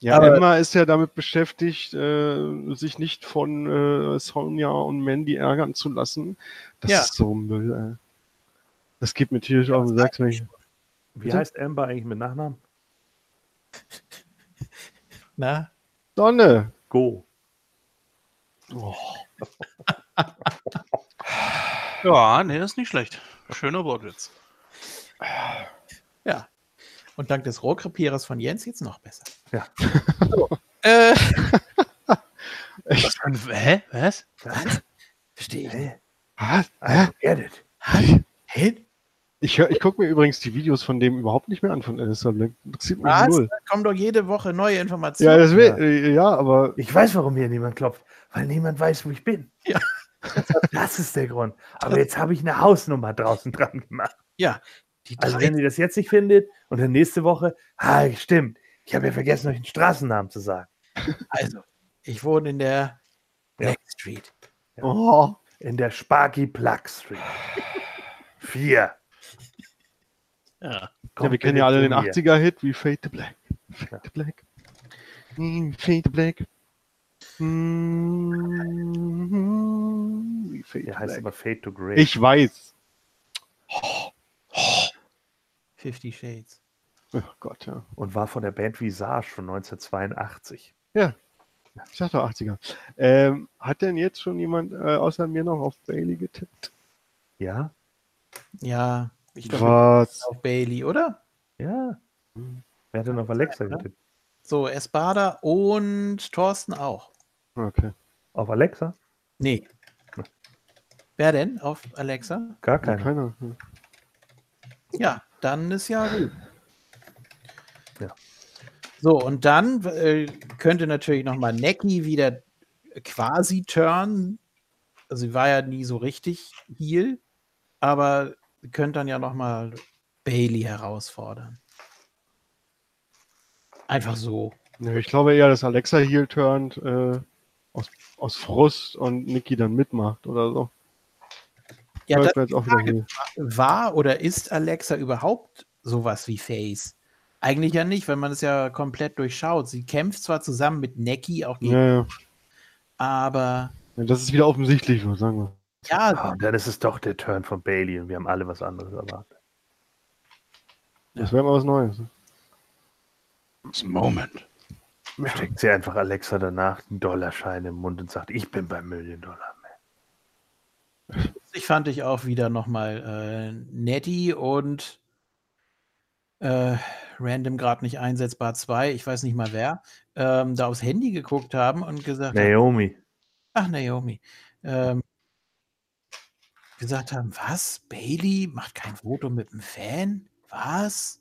Ja, Aber- Emma ist ja damit beschäftigt, äh, sich nicht von äh, Sonja und Mandy ärgern zu lassen. Das Ja. ist so Müll, ey. Das geht mir tierisch auf den Sack. wenn ich- Wie Bitte? heißt Amber eigentlich mit Nachnamen? Na? Sonne! Go. Ja, nee, ist nicht schlecht. Schöner Wortwitz. Ja. Und dank des Rohrkrepierers von Jens jetzt noch besser. Ja. So, äh, Was hä? Was? was? Verstehe ich nicht. Was? It. Hä? Ich, hör- ich gucke mir übrigens die Videos von dem überhaupt nicht mehr an, von Alistair Black. Interessiert mich Was? null. Da kommen doch jede Woche neue Informationen. Ja, das will, Ja. äh, ja, aber Ich weiß, warum hier niemand klopft, weil niemand weiß, wo ich bin. Ja. Das ist der Grund. Aber jetzt habe ich eine Hausnummer draußen dran gemacht. Ja, Also wenn ihr das jetzt nicht findet und dann nächste Woche, ah, stimmt, ich habe ja vergessen, euch den Straßennamen zu sagen. also, ich wohne in der Ja. Black Street. oh, In der Sparky Plug Street. Vier. Ja. ja, wir kennen ja alle den mir. 80er-Hit wie Fade to Black. Fade to Black. Mm, Fade to Black. Mm, wie Fade Der to heißt Black. aber Fade to Grey. Ich weiß. 50 Shades. Oh Gott, ja. Und war von der Band Visage von 1982. Ich sag doch 80er. Ähm, hat denn jetzt schon jemand äh, außer mir noch auf Bailey getippt? Ja? Ja, ich glaube Was? auf Bailey, oder? Ja. Wer hat denn auf Alexa Ja. getippt? So, Espada und Thorsten auch. Okay. Auf Alexa? Nee. Wer denn auf Alexa? Gar Ja, keiner. keiner. Hm. Ja, dann ist ja gut. So, und dann äh, könnte natürlich nochmal Neki wieder quasi turn. Also sie war ja nie so richtig Heal, aber könnte dann ja nochmal Bailey herausfordern. Einfach so. Ja, ich glaube eher, dass Alexa heel turnt äh, aus, aus Frust und Niki dann mitmacht oder so. Ja, das jetzt auch wieder heel. war oder ist Alexa überhaupt sowas wie Face? Eigentlich ja nicht, weil man es ja komplett durchschaut. Sie kämpft zwar zusammen mit Neki auch gegen, Ja, ja. aber ja. Das ist wieder offensichtlich, sagen wir. ja, Ah, und dann ist es doch der Turn von Bailey und wir haben alle was anderes erwartet. Das wäre mal was Neues. Das Moment. Steckt sie einfach Alexa danach einen Dollarschein im Mund und sagt, ich bin beim Million Dollar Man. ich fand ich auch wieder nochmal äh, Nettie und äh, random gerade nicht einsetzbar 2, ich weiß nicht mal wer, ähm, da aufs Handy geguckt haben und gesagt haben, Naomi. ach Naomi, ähm, gesagt haben, was? Bailey macht kein Foto mit einem Fan? Was?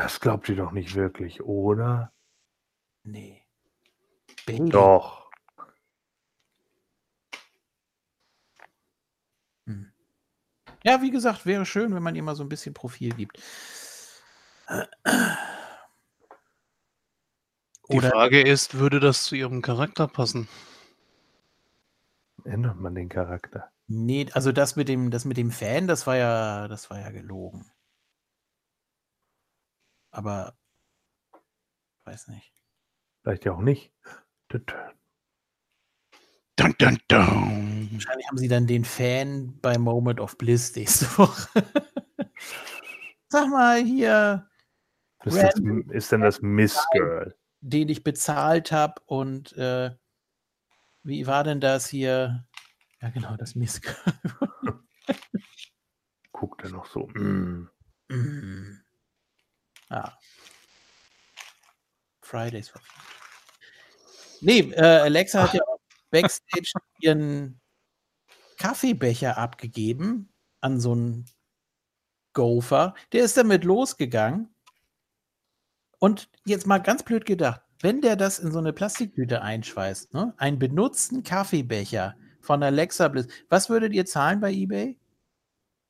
Das glaubt ihr doch nicht wirklich, oder? Nee. Bailey. Doch. Ja, wie gesagt, wäre schön, wenn man ihr mal so ein bisschen Profil gibt. Die Oder Frage ist, würde das zu ihrem Charakter passen? Ändert man den Charakter. nee, also das mit dem, das mit dem Fan, das war ja, das war ja gelogen. Aber weiß nicht. Vielleicht ja auch nicht. Dun, dun, dun. Wahrscheinlich haben sie dann den Fan bei Moment of Bliss nächste Woche. Sag mal hier, Ist, das, ist denn das Miss Girl? den ich bezahlt habe und äh, wie war denn das hier? Ja, genau, das Miss. Guckt er noch so. Mm. Mm. Ah. Fridays for. Nee, äh, Alexa hat ja auch Backstage ihren Kaffeebecher abgegeben an so einen Gopher. Der ist damit losgegangen. Und jetzt mal ganz blöd gedacht, wenn der das in so eine Plastiktüte einschweißt, ne? einen benutzten Kaffeebecher von Alexa Bliss, was würdet ihr zahlen bei eBay?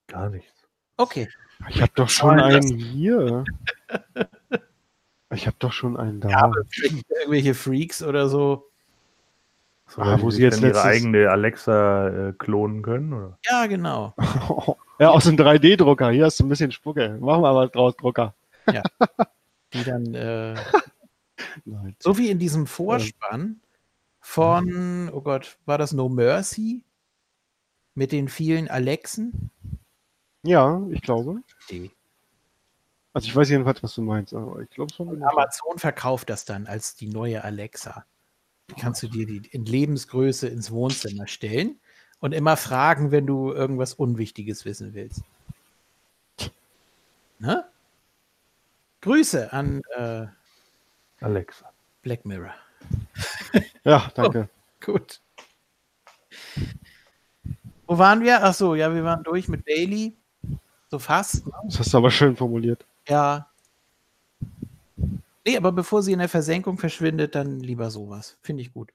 Gar nichts. Okay. Ich habe doch schon Zahlen einen hier. Ich habe doch schon einen da. Ja, irgendwelche Freaks oder so. So, Ah, wo sie jetzt dann ihre eigene Alexa äh, klonen können? Oder? Ja, genau. ja, aus dem 3D-Drucker. Hier hast du ein bisschen Spucke. Machen wir was draus, Drucker. Die dann, äh, Nein. so wie in diesem Vorspann von, oh Gott, war das No Mercy? Mit den vielen Alexen? Ja, ich glaube. Die. Also ich weiß jedenfalls, was du meinst, aber ich glaube schon. Und Amazon verkauft das dann als die neue Alexa. Kannst du dir die in Lebensgröße ins Wohnzimmer stellen und immer fragen, wenn du irgendwas Unwichtiges wissen willst. Ne? Grüße an äh, Alexa. Black Mirror. Ja, danke. Gut. Wo waren wir? Ach so, ja, wir waren durch mit Bailey. So fast. Ne? Das hast du aber schön formuliert. Ja. Nee, aber bevor sie in der Versenkung verschwindet, dann lieber sowas. Finde ich gut.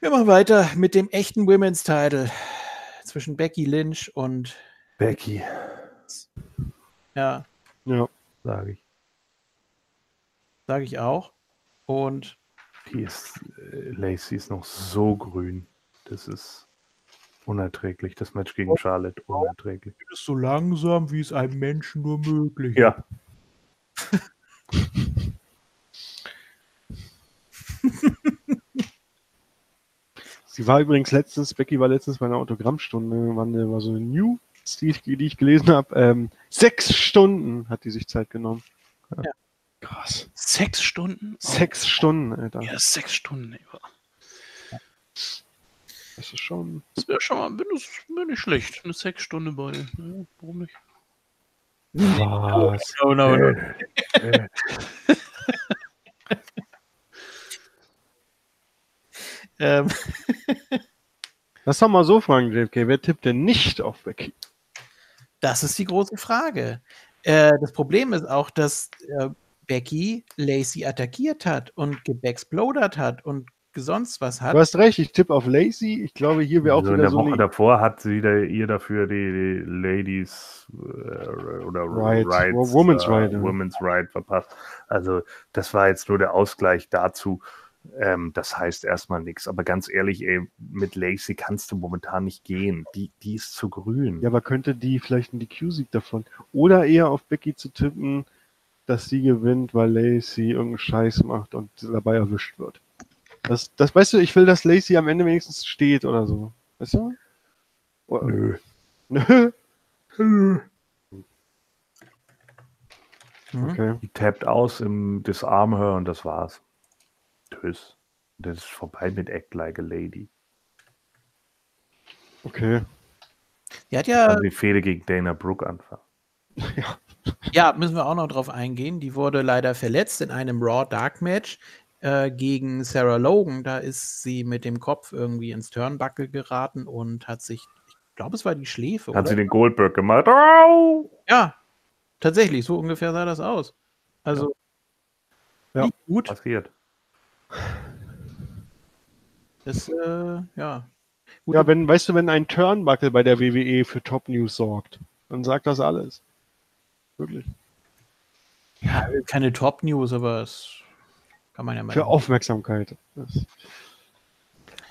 Wir machen weiter mit dem echten Women's Title zwischen Becky Lynch und Becky, ja, Ja. sage ich. sage ich auch. Und Die ist, äh, Lacey ist noch so grün. Das ist unerträglich. Das Match gegen Charlotte, unerträglich. ist so langsam, wie es einem Menschen nur möglich Ja, Sie war übrigens letztens, Becky war letztens bei einer Autogrammstunde, war so eine News, die ich, die ich gelesen habe. Ähm, sechs Stunden hat die sich Zeit genommen. Ja. Krass. Sechs Stunden? Sechs Stunden, Alter. Ja, sechs Stunden. Ja. Das ist schon. Das wäre schon mal das wär nicht schlecht. Eine sechs Stunden bei. Ja, warum nicht? Was? Oh no, no. äh, Ähm, Lass doch mal so fragen, JFK. Wer tippt denn nicht auf Becky? das ist die große Frage. Äh, das Problem ist auch, dass äh, Becky Lacey attackiert hat und gebacksplodert hat und sonst was hat. Du hast recht, ich tippe auf Lacey. Ich glaube, hier wäre auch also in wieder der so Woche davor hat sie da, ihr dafür die, die Ladies äh, oder Right. Rights, Women's äh, Right. Women's Right verpasst. Also das war jetzt nur der Ausgleich dazu. Ähm, das heißt erstmal nichts. Aber ganz ehrlich, ey, mit Lacey kannst du momentan nicht gehen. Die, die ist zu grün. Ja, aber könnte die vielleicht einen DQ-Sieg davon? Oder eher auf Becky zu tippen, dass sie gewinnt, weil Lacey irgendeinen Scheiß macht und dabei erwischt wird. Das, das weißt du, ich will, dass Lacey am Ende wenigstens steht oder so. Weißt du? Oder- Nö. Nö. Mhm. Okay. Die tappt aus im Disarm her und das war's. Tschüss. Das ist vorbei mit Act Like a Lady. Okay. Die hat ja, Also die Fehde gegen Dana Brooke anfangen. Ja. ja, müssen wir auch noch drauf eingehen. Die wurde leider verletzt in einem Raw Dark Match äh, gegen Sarah Logan. Da ist sie mit dem Kopf irgendwie ins Turnbuckle geraten und hat sich, ich glaube, es war die Schläfe. Hat oder? sie den Goldberg gemacht. Au! Ja, tatsächlich, so ungefähr sah das aus. Also, Ja. nicht gut. Passiert. Das, äh, ja. Gut, Ja, wenn, weißt du, wenn ein Turnbuckle bei der WWE für Top News sorgt, dann sagt das alles. Wirklich. ja, keine Top News, aber es kann man ja mal. Für Aufmerksamkeit. Das,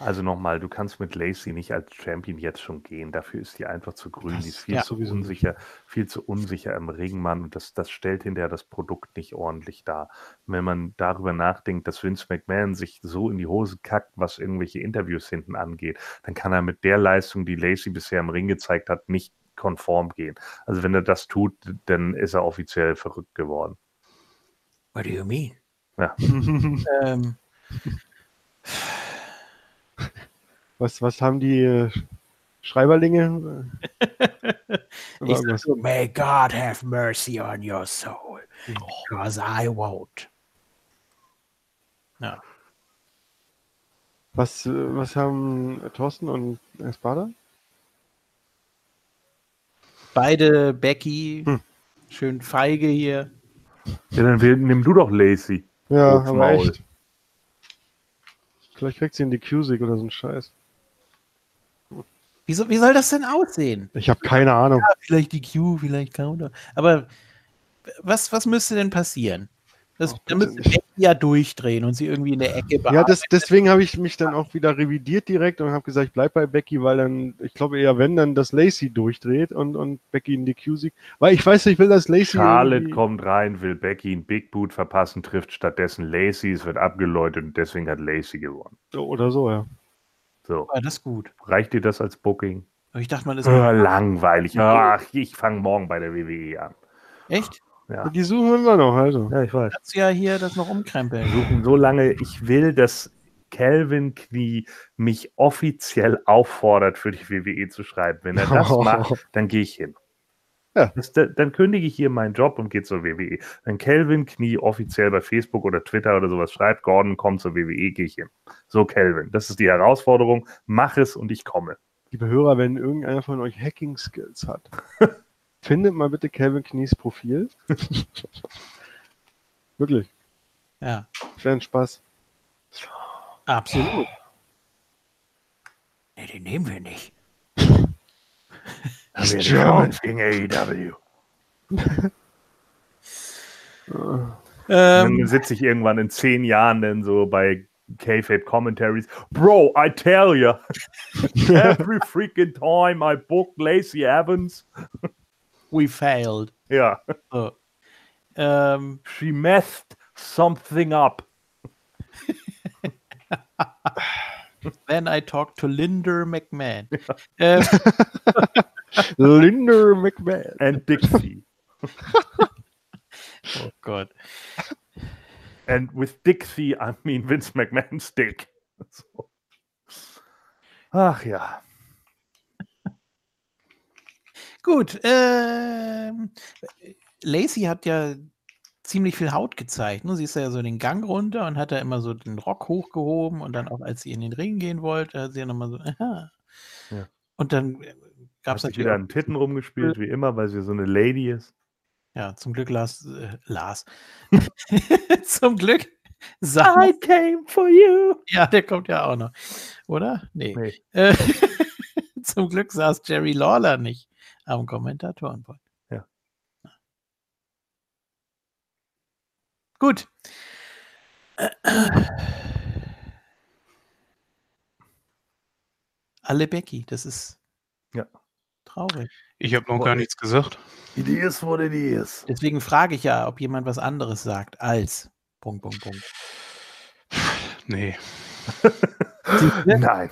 Also nochmal, du kannst mit Lacey nicht als Champion jetzt schon gehen. Dafür ist die einfach zu grün. Das- die ist viel ja, zu sowieso. unsicher, viel zu unsicher im Ringmann und das, das stellt hinterher das Produkt nicht ordentlich dar. Und wenn man darüber nachdenkt, dass Vince McMahon sich so in die Hose kackt, was irgendwelche Interviews hinten angeht, dann kann er mit der Leistung, die Lacey bisher im Ring gezeigt hat, nicht konform gehen. Also wenn er das tut, dann ist er offiziell verrückt geworden. What do you mean? Ja. Ähm, was, was haben die äh, Schreiberlinge? Aber Ich sag so, May God have mercy on your soul, because I won't. Ja. Was, äh, was haben Thorsten und Espada? Beide Becky, Hm. schön feige hier. Ja, dann nimm du doch Lacey. Ja, aber echt. Vielleicht kriegt sie in die Cusick oder so einen Scheiß. Wie, so, wie soll das denn aussehen? Ich habe keine Ahnung. Vielleicht die Q, vielleicht Counter. Aber was, was müsste denn passieren? Das, Ach, da müsste nicht. Becky ja durchdrehen und sie irgendwie in der Ecke Ja, bearbeiten. das, deswegen habe ich mich dann auch wieder revidiert direkt und habe gesagt, ich bleib bei Becky, weil dann, ich glaube eher, wenn dann das Lacey durchdreht und, und Becky in die Cusick. Weil ich weiß, ich will das Lacey. Charlotte kommt rein, will Becky einen Big Boot verpassen, trifft stattdessen Lacey, es wird abgeläutet und deswegen hat Lacey gewonnen. Oder so, ja. So, Ah, das ist gut. reicht dir das als Booking? Ich dachte mal, das Äh, langweilig. Ach, ich fange morgen bei der WWE an. echt? Ja, Die suchen wir immer noch, also. ja ich weiß. Kannst du ja hier das noch umkrempeln. suchen so lange, ich will, dass Calvin Knie mich offiziell auffordert, für die WWE zu schreiben. Wenn er das macht, dann gehe ich hin. Ja. Das, da- dann kündige ich hier meinen Job und gehe zur WWE. Wenn Calvin Knie offiziell bei Facebook oder Twitter oder sowas schreibt, Gordon kommt zur WWE, gehe ich hin. So, Calvin, das ist die Herausforderung. Mach es und ich komme. Liebe Hörer, wenn irgendeiner von euch Hacking-Skills hat, findet mal bitte Calvin Knies Profil. Wirklich, Ja, wäre ein Spaß. absolut. Nee, den nehmen wir nicht. Ich German. raus gegen AEW. Und Ähm, dann sitze ich irgendwann in zehn Jahren dann so bei K-Fape Commentaries. Bro, I tell you, every freaking time I book Lacey Evans, we failed. ja, So. Ähm, she messed something up. then I talked to Linder McMahon. Ähm, Linder McMahon. And Dixie. oh Gott. And with Dixie, I mean Vince McMahon's dick. So. Ach ja. Gut. Ähm, Lacey hat ja ziemlich viel Haut gezeigt. Ne? Sie ist ja so den Gang runter und hat da immer so den Rock hochgehoben und dann auch, als sie in den Ring gehen wollte, hat sie ja nochmal so, aha. Ja. Und dann gab es natürlich wieder an Titten rumgespielt, wie immer, weil sie so eine Lady ist. ja, zum Glück Lars, äh, Lars. zum Glück Sa- came for you. Ja, der kommt ja auch noch. Oder? Nee. Nee. Äh, zum Glück saß Jerry Lawler nicht am Kommentatorenpult. Ja. Gut. Alle Becky, das ist Ja. Traurig. Ich habe noch gar nichts gesagt. It is what it is. Deswegen frage ich ja, ob jemand was anderes sagt als Punkt, Punkt, Punkt. Nee. Nein.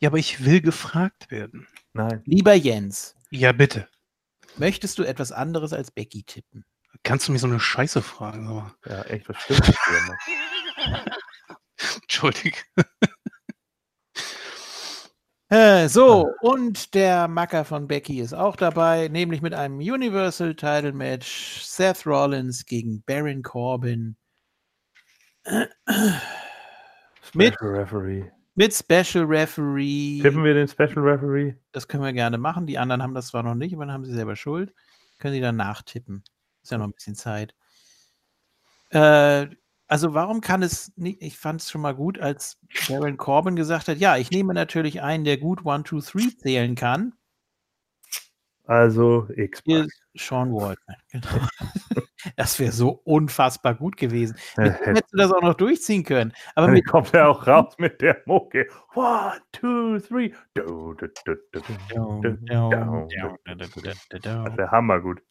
Ja, aber ich will gefragt werden. Nein. Lieber Jens, Ja, bitte. möchtest du etwas anderes als Becky tippen? Kannst du mir so eine Scheiße fragen? Mal. Ja, echt, was stimmt? Entschuldige. Äh, so, und der Macker von Becky ist auch dabei, nämlich mit einem Universal Title Match Seth Rollins gegen Baron Corbin. Mit, Special Referee. mit Special Referee. Tippen wir den Special Referee? Das können wir gerne machen. Die anderen haben das zwar noch nicht, aber dann haben sie selber Schuld. Können sie dann nachtippen. Ist ja noch ein bisschen Zeit. Äh, also warum kann es nicht, ich fand es schon mal gut, als Baron Corbin gesagt hat, ja, ich nehme natürlich einen, der gut 1, 2, 3 zählen kann. Also X. Sean Waltman. Genau. Das wäre so unfassbar gut gewesen. Mit dem hättest du das auch noch durchziehen können. Aber Dann mit, kommt er auch raus mit der Mucke. One, two, three. Das wäre hammergut.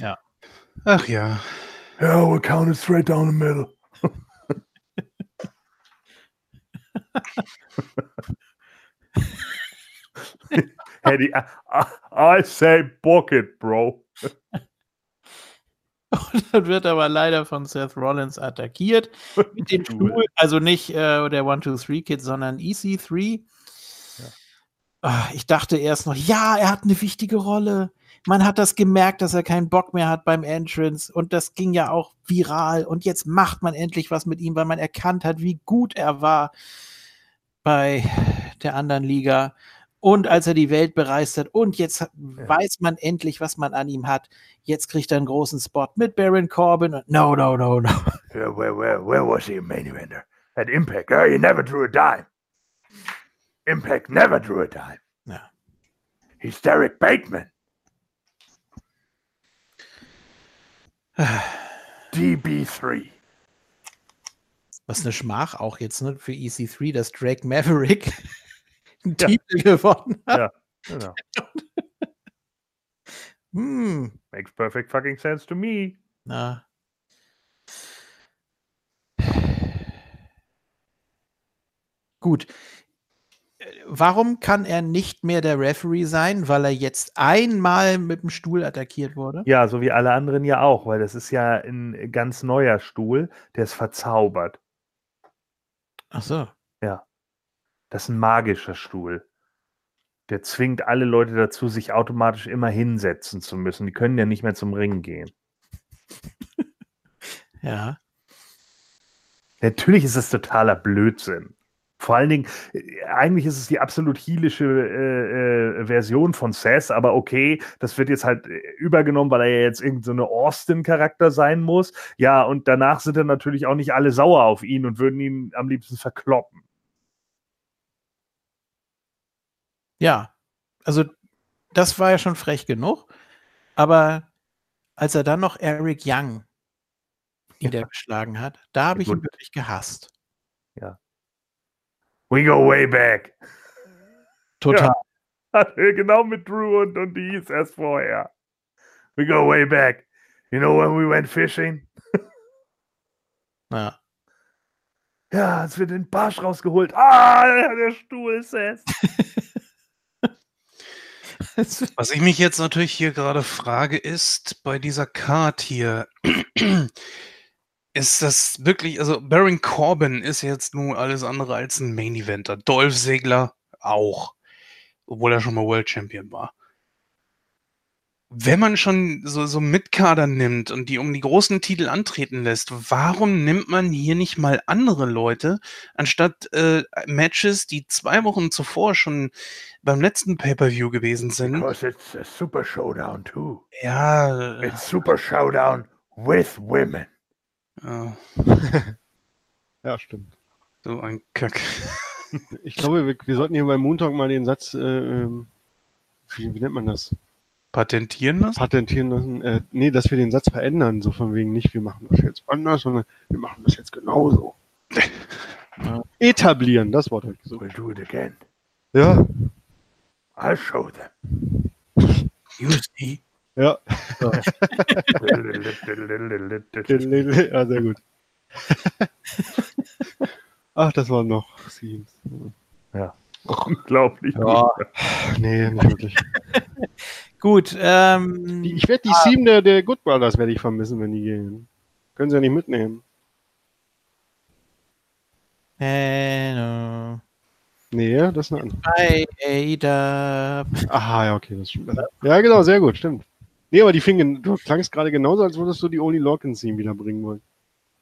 da. Ach ja. Yeah, we'll count it straight down the middle. Eddie, I, I, say book it, bro. Und dann wird aber leider von Seth Rollins attackiert. Mit dem Stuhl, also nicht äh, der 1-2-3-Kid, sondern EC3. Ah, Ich dachte erst noch, ja, er hat eine wichtige Rolle. Man hat das gemerkt, dass er keinen Bock mehr hat beim Entrance und das ging ja auch viral und jetzt macht man endlich was mit ihm, weil man erkannt hat, wie gut er war bei der anderen Liga und als er die Welt bereist hat und jetzt hat- weiß man endlich, was man an ihm hat. Jetzt kriegt er einen großen Spot mit Baron Corbin und no, no, no, no. Yeah, where, where, where was he a main eventer? At Impact. Oh, he never drew a dime. Impact never drew a dime. Ja. He's Derek Bateman. DB3. Was eine Schmach auch jetzt ne, für EC3, dass Drake Maverick einen Ja. Titel gewonnen hat. Ja. Genau. Hm, Makes perfect fucking sense to me. na. Gut. Warum kann er nicht mehr der Referee sein? Weil er jetzt einmal mit dem Stuhl attackiert wurde? Ja, so wie alle anderen ja auch, weil das ist ja ein ganz neuer Stuhl, der ist verzaubert. Ach so. Das ist ein magischer Stuhl. Der zwingt alle Leute dazu, sich automatisch immer hinsetzen zu müssen. Die können ja nicht mehr zum Ring gehen. Ja. Natürlich ist es totaler Blödsinn. Vor allen Dingen, äh, eigentlich ist es die absolut heelische äh, äh, Version von Sass, aber okay, das wird jetzt halt äh, übergenommen, weil er ja jetzt irgendein so eine Austin-Charakter sein muss. Ja, und danach sind dann natürlich auch nicht alle sauer auf ihn und würden ihn am liebsten verkloppen. Ja. Also, das war ja schon frech genug. Aber als er dann noch Eric Young niedergeschlagen hat, da habe ich ihn wirklich gehasst. We go way back. Total. genau mit Drew und, und die hieß erst vorher. We go way back. You know when we went fishing? Ja. Ja, als wir den Barsch rausgeholt. Ah, der Stuhl ist es. Was ich mich jetzt natürlich hier gerade frage, ist bei dieser Card hier, ist das wirklich, also Baron Corbin ist jetzt nun alles andere als ein Main Eventer. Dolph Segler auch, obwohl er schon mal World Champion war. Wenn man schon so, so Mitkader nimmt und die um die großen Titel antreten lässt, warum nimmt man hier nicht mal andere Leute, anstatt äh, Matches, die zwei Wochen zuvor schon beim letzten Pay-Per-View gewesen sind? Because it's a super showdown too. Ja, It's super showdown with women. Ja, Ja, stimmt. so ein Kack. Ich glaube, wir, wir sollten hier beim Moon Talk mal den Satz, äh, ähm, wie, wie nennt man das? Patentieren lassen? Patentieren lassen. Äh, nee, dass wir den Satz verändern, so von wegen nicht, wir machen das jetzt anders, sondern wir machen das jetzt genauso. Ja. Etablieren, das Wort habe ich gesucht. We'll do it again. Ja, I'll show them. You see. Ja. ja, sehr gut. Ach, das waren noch Scenes. Unglaublich. Ja. Nee, nicht wirklich. Gut, ähm, ich werde die Theme der, der Good Brothers werde ich vermissen, wenn die gehen. Können sie ja nicht mitnehmen. Hello. Nee, das ist eine andere. Bei Ada. Aha, ja, okay, das stimmt. Ja, genau, sehr gut, stimmt. Nee, aber die fingen, du klangst gerade genauso, als würdest du die Only Lock-in Theme wieder bringen wollen.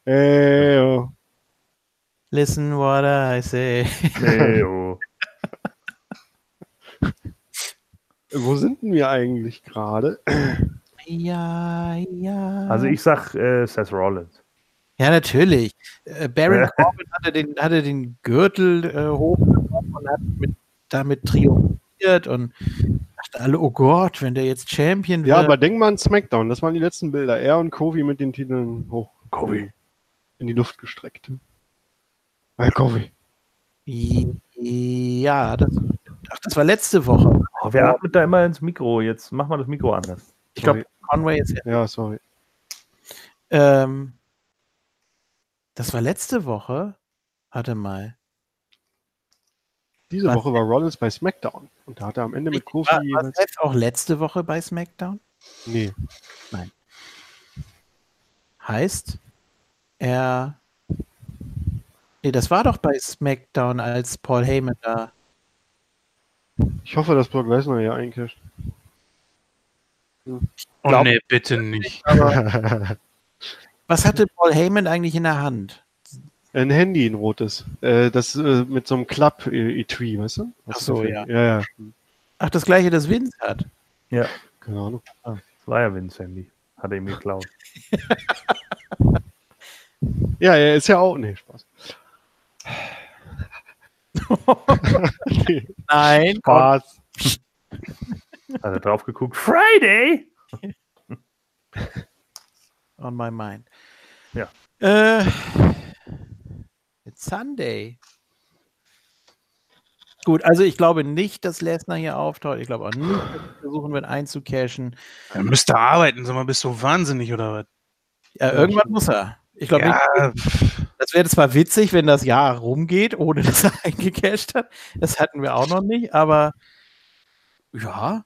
Äh. Listen what I say. Nee, oh. Wo sind denn wir eigentlich gerade? Ja, ja. Also ich sag äh, Seth Rollins. Ja, natürlich. Äh, Baron Corbin hatte den, hatte den Gürtel äh, hochgenommen und hat mit, damit triumphiert und dachte alle, oh Gott, wenn der jetzt Champion Ja, wird. aber denk mal an SmackDown, das waren die letzten Bilder. Er und Kofi mit den Titeln hoch Kofi. in die Luft gestreckt. Weil Kofi. Ja, das, ach, das war letzte Woche. Oh, wer atmet da immer ins Mikro? Jetzt mach mal das Mikro anders. Ich glaube, Conway ist. Ja, sorry. Ähm, das war letzte Woche. Warte mal. Diese Was? Woche war Rollins bei SmackDown. Und da hat er am Ende mit Kofi War, war. Seth auch letzte Woche bei SmackDown? Nee. heißt, er. Nee, das war doch bei SmackDown, als Paul Heyman da. Ich hoffe, dass Brock Lesnar hier eincasht. Oh glaub- nee, bitte nicht. Was hatte Paul Heyman eigentlich in der Hand? Ein Handy, ein rotes. Äh, das äh, mit so einem Klapp-Etui, weißt du? Ach so, ja. Ja, ja. Ach, das gleiche, das Vince hat. Ja, Keine Ahnung. das war ja Vince Handy. Hat er ihm geklaut. Ja, er ist ja auch. Nee, Spaß. nee, Nein. Spaß. Hat er drauf geguckt. Friday! On my mind. Ja. Äh, Sunday. Gut, also ich glaube nicht, dass Lesnar hier auftaucht. Ich glaube auch nicht, dass er versuchen wird einzucashen. Er müsste arbeiten, sag mal, bist du wahnsinnig oder was? Ja, irgendwann muss er. Ich glaube, nicht, Ja, das wäre zwar witzig, wenn das Jahr rumgeht, ohne dass er eingecasht hat. Das hatten wir auch noch nicht, aber ja.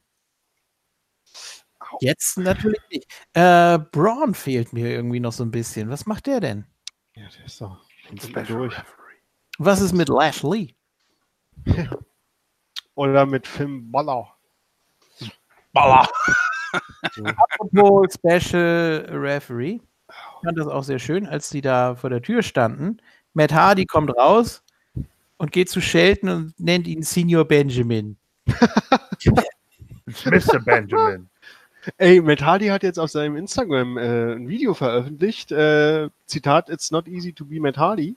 Jetzt natürlich nicht. Äh, Braun fehlt mir irgendwie noch so ein bisschen. Was macht der denn? Ja, der ist doch. Durch. Was ist mit Lashley? Oder mit Finn Baller. Baller. Apropos Special Referee. Ich fand das auch sehr schön, als die da vor der Tür standen. Matt Hardy kommt raus und geht zu Shelton und nennt ihn Senior Benjamin. It's Mr. Benjamin. Ey, Matt Hardy hat jetzt auf seinem Instagram äh, ein Video veröffentlicht. Äh, Zitat: It's not easy to be Matt Hardy.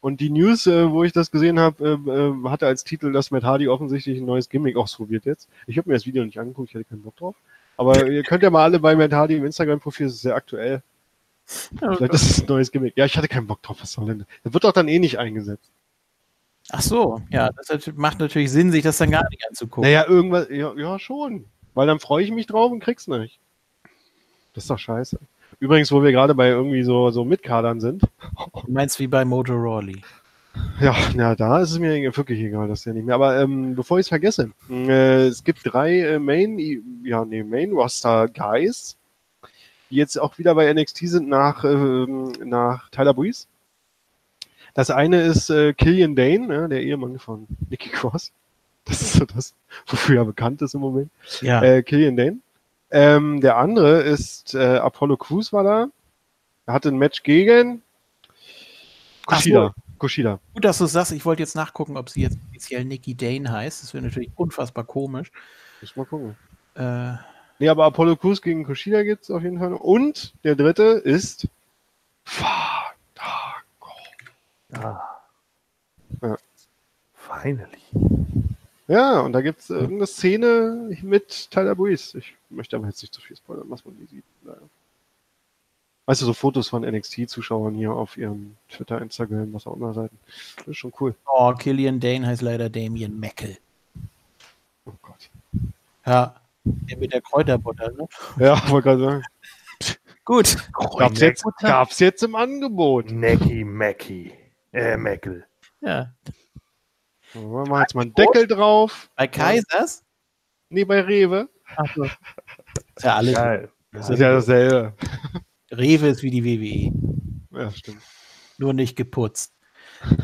Und die News, äh, wo ich das gesehen habe, äh, äh, hatte als Titel, dass Matt Hardy offensichtlich ein neues Gimmick ausprobiert jetzt. Ich habe mir das Video nicht angeguckt, ich hatte keinen Bock drauf. Aber ihr könnt ja mal alle bei Matt Hardy im Instagram-Profil, das ist sehr aktuell. Vielleicht ist es ein neues Gimmick. Ja, ich hatte keinen Bock drauf, was soll denn? das? Das wird doch dann eh nicht eingesetzt. Ach so, ja, das macht natürlich Sinn, sich das dann gar nicht anzugucken. Naja, irgendwas, ja, ja schon. Weil dann freue ich mich drauf und krieg's nicht. Das ist doch scheiße. Übrigens, wo wir gerade bei irgendwie so, so Mitkadern sind. Du meinst wie bei Motor Rawley. Ja, na, da ist es mir wirklich egal, dass der nicht mehr. Aber ähm, bevor ich es vergesse, äh, es gibt drei äh, Main, ja, nee, Main Roster Guys, die jetzt auch wieder bei NXT sind nach, ähm, nach Tyler Breeze. Das eine ist äh, Killian Dane, ne, der Ehemann von Nikki Cross. Das ist so das, wofür er bekannt ist im Moment. Ja. Äh, Killian Dane. Ähm, der andere ist äh, Apollo Crews war da. Er hatte ein Match gegen Ach so. Kushida. Kushida. Gut, dass du sagst, ich wollte jetzt nachgucken, ob sie jetzt offiziell Nikki Dane heißt. Das wäre natürlich unfassbar komisch. Muss mal gucken. Äh, Nee, aber Apollo Crews gegen Kushida gibt's auf jeden Fall noch. Und der dritte ist Fandango. Ah. Ja. Finally. Ja, und da gibt's irgendeine Szene mit Tyler Breeze. Ich möchte aber jetzt nicht zu viel spoilern, was man nie sieht. Naja. Weißt du, so Fotos von NXT-Zuschauern hier auf ihrem Twitter, Instagram, was auch immer Seiten. Das ist schon cool. oh, Killian Dane heißt leider Damien Meckel. Oh Gott. Ja, der mit der Kräuterbutter, ne? Ja, wollte gerade sagen. Gut. Gab's jetzt, gab's jetzt im Angebot. Necky Mackey. Äh, Meckel. Ja. So, wir machen jetzt mal einen Deckel drauf. Bei Kaisers? Nee, bei Rewe. Ach so. Ist ja alles. Geil. Das ist ja dasselbe. Rewe ist wie die WWE. Ja, stimmt. Nur nicht geputzt.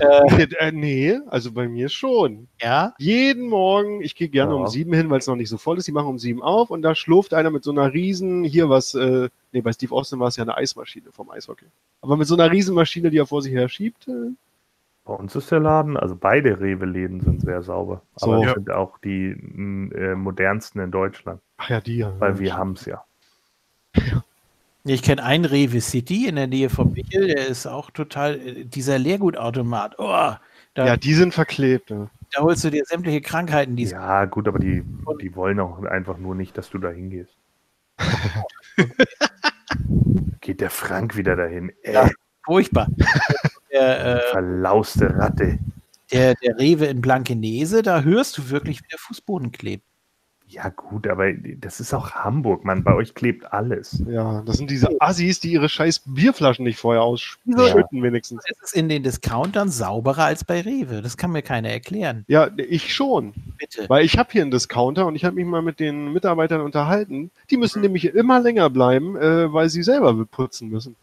Äh, äh, nee, also bei mir schon. Ja? Jeden Morgen, ich gehe gerne Ja. um sieben hin, weil es noch nicht so voll ist. Die machen um sieben auf und da schlurft einer mit so einer riesen, hier was, äh, nee, bei Steve Austin war es ja eine Eismaschine vom Eishockey. Aber mit so einer Riesenmaschine, die er vor sich her schiebt. Äh, Bei uns ist der Laden, also beide Rewe-Läden sind sehr sauber. So. Aber Ja. sind auch die äh, modernsten in Deutschland, ach ja, die ja. weil wir haben es ja. Ich kenne einen Rewe City in der Nähe von Michel, der ist auch total, äh, dieser Leergutautomat. Oh, da, Ja, die sind verklebt. Ja. da holst du dir sämtliche Krankheiten, die Ja, gut, aber die, die wollen auch einfach nur nicht, dass du da hingehst. Geht der Frank wieder dahin? Äh, Ja. furchtbar. Der, äh, verlauste Ratte. der, der Rewe in Blankenese, da hörst du wirklich, wie der Fußboden klebt. Ja, gut, aber das ist auch Hamburg, Mann. Bei euch klebt alles. ja, das sind diese Assis, die ihre scheiß Bierflaschen nicht vorher ausschütten wenigstens. Es ist in den Discountern sauberer als bei Rewe. Das kann mir keiner erklären. Ja, ich schon. Bitte. Weil ich habe hier einen Discounter und ich habe mich mal mit den Mitarbeitern unterhalten. Die müssen nämlich immer länger bleiben, äh, weil sie selber putzen müssen.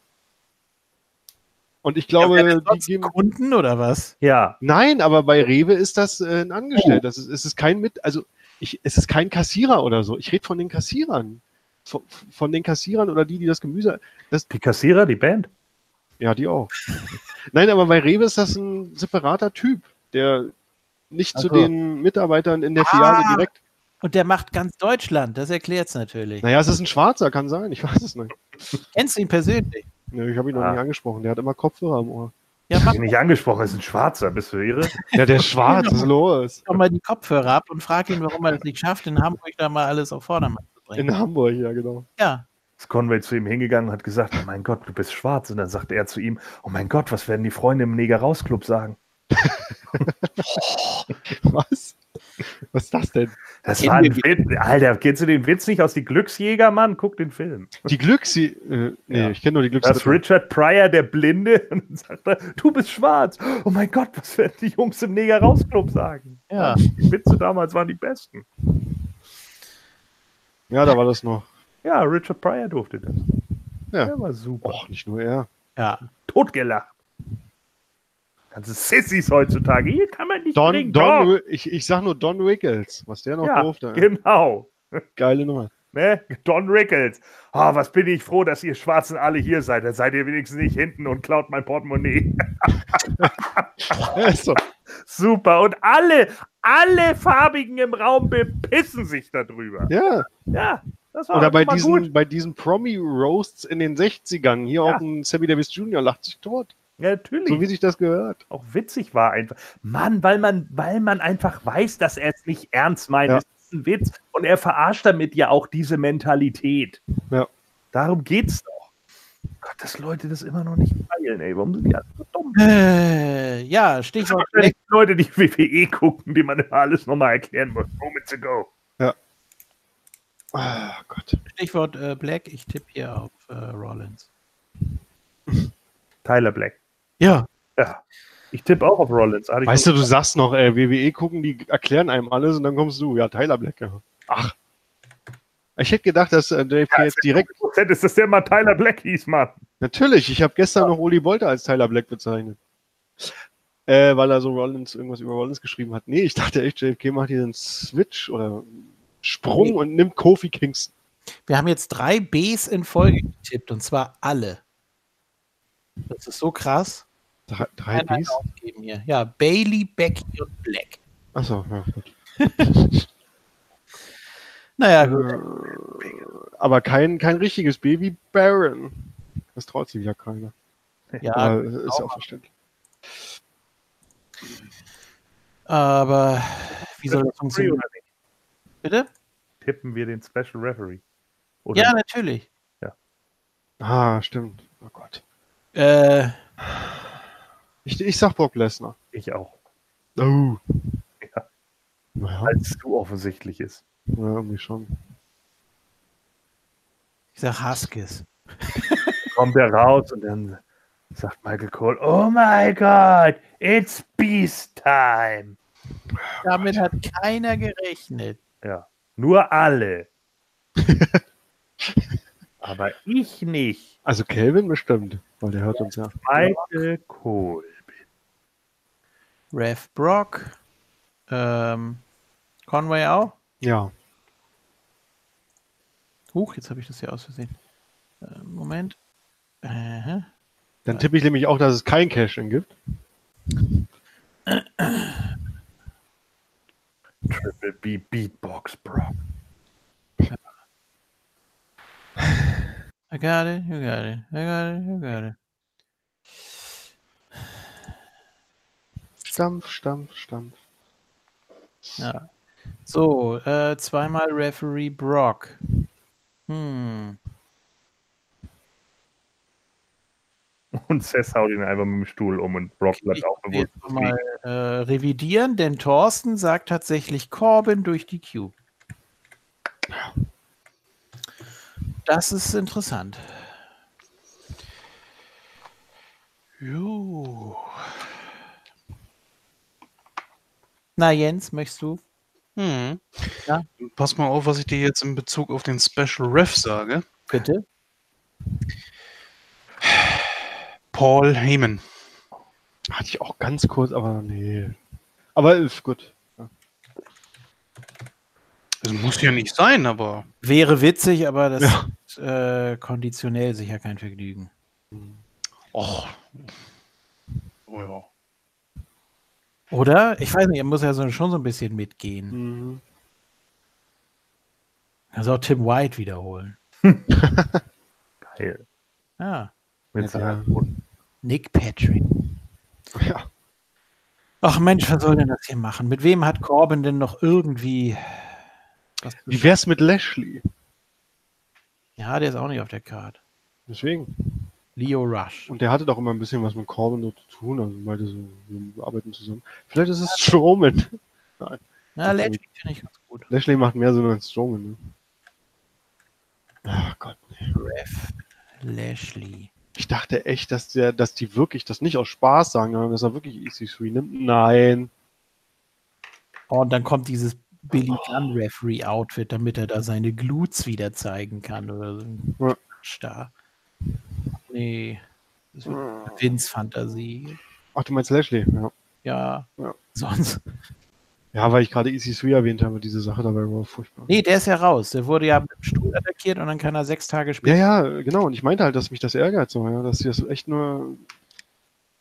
Und ich glaube, Ja, die geben. Kunden oder was? Ja, Nein, aber bei Rewe ist das äh, ein Angestellter. Das ist, es ist kein mit, also ich, es ist kein Kassierer oder so. Ich rede von den Kassierern. Von, von den Kassierern oder die, die das Gemüse. die Kassierer, die Band. Ja, die auch. Nein, aber bei Rewe ist das ein separater Typ, der nicht Ach zu so. den Mitarbeitern in der Filiale Ah. direkt. Und der macht ganz Deutschland, das erklärt's natürlich. Naja, es ist ein Schwarzer, kann sein. Ich weiß es nicht. Kennst du ihn persönlich? Nee, ich habe ihn noch Ah. nicht angesprochen. Der hat immer Kopfhörer am Ohr. Ja, mach Bin nicht angesprochen, ist ein Schwarzer, bist du irre? Ja, der ist schwarz, was ist los? doch mal die Kopfhörer ab und frag ihn, warum er das nicht schafft, in Hamburg da mal alles auf Vordermann zu bringen. In Hamburg, ja, genau. Ja, Ist Conway zu ihm hingegangen und hat gesagt, oh mein Gott, du bist schwarz. Und dann sagte er zu ihm, oh mein Gott, was werden die Freunde im Neger Raus Club sagen? Was? Was ist das denn? Das war ein Witz. Alter, kennst du den Witz nicht aus die Glücksjäger, Mann? Guck den Film. Die Glücksi... Äh, nee, Ja. ich kenne nur die Da ist Glücksi... Richard Pryor, der Blinde, und dann sagt er, du bist schwarz. Oh mein Gott, was werden die Jungs im Neger Raus Club sagen? ja. Die Witze damals waren die besten. Ja, da war das noch. Ja, Richard Pryor durfte das. Ja. Der war super. Och, nicht nur er. ja. Totgelacht. Ganze Sissys heutzutage. Hier kann man nicht Don, trinken. Don. Wi- ich, ich sag nur Don Rickles, was der noch ja, durfte. genau. Geile Nummer. Ne? Don Rickles. Ah, was bin ich froh, dass ihr Schwarzen alle hier seid. Dann seid ihr wenigstens nicht hinten und klaut mein Portemonnaie. So. Super. Und alle, alle Farbigen im Raum bepissen sich darüber. ja. Ja, das war Oder bei diesen, gut. bei diesen Promi-Roasts in den 60ern. Hier Ja. auch ein Sammy Davis Jr. lacht sich tot. Ja, natürlich. So wie sich das gehört. auch witzig war einfach. Mann, weil man, weil man einfach weiß, dass er es nicht ernst meint. Ja. Es ist ein Witz. Und er verarscht damit ja auch diese Mentalität. Ja. Darum geht's doch. Gott, dass Leute das immer noch nicht teilen, ey. Warum sind die alle so dumm? Äh, ja, Stichwort die Leute, die WWE gucken, die man immer alles nochmal erklären muss. Moment to go. Ah, Gott. Stichwort äh, Black. Ich tippe hier auf äh, Rollins. Tyler Black. Ja. Ja. Ich tippe auch auf Rollins. Ich Weißt du, du sagst noch, äh, WWE gucken, die erklären einem alles und dann kommst du. Ja, Tyler Black. Ja. Ach. Ich hätte gedacht, dass äh, JFK jetzt direkt. Prozent ist das der mal Tyler Black hieß, Mann. Natürlich, ich habe gestern noch Uli Bolter als Tyler Black bezeichnet. Äh, weil er so Rollins irgendwas über Rollins geschrieben hat. Nee, ich dachte echt, JFK macht hier einen Switch oder Sprung Nee. und nimmt Kofi Kingston. Wir haben jetzt drei Bs in Folge getippt und zwar alle. Das ist so krass. Drei, drei Bs? aufgeben hier. Ja, Bailey, Becky und Black. Achso, ja, gut. Naja, gut. Äh, Aber kein, kein richtiges Baby Baron. Das traut sich ja keiner. Ja, Aber ist ja auch. verständlich. aber wie soll das funktionieren? Bitte? Tippen wir den Special Referee. Oder Ja, natürlich. Ah, stimmt. Oh Gott. Äh, Ich, ich sag Brock Lesnar. ich auch. Oh. Ja. Naja, Weil es zu offensichtlich ist. ja, irgendwie schon. ich sag Huskis. Kommt er raus und dann sagt Michael Cole, oh my God, it's Beast Time. Damit hat keiner gerechnet. Ja, nur alle. Aber ich nicht. Also Calvin bestimmt, weil der hört uns ja. Michael Cole. Rev Brock. Ähm, Conway auch. Ja. Huch, jetzt habe ich das hier aus Versehen. Äh, Moment. Äh, Dann tippe ich nämlich auch, dass es kein Cash-In gibt. Triple B Beatbox Brock. I got it, you got it, I got it, you got it. Stampf, Stampf, Stampf. Ja. So, äh, zweimal Referee Brock. Hm. Und Seth haut ihn einfach mit dem Stuhl um und Brock bleibt auch jetzt bewusst. noch mal äh, revidieren, denn Thorsten sagt tatsächlich Corbin durch die Q. Das ist interessant. Jo. Na Jens, möchtest du? Hm. Ja. Pass mal auf, was ich dir jetzt in Bezug auf den Special Ref sage. Bitte? Paul Heyman. Hatte ich auch ganz kurz, aber nee. Aber ist gut. Das muss ja nicht sein, aber Wäre witzig, aber das Ja. Äh, konditionell sicher kein Vergnügen. och. Oh ja. Oder? Ich weiß nicht, er muss ja so, schon so ein bisschen mitgehen. Mhm. Also auch Tim White wiederholen. Geil. Ja. Mit Ja, Nick Patrick. Ja. Ach Mensch, was soll denn das hier machen? Mit wem hat Corbin denn noch irgendwie Wie wär's mit Lashley? Ja, der ist auch nicht auf der Karte. Deswegen. Leo Rush. Und der hatte doch immer ein bisschen was mit Corbin so zu tun. Also meinte so, wir arbeiten zusammen. Vielleicht ist es Strowman. Na, Lashley finde ich ganz gut. Lashley macht mehr Sinn als Strowman. Ne? Ach Gott. nee. Ref Lashley. Ich dachte echt, dass der, dass die wirklich das nicht aus Spaß sagen, sondern dass er wirklich EC3 nimmt. Nein. Oh, und dann kommt dieses Billy Gunn Referee Outfit, damit er da seine Glutes wieder zeigen kann oder so. ein Ja. Da. Nee. Das wird Vince Fantasie. Ach, du meinst Lashley? Ja. Ja. Ja. Sonst. Ja, weil ich gerade EC3 erwähnt habe, diese Sache dabei war furchtbar. Nee, der ist ja raus. Der wurde ja mit dem Stuhl attackiert und dann kann er sechs Tage Ja, später. ja, genau. Und ich meinte halt, dass mich das ärgert, so, ja, dass sie das echt nur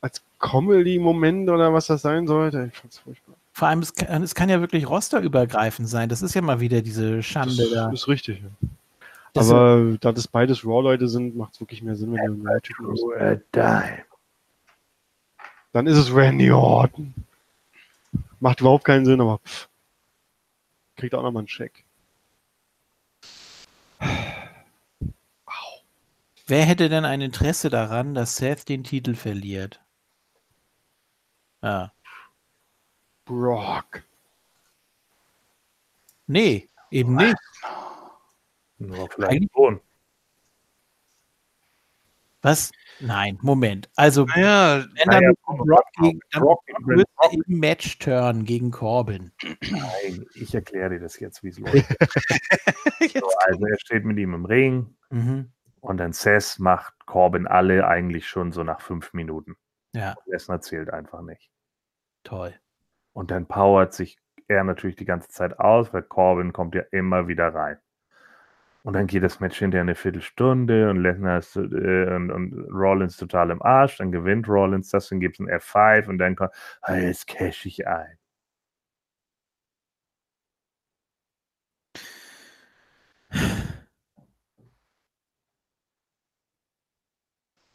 als Comedy-Moment oder was das sein sollte. Ich fand's furchtbar. Vor allem, es kann, es kann ja wirklich rosterübergreifend sein. Das ist ja mal wieder diese Das Schande da. ist richtig. Ja. Das Aber da das beides Raw-Leute sind, macht es wirklich mehr Sinn, wenn du einen Raw-Typen hast. Dime. Dann ist es Randy Orton. Macht überhaupt keinen Sinn, aber pff. kriegt auch nochmal einen Check. Wer hätte denn ein Interesse daran, dass Seth den Titel verliert? Ja. Brock. Nee, eben nicht. Nur vielleicht schon. Was? Nein, Moment. Also, Naja, wenn naja, dann Brock gegen, dann Brock gegen im Match turn gegen Corbin. Nein, ich erkläre dir das jetzt, wie es läuft. so, also er steht mit ihm im Ring Mhm. und dann Seth macht Corbin alle eigentlich schon so nach fünf Minuten. Ja, Lesnar zählt einfach nicht. toll. Und dann powert sich er natürlich die ganze Zeit aus, weil Corbin kommt ja immer wieder rein. Und dann geht das Match hinterher eine Viertelstunde und Lesnar ist, äh, und, und Rollins total im Arsch. Dann gewinnt Rollins das, dann gibt es ein F5 und dann kommt, ah, jetzt cash ich ein.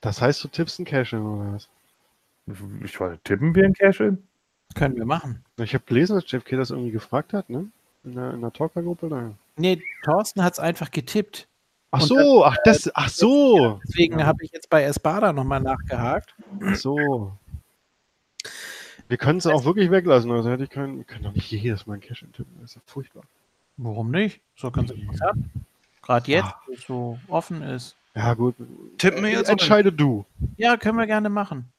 Das heißt, du tippst einen Cash oder was? Ich wollte tippen wir ein Cash-In? Können wir machen. Ich habe gelesen, dass Jeff K. das irgendwie gefragt hat, ne? In der, in der Talker-Gruppe da. Nee, Thorsten hat es einfach getippt. Ach Und so, ach das, ach so, Deswegen Ja. habe ich jetzt bei Espada nochmal nachgehakt. ach so. Wir können es auch wirklich weglassen, also hätte ich keinen, wir können doch nicht jedes Mal einen Cash tippen, das ist ja furchtbar. Warum nicht? So ganz interessant. Gerade jetzt, Ah. wo es so offen ist. Ja gut, tippen wir jetzt. oder? entscheide du. Ja, können wir gerne machen.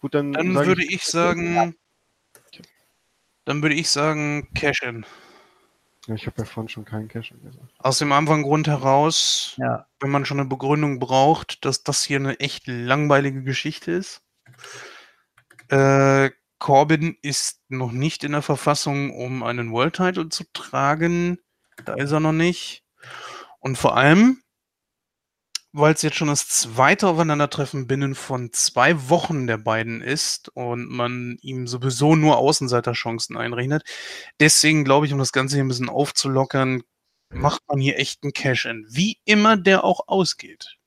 Gut, dann, Dann würde ich sagen, dann würde ich sagen Cash-In. Ich habe ja vorhin schon keinen Cash gesagt. Aus dem einfachen Grund heraus, Ja. wenn man schon eine Begründung braucht, dass das hier eine echt langweilige Geschichte ist. Äh, Corbin ist noch nicht in der Verfassung, um einen World Title zu tragen. Da ist er noch nicht. Und vor allem, weil es jetzt schon das zweite Aufeinandertreffen binnen von zwei Wochen der beiden ist und man ihm sowieso nur Außenseiterchancen einrechnet. Deswegen glaube ich, um das Ganze hier ein bisschen aufzulockern, macht man hier echt einen Cash-In. Wie immer der auch ausgeht.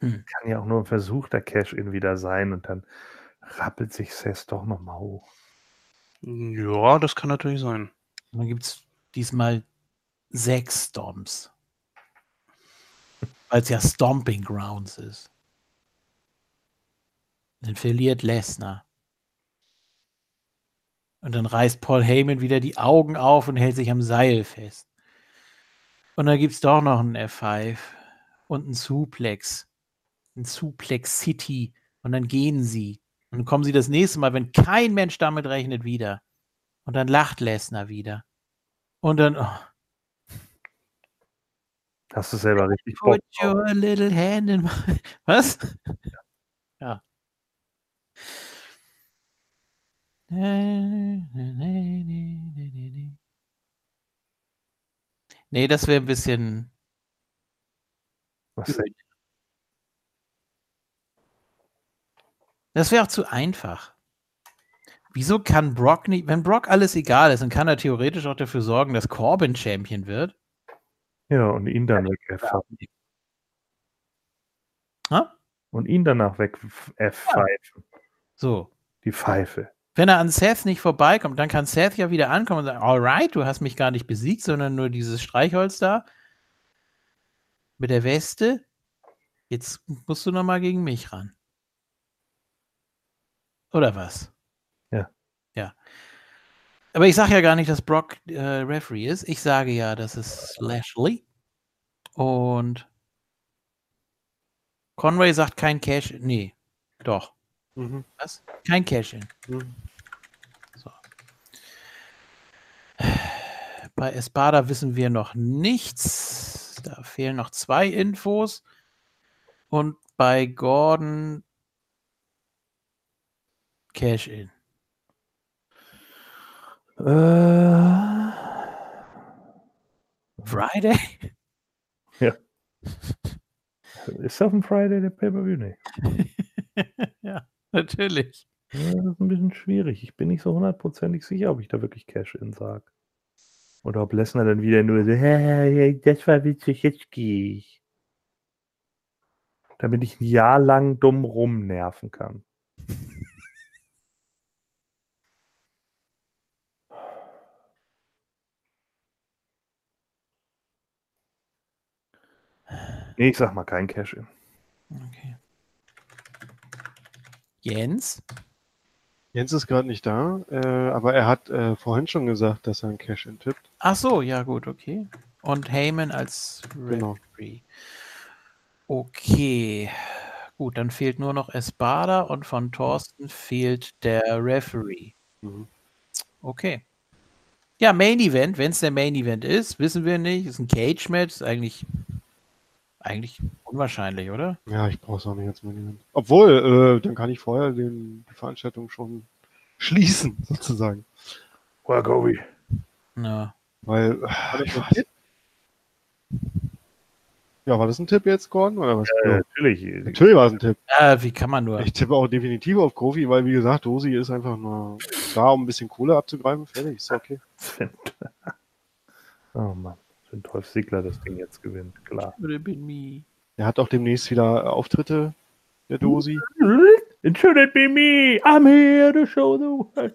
Kann ja auch nur ein versuchter Cash-In wieder sein und dann rappelt sich Seth doch nochmal hoch. Ja, das kann natürlich sein. Und dann gibt es diesmal sechs Stomps. Weil es ja Stomping Grounds ist. Dann verliert Lesnar. Und dann reißt Paul Heyman wieder die Augen auf und hält sich am Seil fest. Und dann gibt es doch noch einen F5 und einen Suplex. Ein Suplex City. Und dann gehen sie. Und dann kommen sie das nächste Mal, wenn kein Mensch damit rechnet, wieder. Und dann lacht Lesnar wieder. Und dann. Oh. Hast du selber richtig Bock Put your little hand in my... Was? Ja. Nee, das wäre ein bisschen. Was denn? Das wäre auch zu einfach. Wieso kann Brock nicht, wenn Brock alles egal ist, dann kann er theoretisch auch dafür sorgen, dass Corbin Champion wird. Ja, und ihn dann weg F Ha? Und ihn danach weg F pfeifen. So. Die Pfeife. Wenn er an Seth nicht vorbeikommt, dann kann Seth ja wieder ankommen und sagen, alright, du hast mich gar nicht besiegt, sondern nur dieses Streichholz da mit der Weste. Jetzt musst du noch mal gegen mich ran. Oder was? Ja. Ja. Aber ich sage ja gar nicht, dass Brock äh, Referee ist. Ich sage ja, das ist Lashley. Und Conway sagt kein Cash. Nee, doch. Mhm. Was? Kein Cash-In. Mhm. So. Bei Espada wissen wir noch nichts. Da fehlen noch zwei Infos. Und bei Gordon Cash-In. Äh, Friday? ist auf dem Friday der Pay-Per-View? Nee. ja, natürlich. Ja, das ist ein bisschen schwierig. Ich bin nicht so hundertprozentig sicher, ob ich da wirklich Cash-In sage. Oder ob Lesnar dann wieder nur so, hey, das war witzig, jetzt gehe ich. Damit ich ein Jahr lang dumm rumnerven kann. Ich sag mal kein Cash-In. Okay. Jens? Jens ist gerade nicht da, äh, aber er hat äh, vorhin schon gesagt, dass er einen Cash-In tippt. Ach so, ja gut, okay. Und Heyman als Genau. Referee. Okay. Gut, dann fehlt nur noch Espada und von Thorsten fehlt der Referee. Mhm. Okay. Ja, Main Event, wenn es der Main Event ist, wissen wir nicht. Ist ein Cage Match, ist eigentlich eigentlich unwahrscheinlich, oder? Ja, ich brauche es auch nicht als Minimum. Obwohl, äh, dann kann ich vorher den, die Veranstaltung schon schließen, sozusagen. Work Obi. Ja. Weil, äh, ich weiß, ja, war das ein Tipp jetzt, Gordon? Oder was? Ja. natürlich. Natürlich war es ein Tipp. Äh, wie kann man nur? Ich tippe auch definitiv auf Kofi, weil, wie gesagt, Dosi ist einfach nur da, um ein bisschen Kohle abzugreifen. Fertig, ist okay. Oh Mann. Wenn Dolph Ziggler das Ding jetzt gewinnt, klar. Er hat auch demnächst wieder Auftritte, der Dosi. It shouldn't be me. I'm here to show the world.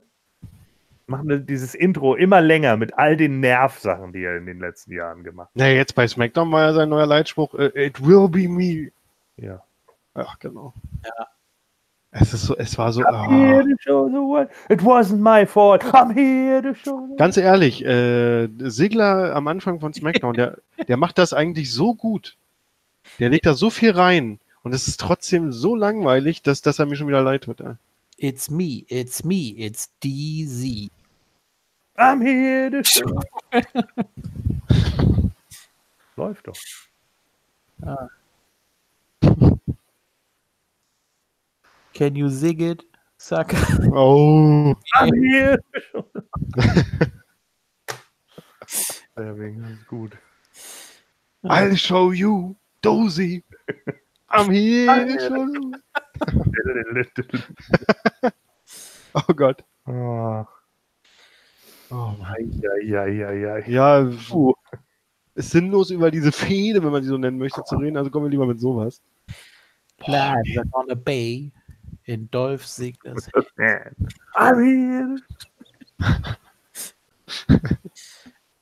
Machen wir dieses Intro immer länger mit all den Nervsachen, die er in den letzten Jahren gemacht Na, jetzt bei SmackDown war ja sein neuer Leitspruch, äh, it will be me. hat. Ja. Ach, genau. Ja. Es ist so, es war so, I'm here ah. to show the world. It wasn't my fault. I'm here to show the world. Ganz ehrlich, äh, Sigler am Anfang von SmackDown, der, der macht das eigentlich so gut. Der legt da so viel rein. Und es ist trotzdem so langweilig, dass, dass er mir schon wieder leid tut. ey. It's me, it's me, it's DZ. I'm here to show. Läuft doch. Can you zig it, sucker? Oh. The Deswegen ist gut. I'll show you, Dozy. I'm here. Oh Gott. Ah, Oh Mann. ja, ja, ja, puh. ist sinnlos über diese Fehde, wenn man sie so nennen möchte, zu reden. Also kommen wir lieber mit sowas. Live on the Bay in Dolph Ziggler's I'm here.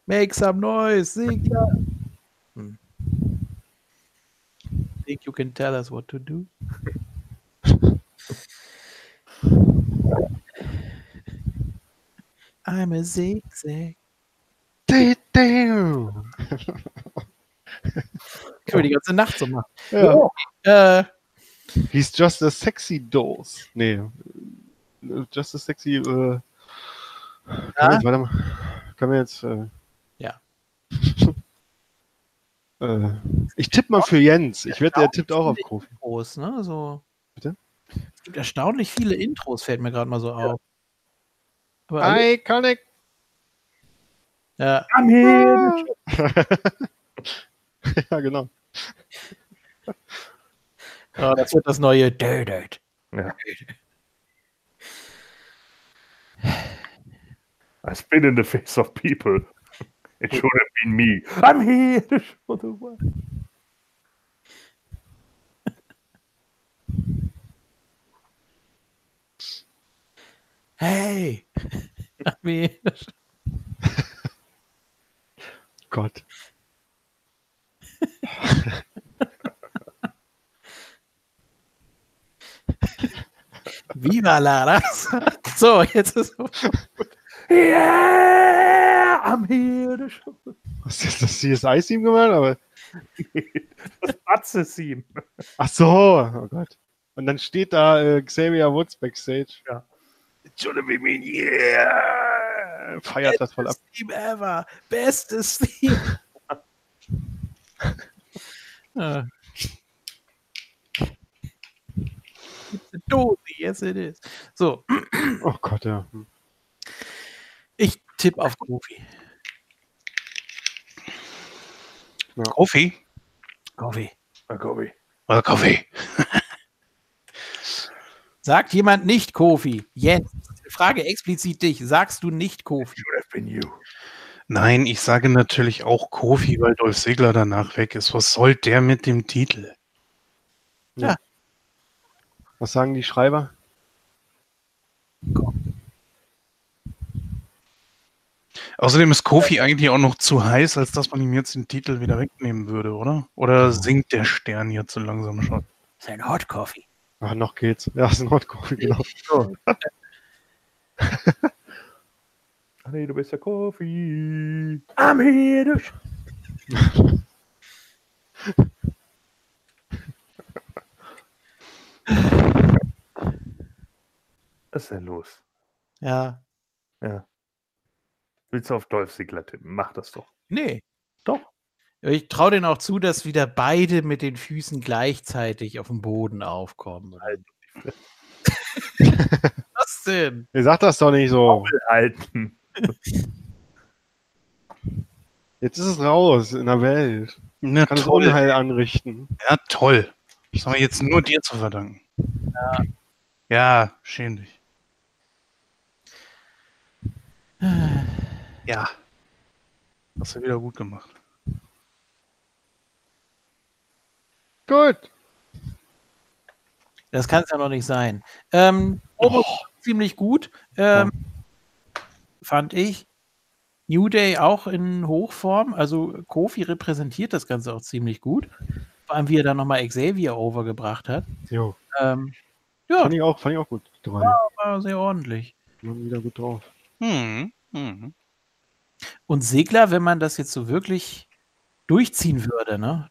Make some noise, Ziggler. Hmm. Think you can tell us what to do? I'm a zigzag. Damn. Können wir die ganze Nacht so machen. Ja. Äh, He's just a sexy dose. Nee. Just a sexy. Äh, jetzt, warte mal. Können wir jetzt. Äh, Ja. Äh, ich tippe mal für Jens. Ich wette, der tippt auch auf Kofi. Intros, ne? So. Bitte? Es gibt erstaunlich viele Intros, fällt mir gerade mal so auf. Aber Iconic. ja, I'm here. ja, genau. Ja, das wird das neue Dödöd. Ja. I spit in the face of people. It should have been me. I'm here to show the world. Hey! I mean, Gott. Viva la raza! So, jetzt ist Yeah, I'm here to show Was ist das CSI-Team gemacht? Aber, Das Batze-Theme. ach so, oh Gott. Und dann steht da äh, Xavier Woods backstage. Ja. It should have been me, yeah. Feiert das voll ab. Bestes Team ever! Bestes Team! Ah. It's a Dosi, yes it is. So, Oh Gott, ja. Hm. ich tippe auf Kofi. Kofi? Kofi. Kobe. Oder Kofi? Sagt jemand nicht Kofi? Jens, Frage explizit dich. Sagst du nicht Kofi? Should have been you. Nein, ich sage natürlich auch Kofi, weil Dolph Ziggler danach weg ist. Was soll der mit dem Titel? Was sagen die Schreiber? Außerdem ist Kofi eigentlich auch noch zu heiß, als dass man ihm jetzt den Titel wieder wegnehmen würde, oder? Oder sinkt der Stern jetzt so langsam schon? Das ist ein Hot Coffee. Ach, noch geht's. Ja, ist ein Hotcoffee, genau. So. Ah, nee, du bist der Kofi. I'm here to show Was ist denn los? Ja. Ja. Willst du auf Dolph Ziggler tippen? Mach das doch. Nee. Doch. Ich traue denen auch zu, dass wieder beide mit den Füßen gleichzeitig auf dem Boden aufkommen. Halt Was denn? Ihr sagt das doch nicht so. halten. Jetzt ist es raus in der Welt. Na Kann es. Unheil anrichten. Ja, toll. Das haben wir jetzt nur dir zu verdanken. Ja, ja schäm dich. Ja. Hast du wieder gut gemacht. Gut. Das kann es ja noch nicht sein. Ähm, Promo ziemlich gut. Ähm, Fand ich. New Day auch in Hochform. Also Kofi repräsentiert das Ganze auch ziemlich gut. Vor allem, wie er dann nochmal Xavier overgebracht hat. Jo. Ähm, ja, Fand ich auch, fand ich auch gut. Drei. war sehr ordentlich. Waren wieder gut drauf. Hm. Hm. Und Segler, wenn man das jetzt so wirklich durchziehen würde, ne?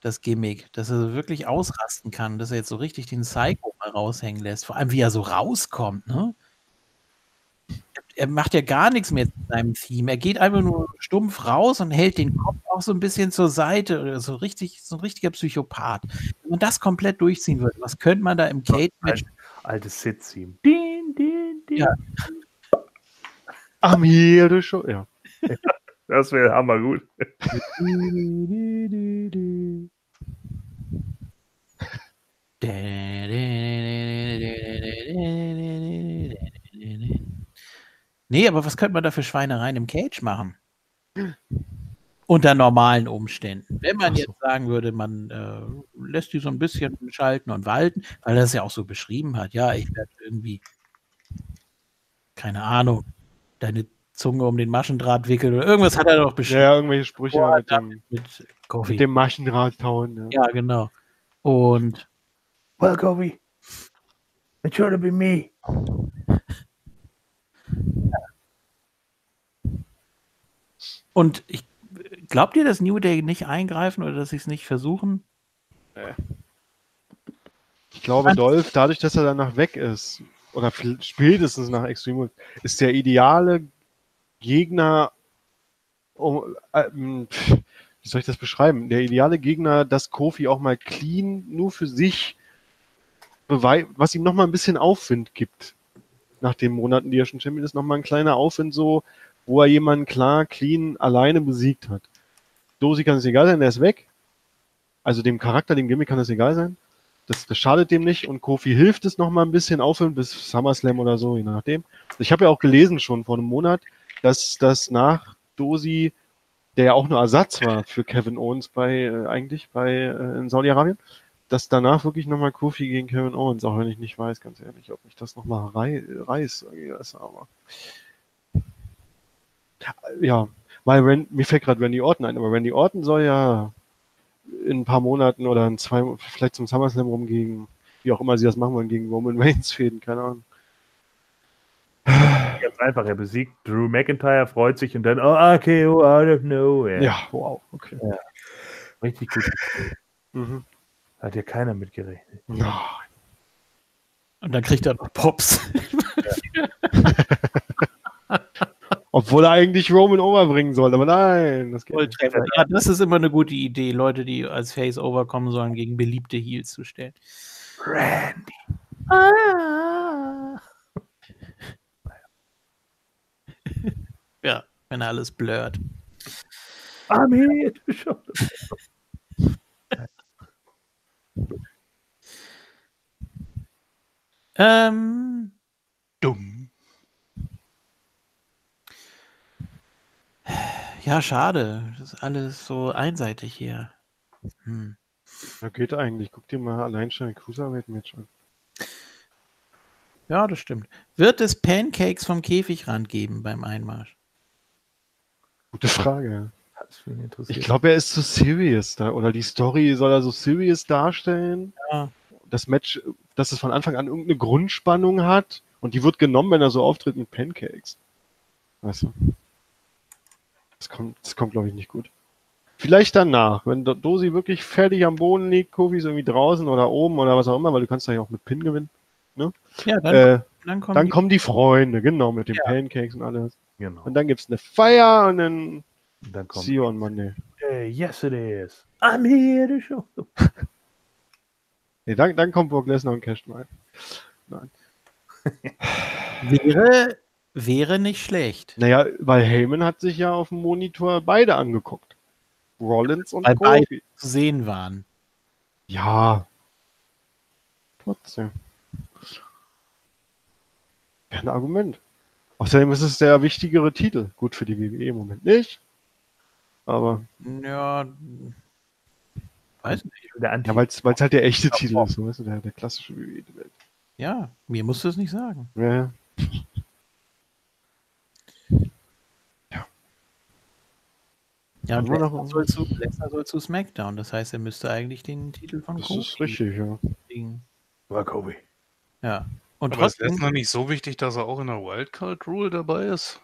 Das Gimmick, dass er so wirklich ausrasten kann, dass er jetzt so richtig den Psycho mal raushängen lässt. Vor allem, wie er so rauskommt, ne? Er macht ja gar nichts mehr zu seinem Theme. Er geht einfach nur stumpf raus und hält den Kopf auch so ein bisschen zur Seite. So richtig, so ein richtiger Psychopath. Wenn man das komplett durchziehen würde, was könnte man da im Cage-Match? Altes Sit-Theme. Din, din, din. Ja. Am hier du schon. Ja. Das wäre hammergut. Nee, aber was könnte man da für Schweinereien im Cage machen? Unter normalen Umständen. Wenn man so. jetzt sagen würde, man äh, lässt die so ein bisschen schalten und walten, weil er es ja auch so beschrieben hat, ja, ich werde irgendwie, keine Ahnung, deine Zunge um den Maschendraht wickeln oder irgendwas hat er doch beschrieben ja, irgendwelche Sprüche Boah, mit dem, mit Kofi. mit dem Maschenrad hauen. Ja. Ja, genau. Und Well, Kobe. It should have been me. Und ich glaubt ihr, dass New Day nicht eingreifen oder dass sie es nicht versuchen? Ich glaube, Dolph, dadurch, dass er danach weg ist, oder spätestens nach Extreme Rules, ist der ideale Gegner um, ähm, wie soll ich das beschreiben? Der ideale Gegner, dass Kofi auch mal clean nur für sich was ihm nochmal ein bisschen Aufwind gibt. Nach den Monaten, die er schon Champion ist, nochmal ein kleiner Aufwind so, wo er jemanden klar, clean, alleine besiegt hat. Dosi kann es egal sein, der ist weg. Also dem Charakter, dem Gimmick kann es egal sein. Das, das schadet dem nicht und Kofi hilft es nochmal ein bisschen aufhören bis SummerSlam oder so, je nachdem. Ich habe ja auch gelesen schon vor einem Monat, dass das nach Dosi, der ja auch nur Ersatz war für Kevin Owens bei, äh, eigentlich bei, äh, in Saudi-Arabien, dass danach wirklich nochmal Kofi gegen Kevin Owens, auch wenn ich nicht weiß, ganz ehrlich, ob mich das nochmal rei reißt, aber ja, weil Ren, mir fällt gerade Randy Orton ein, aber Randy Orton soll ja in ein paar Monaten oder in zwei, vielleicht zum SummerSlam rum gegen, wie auch immer sie das machen wollen, gegen Roman Reigns fäden, keine Ahnung. Ganz einfach, er besiegt Drew McIntyre, freut sich und dann, oh, RKO out of nowhere. Ja, wow, okay. Ja. Richtig gut. Mhm. Hat ja keiner mitgerechnet. Ja. Und dann kriegt er noch Pops. Obwohl er eigentlich Roman overbringen soll, aber nein, das geht. Ja, das ist immer eine gute Idee, Leute, die als Face overkommen sollen, gegen beliebte Heels zu stellen. Randy. Ah. ja, wenn er alles blurrt. I'm here to show Ähm, Dumm. ja, schade. Das ist alles so einseitig hier. Hm. Ja, geht eigentlich. Guck dir mal allein schon ein Cruiserweight-Match an. Ja, das stimmt. Wird es Pancakes vom Käfigrand geben beim Einmarsch? Gute Frage. Wen interessiert. Ich glaube, er ist zu serious da. Oder die Story soll er so serious darstellen. Ja. Das Match, dass es von Anfang an irgendeine Grundspannung hat. Und die wird genommen, wenn er so auftritt mit Pancakes. Weißt du? Das kommt, das kommt glaube ich, nicht gut. Vielleicht danach, wenn Do- Dosi wirklich fertig am Boden liegt, Kofi ist irgendwie draußen oder oben oder was auch immer, weil du kannst da ja auch mit Pin gewinnen. Ja, dann, Äh, dann kommen dann die- kommen die Freunde, genau, mit den Ja. Pancakes und alles. Genau. Und dann gibt's eine Feier und dann Und dann kommt, see you on Monday. hey, yes it is. I'm here to show. Nee, dann, dann kommt Brock Lesnar und casht mal. Nein. wäre, wäre nicht schlecht. Naja, weil Heyman hat sich ja auf dem Monitor beide angeguckt. Rollins und Weil beide- Kofi. Zu sehen waren. Ja. Trotzdem. Ja, ein Argument. Außerdem ist es der wichtigere Titel. Gut für die WWE im Moment nicht. Aber, Ja, weiß nicht. Der Anti ja, weil es halt der echte Titel ist, so weißt du, der, der klassische WWE-Welt. Ja, mir musst du es nicht sagen. Ja, ja. Ja, und Nur noch- Lesnar soll, zu, Lesnar soll zu SmackDown. Das heißt, er müsste eigentlich den Titel von das Kofi ist richtig, ja. kriegen. war Kobe. Ja. Und Aber ist trotzdem, Lesnar nicht so wichtig, dass er auch in der Wildcard Rule dabei ist?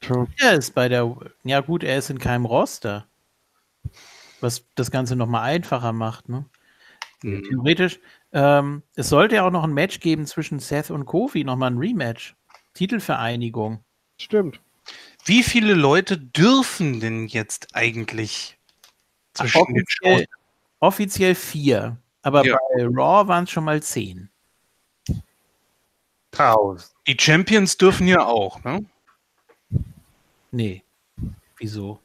Tja. er ist bei der. Ja, gut, er ist in keinem Roster. Was das Ganze nochmal einfacher macht, ne? Hm. Theoretisch, ähm, es sollte ja auch noch ein Match geben zwischen Seth und Kofi, nochmal ein Rematch. Titelvereinigung. Stimmt. Wie viele Leute dürfen denn jetzt eigentlich zwischen den Offiziell, offiziell vier. Aber Ja. bei Raw waren es schon mal zehn. Tausend. Die Champions dürfen ja auch, ne? Nee. Wieso?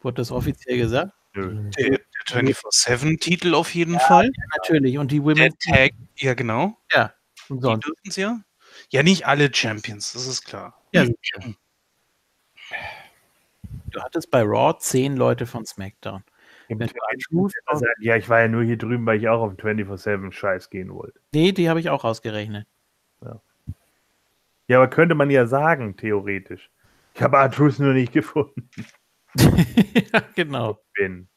Wurde das offiziell gesagt? Nö. Der, der 24-7-Titel auf jeden Fall. Ja, natürlich. Und die Der Women. Tag, ja genau. Ja. Und Die sonst. dürfen es ja. Ja, nicht alle Champions, das ist klar. Ja, sicher. Du hattest bei Raw zehn Leute von SmackDown. Wenn ja, ich war ja nur hier drüben, weil ich auch auf 24-7-Scheiß gehen wollte. Nee, die habe ich auch ausgerechnet. Ja, aber könnte man ja sagen, theoretisch. Ich habe Artrus nur nicht gefunden. ja, genau. Bin.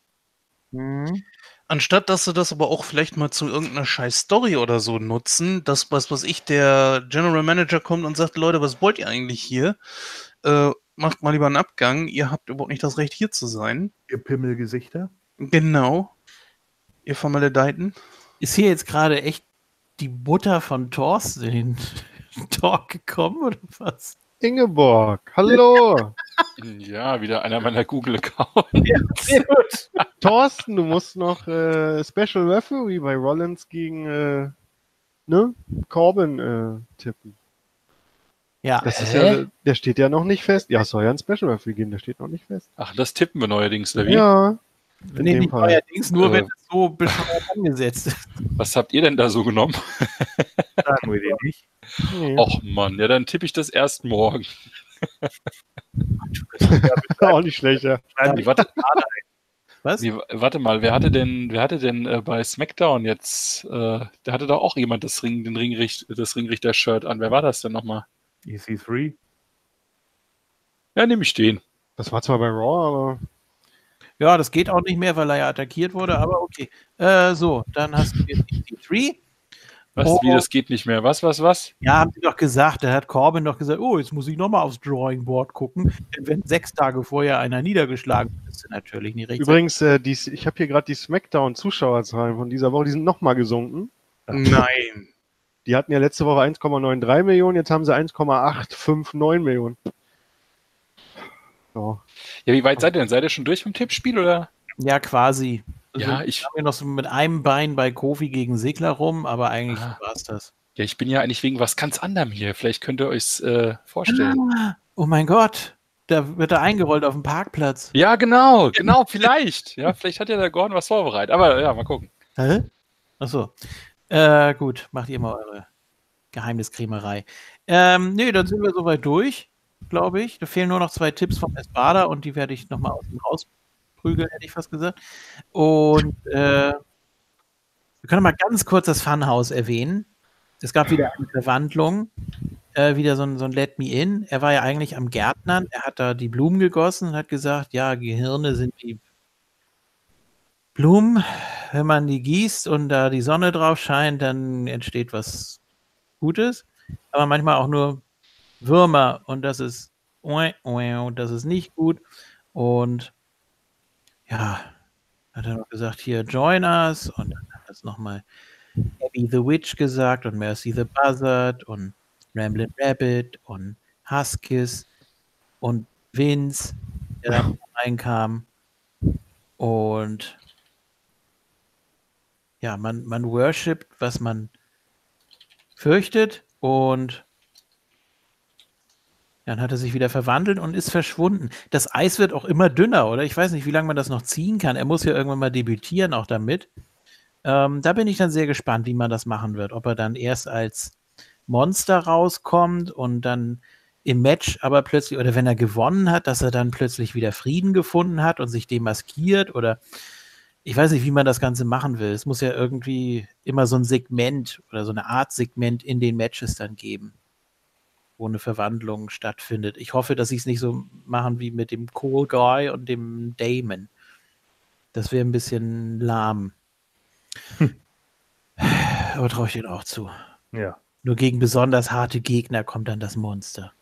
Mhm. Anstatt dass sie das aber auch vielleicht mal zu irgendeiner scheiß Story oder so nutzen, dass was was ich der General Manager kommt und sagt, Leute, was wollt ihr eigentlich hier? Äh, macht mal lieber einen Abgang, ihr habt überhaupt nicht das Recht hier zu sein. Ihr Pimmelgesichter? Genau. Ihr Vermaledeiten. Ist hier jetzt gerade echt die Mutter von Thorsten in den Talk gekommen oder was? Ingeborg, hallo. Ja, wieder einer meiner Google-Accounts. Sehr gut. Thorsten, du musst noch äh, Special Referee bei Rollins gegen äh, ne? Corbin äh, tippen. Ja, Das ist ja, der steht ja noch nicht fest. Ja, es soll ja ein Special Referee geben, der steht noch nicht fest. Ach, das tippen wir neuerdings, oder wie? Ja, nee, nicht Fall. neuerdings, nur Äh. wenn es so bescheuert angesetzt ist. Was habt ihr denn da so genommen? Sagen wir dir nicht. Nee. Och Mann, ja, dann tippe ich das erst morgen. Auch nicht schlecht, ja. Nee, warte, Was? nee, warte mal, wer hatte denn, wer hatte denn äh, bei SmackDown jetzt, äh, da hatte doch auch jemand das Ring, den Ringricht, das Ringrichter-Shirt an. Wer war das denn nochmal? EC3. Ja, nehme ich den. Das war zwar bei Raw, aber Ja, das geht auch nicht mehr, weil er ja attackiert wurde, aber okay. Äh, so, dann hast du jetzt die 3. Was, Oh. wie, das geht nicht mehr. Was, was, was? Ja, haben sie doch gesagt. Da hat Corbin doch gesagt, oh, jetzt muss ich nochmal aufs Drawing Board gucken. Denn wenn sechs Tage vorher einer niedergeschlagen wird, ist er natürlich nicht richtig. übrigens, äh, die, ich habe hier gerade die Smackdown-Zuschauerzahlen von dieser Woche, die sind nochmal gesunken. Nein. Die hatten ja letzte Woche 1,93 Millionen, jetzt haben sie 1,859 Millionen. Ja. Ja, wie weit seid ihr denn? Seid ihr schon durch vom Tippspiel oder? Ja, quasi. Also, Ja, ich- haben wir noch so mit einem Bein bei Kofi gegen Segler rum, aber eigentlich Ah. war es das. Ja, ich bin ja eigentlich wegen was ganz anderem hier. Vielleicht könnt ihr euch äh, vorstellen. Ah, oh mein Gott, da wird er eingerollt auf dem Parkplatz. Ja, genau, genau, vielleicht. Ja, vielleicht hat ja der Gordon was vorbereitet. Aber ja, mal gucken. Hä? Achso. Äh, gut, macht ihr mal eure Geheimniskrämerei. Ähm, nee, dann sind wir soweit durch, glaube ich. Da fehlen nur noch zwei Tipps vom Espada und die werde ich nochmal aus dem Haus prügeln, hätte ich fast gesagt. Und äh, wir können mal ganz kurz das Funhouse erwähnen. Es gab wieder eine Verwandlung, äh, wieder so ein, so ein Let Me In. Er war ja eigentlich am Gärtnern. Er hat da die Blumen gegossen und hat gesagt, ja, Gehirne sind wie Blumen. Wenn man die gießt und da die Sonne drauf scheint, dann entsteht was Gutes. Aber manchmal auch nur Würmer und das ist, das ist nicht gut. Und ja, hat er noch gesagt, hier join us und dann hat das nochmal Abby the Witch gesagt und Mercy the Buzzard und Ramblin' Rabbit und Huskis und Vince, der dann reinkam. Und ja, man, man worshipt, was man fürchtet und dann hat er sich wieder verwandelt und ist verschwunden. Das Eis wird auch immer dünner, oder? Ich weiß nicht, wie lange man das noch ziehen kann. Er muss ja irgendwann mal debütieren, auch damit. Ähm, da bin ich dann sehr gespannt, wie man das machen wird. Ob er dann erst als Monster rauskommt und dann im Match aber plötzlich, oder wenn er gewonnen hat, dass er dann plötzlich wieder Frieden gefunden hat und sich demaskiert oder ich weiß nicht, wie man das Ganze machen will. Es muss ja irgendwie immer so ein Segment oder so eine Art Segment in den Matches dann geben, wo eine Verwandlung stattfindet. Ich hoffe, dass sie es nicht so machen wie mit dem Cool Guy und dem Damon. Das wäre ein bisschen lahm. Aber traue ich denen auch zu. Ja. Nur gegen besonders harte Gegner kommt dann das Monster.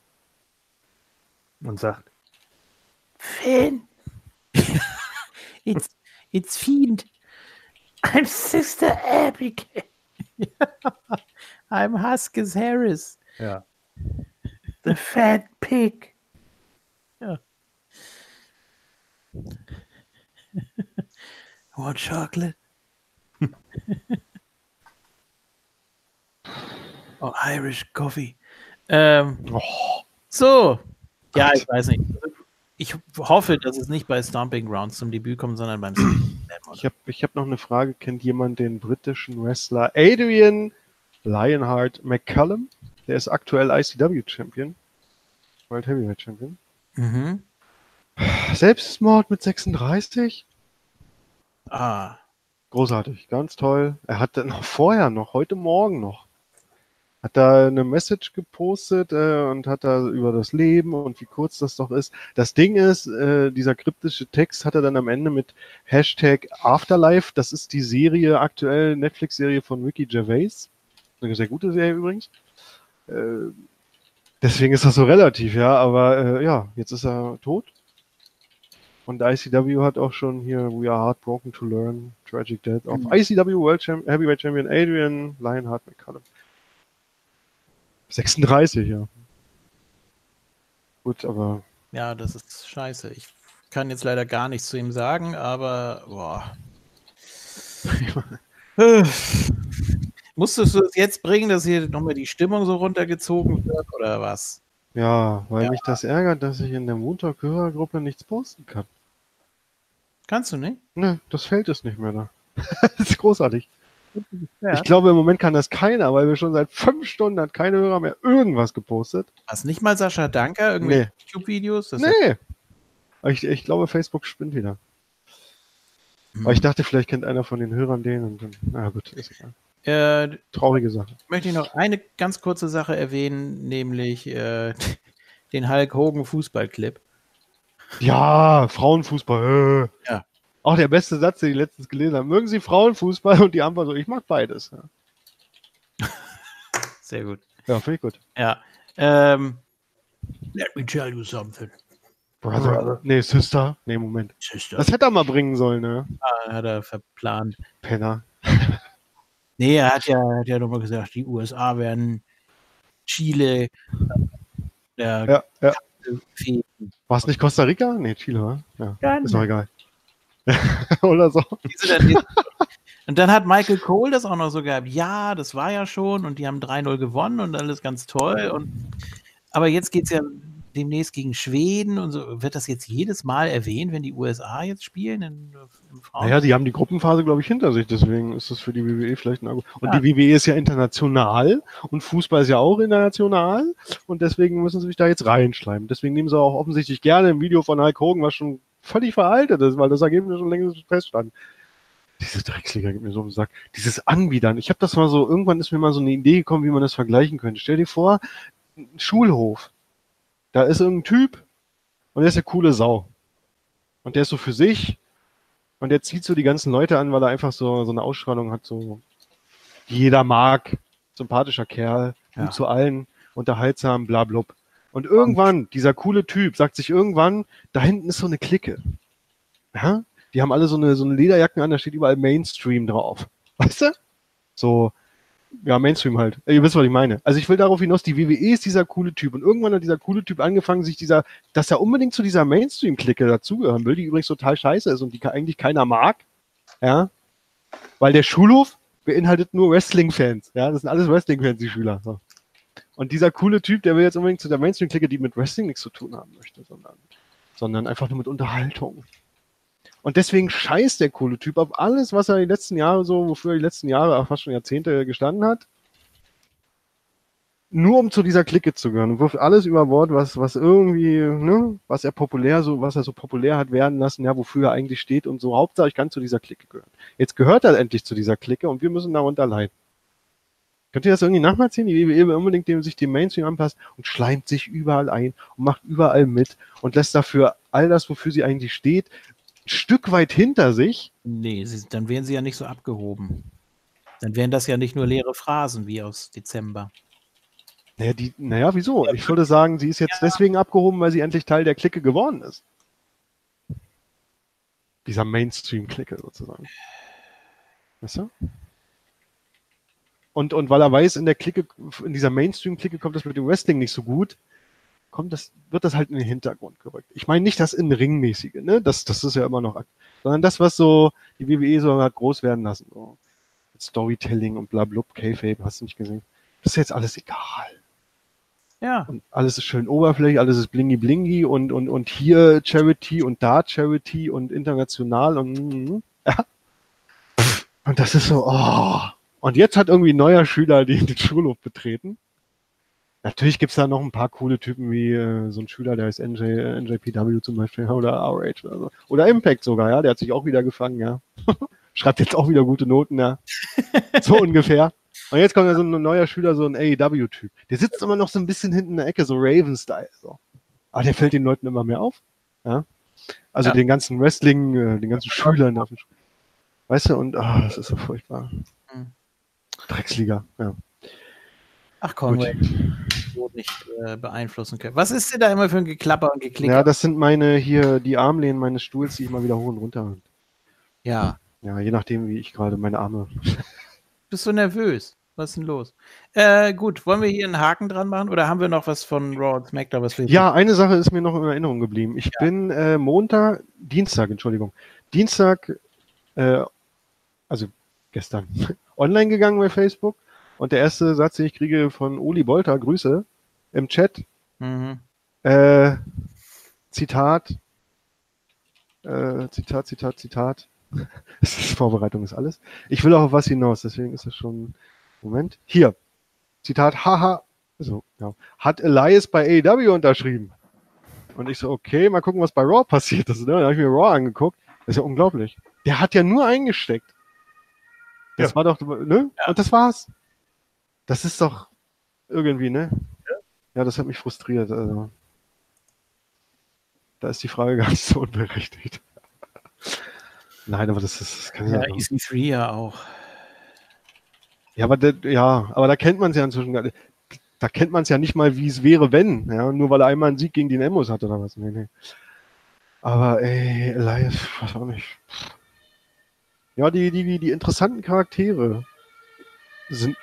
Und sagt, Finn! it's, it's Fiend! I'm Sister Abigail! I'm Huskis Harris, ja. The fat pig! Ja. Want chocolate? oh, Irish coffee. Ähm, so. Ja, ich weiß nicht. Ich hoffe, dass es nicht bei Stomping Grounds zum Debüt kommt, sondern beim. Ich habe ich hab noch eine Frage. Kennt jemand den britischen Wrestler Adrian Lionheart McCallum? Der ist aktuell ICW-Champion. World Heavyweight Champion. Mhm. Selbstmord mit 36? Ah. Großartig, ganz toll. Er hat dann noch vorher noch, heute Morgen noch, hat da eine Message gepostet äh, und hat da über das Leben und wie kurz das doch ist. Das Ding ist, äh, dieser kryptische Text hat er dann am Ende mit Hashtag Afterlife. Das ist die Serie, aktuell Netflix-Serie von Ricky Gervais. Eine sehr gute Serie übrigens. Äh, deswegen ist das so relativ, ja. Aber äh, ja, jetzt ist er tot. Und ICW hat auch schon hier We Are Heartbroken to Learn, Tragic Death auf Mhm. ICW World Champ Heavyweight Champion Adrian Lionheart McCallum. 36, ja. Gut, aber Ja, das ist scheiße. Ich kann jetzt leider gar nichts zu ihm sagen, aber boah. Musstest du es jetzt bringen, dass hier nochmal die Stimmung so runtergezogen wird oder was? Ja, weil Ja. mich das ärgert, dass ich in der Montag-Hörergruppe nichts posten kann. Kannst du nicht? Ne, das Feld ist nicht mehr da. das ist großartig. Ja. Ich glaube, im Moment kann das keiner, weil wir schon seit fünf Stunden hat keine Hörer mehr irgendwas gepostet. Hast nicht mal Sascha Danker, irgendwelche YouTube-Videos? Das ist Nee. Ich, ich glaube, Facebook spinnt wieder. ja- Aber ich dachte, vielleicht kennt einer von den Hörern den und dann, na gut, ist egal. Äh, Traurige Sache. möchte ich noch eine ganz kurze Sache erwähnen, nämlich äh, den Hulk Hogan Fußballclip. Ja, Frauenfußball. Äh. Ja. Auch der beste Satz, den ich letztens gelesen habe. Mögen Sie Frauenfußball? Und die Antwort so, ich mag beides. Ja, Sehr gut. ja finde ich gut. Ja. Ähm, Let me tell you something. Brother. Nee, Sister. Nee, Moment. Sister. Das hätte er mal bringen sollen, ne? hat er verplant. Penner. Nee, er hat ja, hat ja nochmal gesagt, die USA werden Chile der Ja, ja. Fäden. War es nicht Costa Rica? Nee, Chile, wa? Ja. Ja, Ist doch egal. Oder so. Und dann hat Michael Cole das auch noch so gehabt. Ja, das war ja schon und die haben 3-0 gewonnen und alles ganz toll. Und, aber jetzt geht es ja demnächst gegen Schweden und so. Wird das jetzt jedes Mal erwähnt, wenn die USA jetzt spielen? In, Frauen Naja, die haben die Gruppenphase, glaube ich, hinter sich. Deswegen ist das für die WWE vielleicht ein Argument. Und Ja. die WWE ist ja international und Fußball ist ja auch international. Und deswegen müssen sie sich da jetzt reinschleimen. Deswegen nehmen sie auch offensichtlich gerne ein Video von Hulk Hogan, was schon völlig veraltet ist, weil das Ergebnis schon längst feststand. Diese Drecksliga gibt mir so einen Sack. Dieses Anbiedern. Ich habe das mal so, irgendwann ist mir mal so eine Idee gekommen, wie man das vergleichen könnte. Stell dir vor, Schulhof. Da ist irgendein Typ und der ist eine coole Sau. Und der ist so für sich und der zieht so die ganzen Leute an, weil er einfach so, so eine Ausstrahlung hat, so die jeder mag. Sympathischer Kerl, Ja. gut zu allen, unterhaltsam, bla blub. Und irgendwann, dieser coole Typ sagt sich irgendwann, da hinten ist so eine Clique. Ja? Die haben alle so eine, so eine Lederjacken an, da steht überall Mainstream drauf. Weißt du? So, ja, Mainstream halt. Ihr wisst, was ich meine. Also ich will darauf hinaus, die WWE ist dieser coole Typ. Und irgendwann hat dieser coole Typ angefangen, sich dieser, dass er unbedingt zu dieser Mainstream-Clique dazugehören will, die übrigens total scheiße ist und die eigentlich keiner mag. Ja. Weil der Schulhof beinhaltet nur Wrestling-Fans. Ja, das sind alles Wrestling-Fans, die Schüler. So. Und dieser coole Typ, der will jetzt unbedingt zu der Mainstream-Clique, die mit Wrestling nichts zu tun haben möchte, sondern, sondern einfach nur mit Unterhaltung. Und deswegen scheißt der coole Typ auf alles, was er die letzten Jahre so, wofür er die letzten Jahre, ach, fast schon Jahrzehnte gestanden hat. Nur um zu dieser Clique zu gehören und wirft alles über Bord, was, was irgendwie, ne, was er populär so, was er so populär hat werden lassen, ja, wofür er eigentlich steht und so. Hauptsache, ich kann zu dieser Clique gehören. Jetzt gehört er endlich zu dieser Clique und wir müssen darunter leiden. Könnt ihr das irgendwie nachvollziehen? Die WWE unbedingt dem, sich dem Mainstream anpasst und schleimt sich überall ein und macht überall mit und lässt dafür all das, wofür sie eigentlich steht, Stück weit hinter sich. Nee, sie, dann wären sie ja nicht so abgehoben. Dann wären das ja nicht nur leere Phrasen wie aus Dezember. Naja, die, naja, wieso? Ich würde sagen, sie ist jetzt deswegen abgehoben, weil sie endlich Teil der Clique geworden ist. Dieser Mainstream-Clique sozusagen. Weißt du? Und, und weil er weiß, in der Clique, in dieser Mainstream-Clique kommt das mit dem Wrestling nicht so gut, kommt das, wird das halt in den Hintergrund gerückt. Ich meine nicht das in Ringmäßige, ne? Das, das ist ja immer noch, sondern das, was so die WWE so hat groß werden lassen. So. Storytelling und blablub, K-Fape, hast du nicht gesehen. Das ist jetzt alles egal. Ja, Und alles ist schön oberflächlich, alles ist blingy blingy und, und, und hier Charity und da Charity und international und, mm, ja. Und das ist so, oh. Und jetzt hat irgendwie ein neuer Schüler den, den Schulhof betreten. Natürlich gibt's da noch ein paar coole Typen wie äh, so ein Schüler, der ist NJ, äh, NJPW zum Beispiel oder RH oder so. Oder Impact sogar, ja, der hat sich auch wieder gefangen, ja. Schreibt jetzt auch wieder gute Noten, ja. So ungefähr. Und jetzt kommt ja so ein neuer Schüler, so ein AEW-Typ. Der sitzt immer noch so ein bisschen hinten in der Ecke, so Raven-Style. So. Aber der fällt den Leuten immer mehr auf. Ja? Also Ja. den ganzen Wrestling, äh, den ganzen Schülern. Auf dem Sch- Weißt du, und ah, das ist so furchtbar. Mhm. Drecksliga, ja. Ach. Conway, so nicht äh, beeinflussen können. Was ist denn da immer für ein Geklapper und Geklicker? Ja, das sind meine hier, die Armlehnen meines Stuhls, die ich mal wieder hoch und runter. ja. Ja, je nachdem, wie ich gerade meine Arme. bist du nervös? Was ist denn los? Äh, gut, wollen wir hier einen Haken dran machen oder haben wir noch was von Raw und SmackDown, was wir Ja, eine Sache ist mir noch in Erinnerung geblieben. Ich bin äh, Montag, Dienstag, Entschuldigung, Dienstag, äh, also gestern, online gegangen bei Facebook und der erste Satz, den ich kriege von Uli Bolter, Grüße, im Chat, Mhm. äh, Zitat, äh, Zitat, Zitat, Zitat. Vorbereitung ist alles. Ich will auch auf was hinaus, deswegen ist das schon. Moment. Hier. Zitat, haha. So, ja. Hat Elias bei AEW unterschrieben. Und ich so, okay, mal gucken, was bei Raw passiert ist. Ne? Dann habe ich mir Raw angeguckt. Das ist ja unglaublich. Der hat ja nur eingesteckt. Das Ja. war doch, ne? Und das war's. Das ist doch irgendwie, ne? Ja, das hat mich frustriert. Also. Da ist die Frage gar nicht so unberechtigt. Nein, aber das ist, das kann Ja, ja, EC3 ja auch. ja, aber, da- ja, aber da kennt man es ja inzwischen gar nicht. Da kennt man es ja nicht mal, wie es wäre, wenn. Ja, nur weil er einmal einen Sieg gegen den Emos hat oder was. Nee, nee. Aber ey, Elias, weiß auch nicht. Ja, die, die, die, die interessanten Charaktere sind.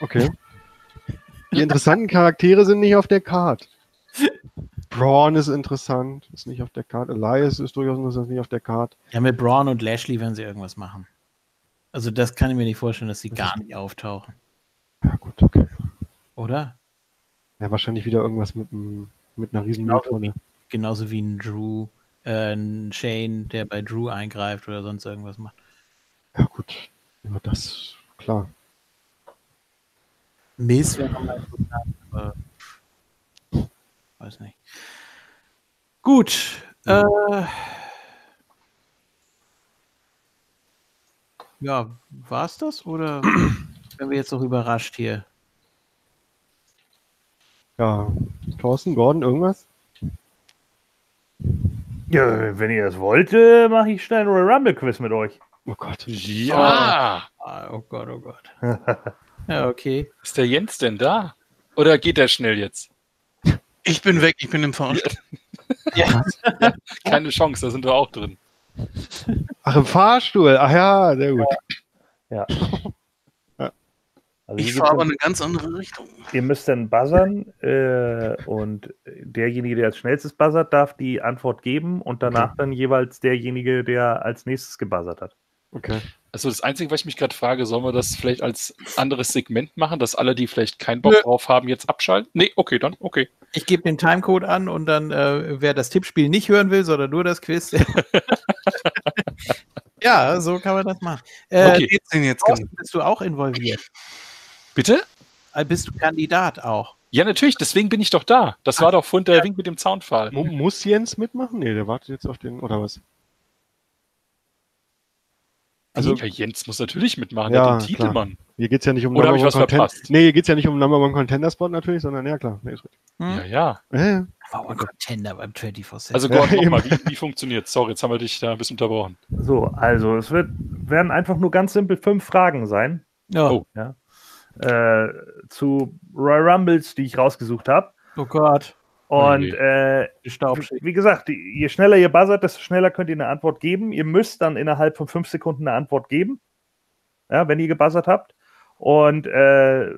Okay. Die interessanten Charaktere sind nicht auf der Card. Braun ist interessant, ist nicht auf der Card. Elias ist durchaus interessant, ist nicht auf der Card. Ja, mit Braun und Lashley werden sie irgendwas machen. Also das kann ich mir nicht vorstellen, dass sie gar nicht auftauchen. Ja, gut, okay. Oder? Ja, wahrscheinlich wieder irgendwas mit, einem- mit einer riesen Genauso Mülltonne. Genauso wie ein Drew, äh, ein Shane, der bei Drew eingreift oder sonst irgendwas macht. Ja, gut. Ja, das, klar. Miss wäre nochmal interessant, aber weiß nicht. Gut. Äh, ja, war's das oder werden wir jetzt noch überrascht hier? Ja, Thorsten, Gordon, irgendwas? Ja, wenn ihr das wollt, äh, mache ich schnell ein Royal Rumble Quiz mit euch. Oh Gott. Ja. Ah, oh Gott, oh Gott. Ja, okay. Ist der Jens denn da? Oder geht der schnell jetzt? Ich bin weg, ich bin im Fahrstuhl. Ja. Keine Chance, da sind wir auch drin. Ach, im Fahrstuhl. Ach ja, sehr gut. Ja. Also Ich fahre aber eine ganz andere Richtung. ihr müsst dann buzzern äh, und derjenige, der als schnellstes buzzert, darf die Antwort geben und danach dann jeweils derjenige, der als nächstes gebuzzert hat. Okay. Also das Einzige, was ich mich gerade frage, sollen wir das vielleicht als anderes Segment machen, dass alle, die vielleicht keinen Bock Nö. drauf haben, jetzt abschalten? Nee, okay, dann, okay. Ich gebe den Timecode an und dann, äh, wer das Tippspiel nicht hören will, sondern nur das Quiz. ja, so kann man das machen. Äh, Okay. Geht's denn jetzt Thorsten, bist du auch involviert? Bitte? Äh, Bist du Kandidat auch? Ja, natürlich, deswegen bin ich doch da. Das war doch vorhin der Wink mit dem Zaunpfahl. Mu- Muss Jens mitmachen? Nee, der wartet jetzt auf den, oder was? Also, ja, Jens muss natürlich mitmachen, Ja, der hat den Titel, klar. Mann. Hier geht's ja nicht um Oder ich One verpasst? Nee, hier geht's ja nicht um Number One Contender Spot natürlich, sondern ja klar. Nee. Hm? Ja, ja. Ja, ja. War ein Contender beim 24-7. Also Ja, Gordon, eben. nochmal, wie, wie funktioniert Sorry, jetzt haben wir dich da ein bisschen unterbrochen. So, also es wird, werden einfach nur ganz simpel fünf Fragen sein oh, oh. äh, zu Royal Rumbles, die ich rausgesucht habe. oh Gott, Und je. äh, wie gesagt, je schneller ihr buzzert, desto schneller könnt ihr eine Antwort geben. Ihr müsst dann innerhalb von fünf Sekunden eine Antwort geben, ja, wenn ihr gebuzzert habt. Und äh,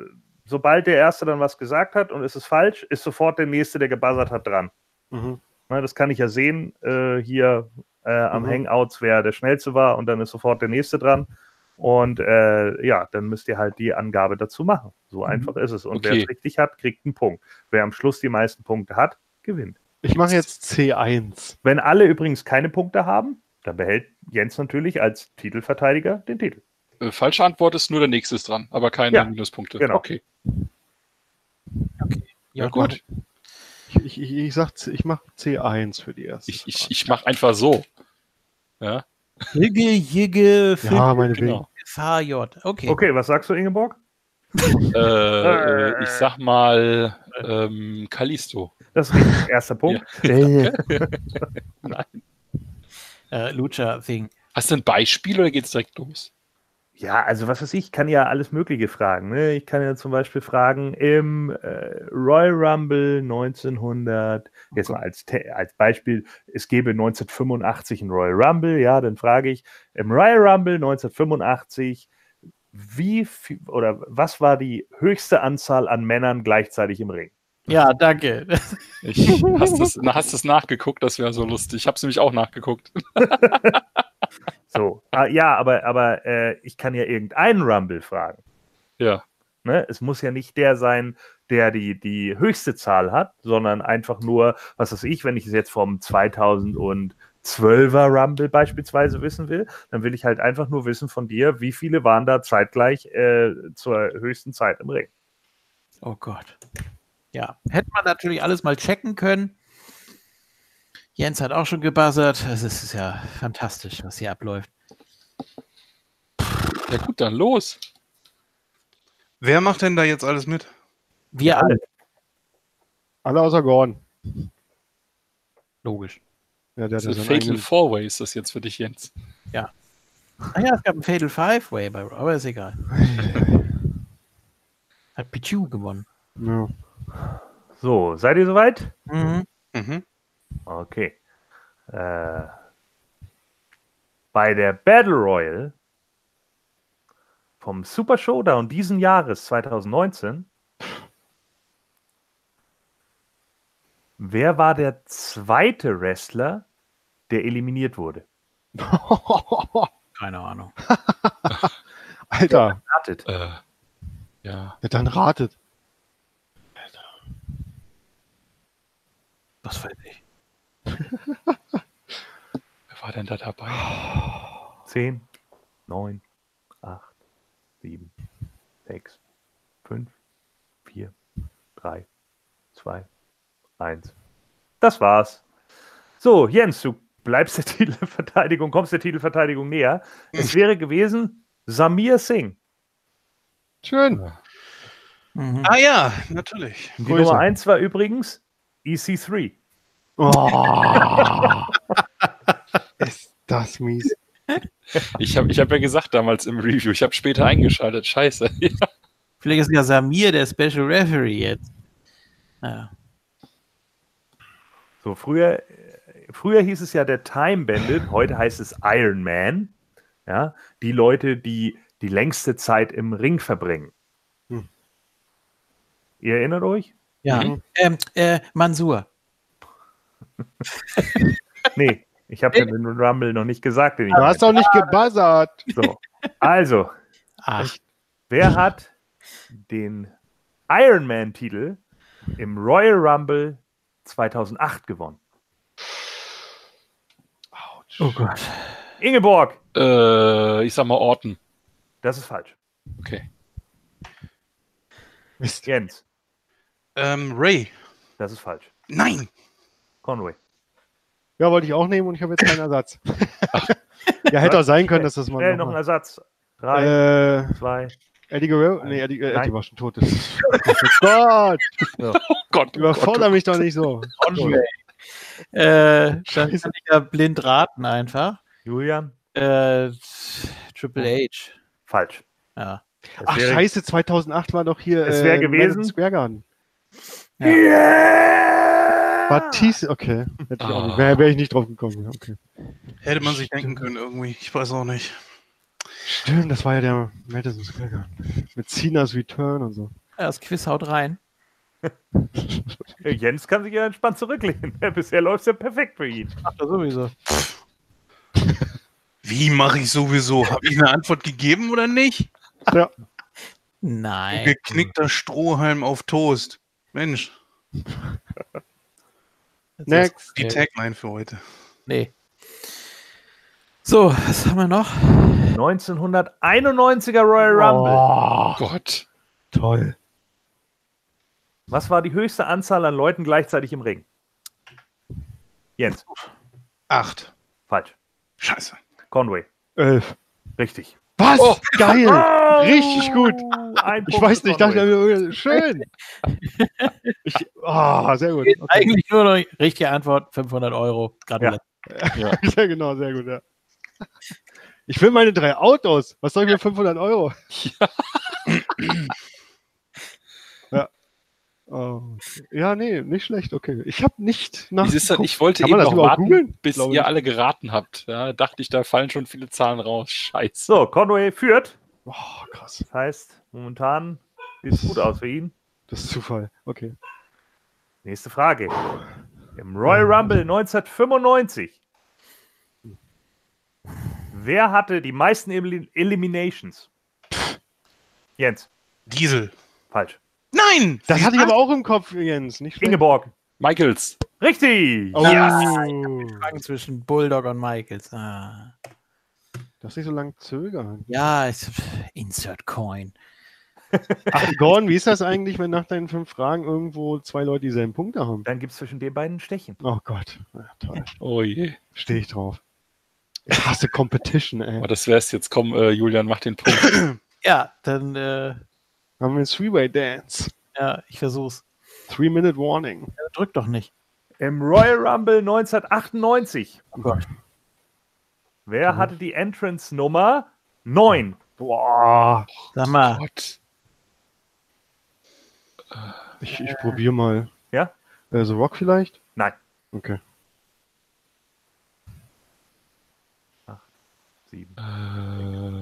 sobald der Erste dann was gesagt hat und es ist falsch, ist sofort der Nächste, der gebuzzert hat, dran. Mhm. Ne, das kann ich ja sehen äh, hier äh, am Mhm. Hangouts, wer der Schnellste war und dann ist sofort der Nächste dran. Und äh, ja, dann müsst ihr halt die Angabe dazu machen. So einfach ist es. Und wer Okay. es richtig hat, kriegt einen Punkt. Wer am Schluss die meisten Punkte hat, gewinnt. Ich mache jetzt C1. Wenn alle übrigens keine Punkte haben, dann behält Jens natürlich als Titelverteidiger den Titel. Äh, falsche Antwort ist nur der nächste ist dran, aber keine Ja, Minuspunkte. genau. Okay. Ja, Ja, gut. Ich, ich, ich, ich ich mache C1 für die erste. Ich, ich, ich mache einfach so. Ja, Jigge, Jigge, ja, meine genau. VJ. Okay. Okay, was sagst du, Ingeborg? Äh, ich sag mal ähm, Callisto. Das ist richtig. Erster Punkt. Nein. Äh, Lucha-Thing. Hast du ein Beispiel oder geht's direkt los? Ja, also was weiß ich, ich kann ja alles Mögliche fragen. Ne? Ich kann ja zum Beispiel fragen, im äh, Royal Rumble 1900, jetzt mal als, als Beispiel, es gäbe 1985 ein Royal Rumble, ja, dann frage ich, im Royal Rumble 1985, wie viel, oder was war die höchste Anzahl an Männern gleichzeitig im Ring? Ja, danke. Ich, hast du es nachgeguckt? Das wäre so lustig. Ich habe es nämlich auch nachgeguckt. So, ah, ja, aber, aber äh, ich kann ja irgendeinen Rumble fragen. Ja. Ne? Es muss ja nicht der sein, der die, die höchste Zahl hat, sondern einfach nur, was weiß ich, wenn ich es jetzt vom 2012er Rumble beispielsweise wissen will, dann will ich halt einfach nur wissen von dir, wie viele waren da zeitgleich äh, zur höchsten Zeit im Ring. Oh Gott. Ja, hätte man natürlich alles mal checken können. Jens hat auch schon gebuzzert. Es ist ja fantastisch, was hier abläuft. Ja gut, dann los. Wer macht denn da jetzt alles mit? Wir alle. Alle außer Gordon. Logisch. Ja, der Das ja ist Fatal eigenen- Four Way ist das jetzt für dich, Jens. Ah ja, es gab ein Fatal Five Way bei Raw, aber ist egal. Hat Pichu gewonnen. Ja. So, seid ihr soweit? Mhm. Mhm. Okay. Äh, bei der Battle Royal vom Super Showdown diesen Jahres 2019, wer war der zweite Wrestler, der eliminiert wurde? Keine Ahnung. Alter, Ratet. Äh, ja. ja, dann ratet. Was weiß ich. War denn da dabei? 10, 9, 8, 7, 6, 5, 4, 3, 2, 1. Das war's. So, Jens, du bleibst der Titelverteidigung, kommst der Titelverteidigung näher. Es wäre gewesen Samir Singh. Schön. Mhm. Ah ja, natürlich. Die Grüße. Nummer 1 war übrigens E EC3. Oh. Ist das mies. Ich habe ich hab ja gesagt damals im Review, ich habe später eingeschaltet. Scheiße. Vielleicht ist ja Samir der Special Referee jetzt. Ja. So, früher, früher hieß es ja der Time Bandit, heute heißt es Iron Man. Ja, die Leute, die die längste Zeit im Ring verbringen. Hm. Ihr erinnert euch? ja. Mhm. Ähm, äh, Mansur. Nee, ich habe den Rumble noch nicht gesagt. Den ich Du hast doch nicht gebuzzert. so. Also, Ach, wer hat den Iron Man-Titel im Royal Rumble 2008 gewonnen? oh Gott. Ingeborg! Äh, ich sag mal Orton. Das ist falsch. Okay. Mist. Jens, Ähm, Ray. das ist falsch. Nein. Conway. Ja, wollte ich auch nehmen und ich habe jetzt keinen Ersatz. ja, hätte auch sein können, dass das mal. Schnell noch noch ein Ersatz. Drei, Äh, zwei. Eddie Guerrero? Nee, Eddie, äh. Eddie war schon tot. oh Gott, Oh Gott. überfordere mich doch nicht so. Äh, dann kann ich ja blind raten einfach. Julian? Äh, Triple H. Falsch. Ja. Ach, wäre- scheiße, 2008 war doch hier. Es wär äh, gewesen- Square Garden. Yeah! Batiste, okay. Hätte ich auch nicht. Wäre wär ich nicht drauf gekommen. Okay. Hätte man sich denken können irgendwie. Ich weiß auch nicht. Stimmt, das war ja der Madison Square Garden. Mit Cena's Return und so. Ja, Das Quiz haut rein. Jens kann sich ja entspannt zurücklehnen. Bisher läuft es ja perfekt für ihn. Ach, das sowieso. Wie mache ich sowieso? Habe ich eine Antwort gegeben oder nicht? Ja. Nein. Geknickter Strohhalm auf Toast. Mensch, Next. die Tagline für heute. Nee. So, was haben wir noch? 1991er Royal Rumble. Oh, Gott. toll. Was war die höchste Anzahl an Leuten gleichzeitig im Ring? Jens. Acht. Falsch. Scheiße. Conway. Elf. Richtig. Was? Oh. Geil. Oh, Richtig gut. Ein Ich Punkt weiß nicht, ich dachte, mir, schön. Ich, ah, sehr gut. Okay. Eigentlich nur noch richtige Antwort: 500 Euro. Gratulation. Ja, genau, sehr gut, ja. Ich will meine drei Autos. Was soll ich mit 500 Euro? Ja. Oh. Ja, nee, nicht schlecht, okay. Ich habe nicht nach. Wie ist das? Ich wollte Kann eben noch warten, googeln? bis ihr ich. alle geraten habt. Ja, dachte ich, da fallen schon viele Zahlen raus. Scheiße. So, Conway führt Boah, krass. Das heißt, momentan sieht es gut aus für ihn. Das ist Zufall. Okay. Nächste Frage. Im Royal Rumble 1995. Wer hatte die meisten Elim Eliminations? Jens. Diesel. Falsch. Nein! Das hatte ich aber auch im Kopf, Jens. Nicht schlecht. Ingeborg. Michaels. Richtig. Oh. Fragen zwischen Bulldog und Michaels. Ah. Darfst nicht so lange zögern. Ja, ich, Insert Coin. Ach, Gordon, wie ist das eigentlich, wenn nach deinen fünf Fragen irgendwo zwei Leute dieselben Punkte haben? Dann gibt es zwischen den beiden Stechen. Oh Gott. Ja, toll. Oh je. Stehe ich drauf. Ich hasse Competition, ey. Aber das wär's jetzt. Komm, äh, Julian, mach den Punkt. Ja, dann, äh, Haben wir einen Three-Way Dance. ja, ich versuch's. Three-Minute Warning. Ja, drück doch nicht. Im Royal Rumble 1998. Oh Gott. Wer hatte die Entrance Nummer 9? Boah. Sag mal, Gott. Ich, ich probiere mal. Ja? Äh, The Rock vielleicht? Nein. Okay. 7, Äh, 5, 4, 3.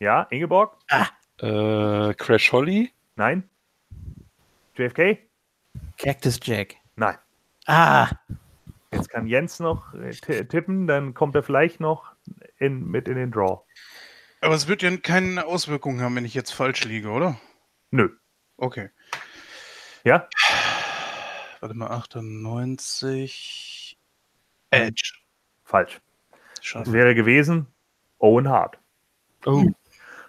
Ja, Ingeborg? äh, Crash Holly? Nein. JFK? Cactus Jack. Nein. Ah, Jetzt kann Jens noch äh, ti- tippen, dann kommt er vielleicht noch in, mit in den Draw. Aber es wird ja keine Auswirkungen haben, wenn ich jetzt falsch liege, oder? Nö. Okay. Ja? Warte mal, 98. Edge. Falsch. Das Schade. wäre gewesen Owen Hart. Oh.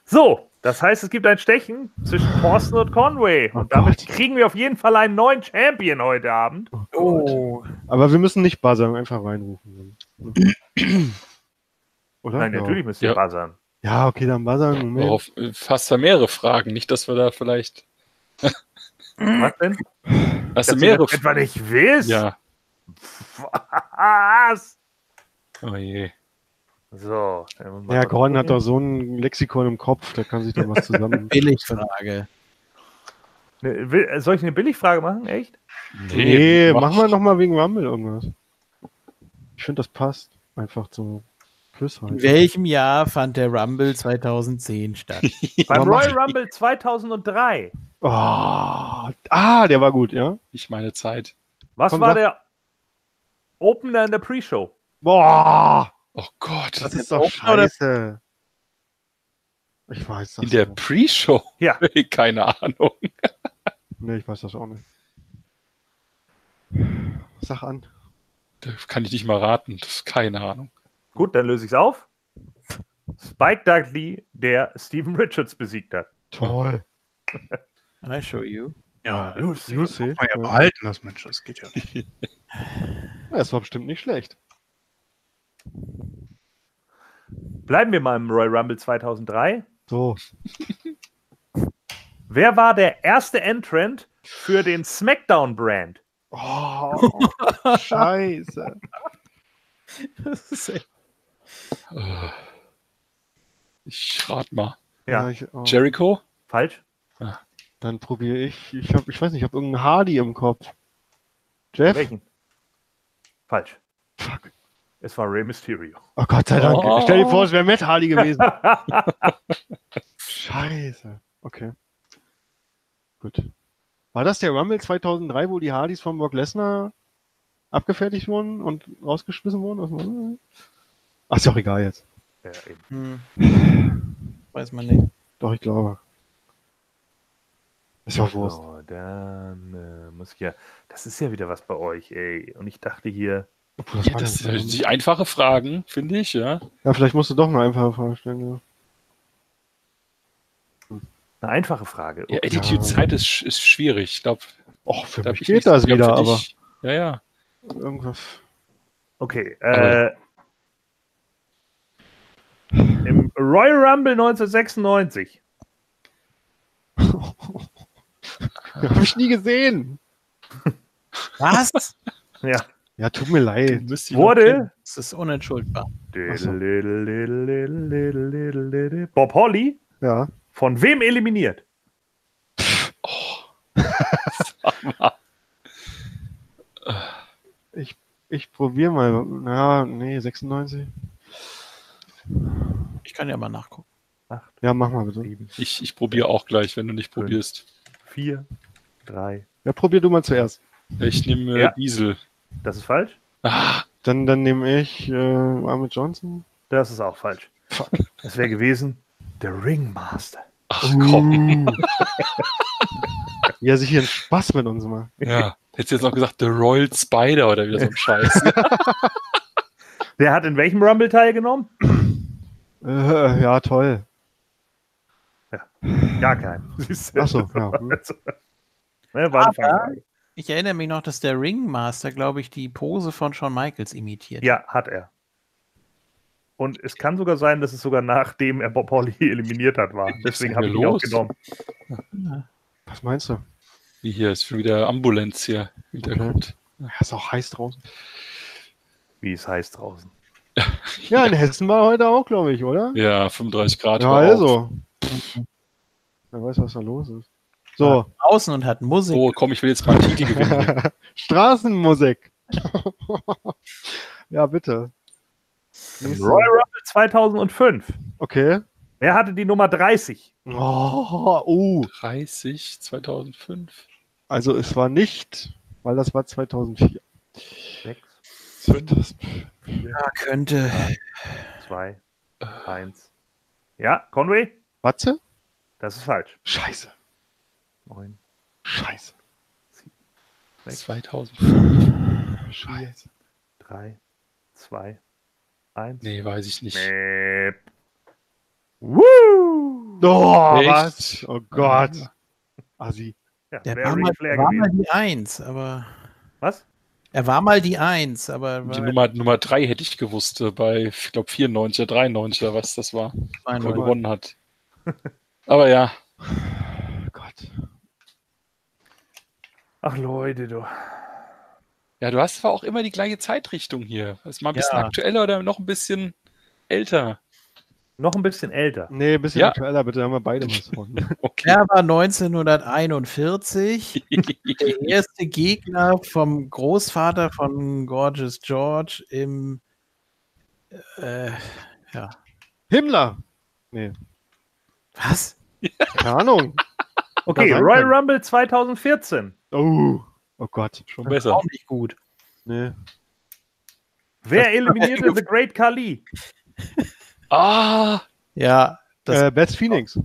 So, das heißt, es gibt ein Stechen zwischen Thorsten und Conway. Oh Und damit Gott. kriegen wir auf jeden Fall einen neuen Champion heute Abend. oh. Aber wir müssen nicht buzzern, einfach reinrufen. Oder? Nein, ja. natürlich müsst ihr Ja. buzzern. Ja, okay, dann buzzern. Moment. Worauf, äh, fast da mehrere Fragen. Nicht, dass wir da vielleicht. Was denn? Hast du du mehrere das etwa nicht willst? Ja. Was? Oh je. So. Ja, Gordon hat doch so ein Lexikon im Kopf, da kann sich da was zusammen. Billigfrage. Ne, äh, Soll ich eine Billigfrage machen? Echt? nee, mach- machen wir nochmal wegen Rumble irgendwas. Ich finde, das passt. Einfach so Plus In halt. welchem Jahr fand der Rumble 2010 statt? Beim Royal Rumble 2003. Oh, ah, der war gut, ja? Nicht meine Zeit. Was Komm, war sag. der Opener in der Pre-Show? Boah, Oh Gott. das jetzt ist doch oder- scheiße. Ich weiß das. In der. Pre-Show? Ja. Keine Ahnung. Nee, ich weiß das auch nicht. Sag an. Das kann ich nicht mal raten. Das ist keine Ahnung. Gut, dann löse ich es auf. Spike Dudley, der Steven Richards besiegt hat. Toll. Can I show you? Ja, Lucy. das man ja behalten, das Mensch. Das geht ja nicht. Das war bestimmt nicht schlecht. Bleiben wir mal im Royal Rumble 2003. So. Wer war der erste Entrant für den SmackDown-Brand? Oh, scheiße. Das ist echt- Ich rate mal. Ja. ich, oh. Jericho? Falsch? Dann probiere ich. Ich, hab, ich weiß nicht, ich habe irgendeinen Hardy im Kopf. Jeff? Welchen? Falsch. Fuck. Es war Rey Mysterio. Oh Gott sei Dank. Oh. Stell dir vor, es wäre Matt Hardy gewesen. Scheiße. Okay. Gut. War das der Rumble 2003, wo die Hardys von Brock Lesnar abgefertigt wurden und rausgeschmissen wurden? Ach, ist ja auch egal jetzt. Ja, eben. Hm. Weiß man nicht. Doch, ich glaube. Ist ja auch Wurst. So, dann äh, muss ich ja. Das ist ja wieder was bei euch, ey. Und ich dachte hier. Obwohl, Ja, das ja- sind die einfache Fragen, finde ich, ja. ja, vielleicht musst du doch eine einfache Frage stellen. Ja. Eine einfache Frage. Ja, Okay. Attitude-Zeit ist, sch- ist schwierig. Ich glaube, Och, für mich ich geht das ich glaub, wieder, für aber dich- Ja, ja. irgendwas. Okay. Aber- Äh, Im Royal Rumble 1996 Habe ich nie gesehen. Was? ja, Ja, tut mir leid. Wurde Das ist unentschuldbar. So. Bob Holly Ja. von wem eliminiert? Ich probiere mal. Ja, nee, 96. Ich kann ja mal nachgucken. Acht, Ja, mach mal bitte. sieben, Ich, ich probiere auch gleich, wenn du nicht Fünf. probierst. vier, drei. Ja, probier du mal zuerst. Ich nehme äh, Ja. Diesel. Das ist falsch. Ah, Dann, dann nehme ich äh, Ahmed Johnson. Das ist auch falsch. Das wäre gewesen der Ringmaster. ach komm. Uh. Wie er sich hier einen Spaß mit uns macht. Ja. Hättest du jetzt noch gesagt, The Royal Spider oder wieder so ein Scheiß. Der hat in welchem Rumble teilgenommen? Äh, ja, toll. Gar keinen. Siehst du? Ach so, ja. Hm. Ne, war Aber-. Ich erinnere mich noch, dass der Ringmaster, glaube ich, die Pose von Shawn Michaels imitiert. Ja, hat er. Und es kann sogar sein, dass es sogar nachdem er Bob Holly eliminiert hat war. Deswegen habe ich ihn auch genommen. Was meinst du? Wie hier ist schon wieder Ambulanz hier im Hintergrund. Ja, ist auch heiß draußen. Wie es heißt draußen. Ja, in Hessen war heute auch, glaube ich, oder? Ja, 35 Grad. Ja, also. Wer weiß, was da los ist. So, Draußen und hat Musik. Oh, komm, ich will jetzt mal einen Titel gewinnen. Straßenmusik. ja, bitte. Royal Rumble 2005. Okay. Wer hatte die Nummer 30? Oh, uh. 30, 2005. Also es war nicht, weil das war 2004. 6, Das, Ja, könnte. 2, 1. Ja, Conway? Watze? Das ist falsch. Scheiße. 9, Scheiße. 2005. Scheiße. 3, 2, 1. Nee, weiß ich nicht. Mäp. Woo! Oh, Echt? was? Oh Gott. Assi. Ja, Der war, mal, war mal die Eins, aber. Was? Er war mal die Eins, aber. Die Nummer, Nummer 3 hätte ich gewusst, äh, bei, ich glaube, 94, 93 oder was das war, wo er 92. gewonnen hat. Aber ja, Oh Gott. Ach Leute, du. ja, du hast zwar auch immer die gleiche Zeitrichtung hier. Ist mal ein bisschen Ja. aktueller oder noch ein bisschen älter. Noch ein bisschen älter. Nee, ein bisschen Ja. aktueller, bitte. Haben wir beide was von. Okay. Er war 1941 der erste Gegner vom Großvater von Gorgeous George im. Äh, ja. Himmler. Nee, Was? keine Ahnung. Okay, Royal. Rumble 2014. Oh, oh Gott. Schon besser. Auch nicht gut. Nee. Wer eliminierte The Great Khali? Ah, Ja, das Äh, Best Phoenix.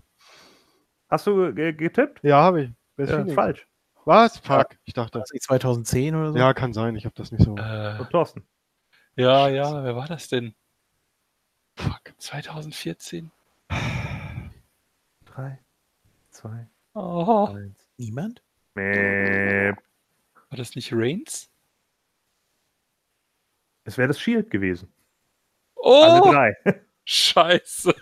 Hast du ge- getippt? Ja, habe ich. Best Ja, Phoenix. falsch. Was? Fuck. Ich dachte. war 2010 oder so. Ja, kann sein. Ich habe das nicht so. äh, Und Thorsten. ja, ja, wer war das denn? Fuck, 2014? 3, 2, Oh, 1. Niemand? Mäp. war das nicht Reigns? Es wäre das Shield gewesen. Oh, Alle drei. scheiße.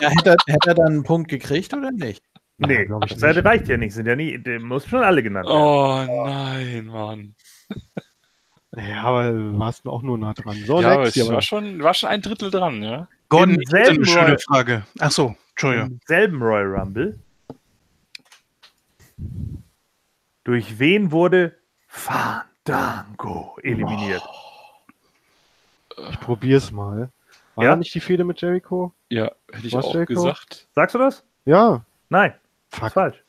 Ja, hätte, er, hätte er dann einen Punkt gekriegt oder nicht? Nee, glaub ich nicht. reicht ja nicht. Sind ja nie, die muss schon alle genannt werden. Oh nein, Mann. Ja, aber du warst auch nur nah dran. So, ja, hier, war schon, war schon ein Drittel dran, ja. Gordon, Im selben eine schöne Frage. Ach so, Entschuldigung. Im selben Royal Rumble. Durch wen wurde Fandango eliminiert? Ich probier's mal. War Ja? nicht die Fehde mit Jericho? Ja, hätte ich Was, auch Jericho? gesagt. Sagst du das? Ja. Nein, das Fuck. ist falsch.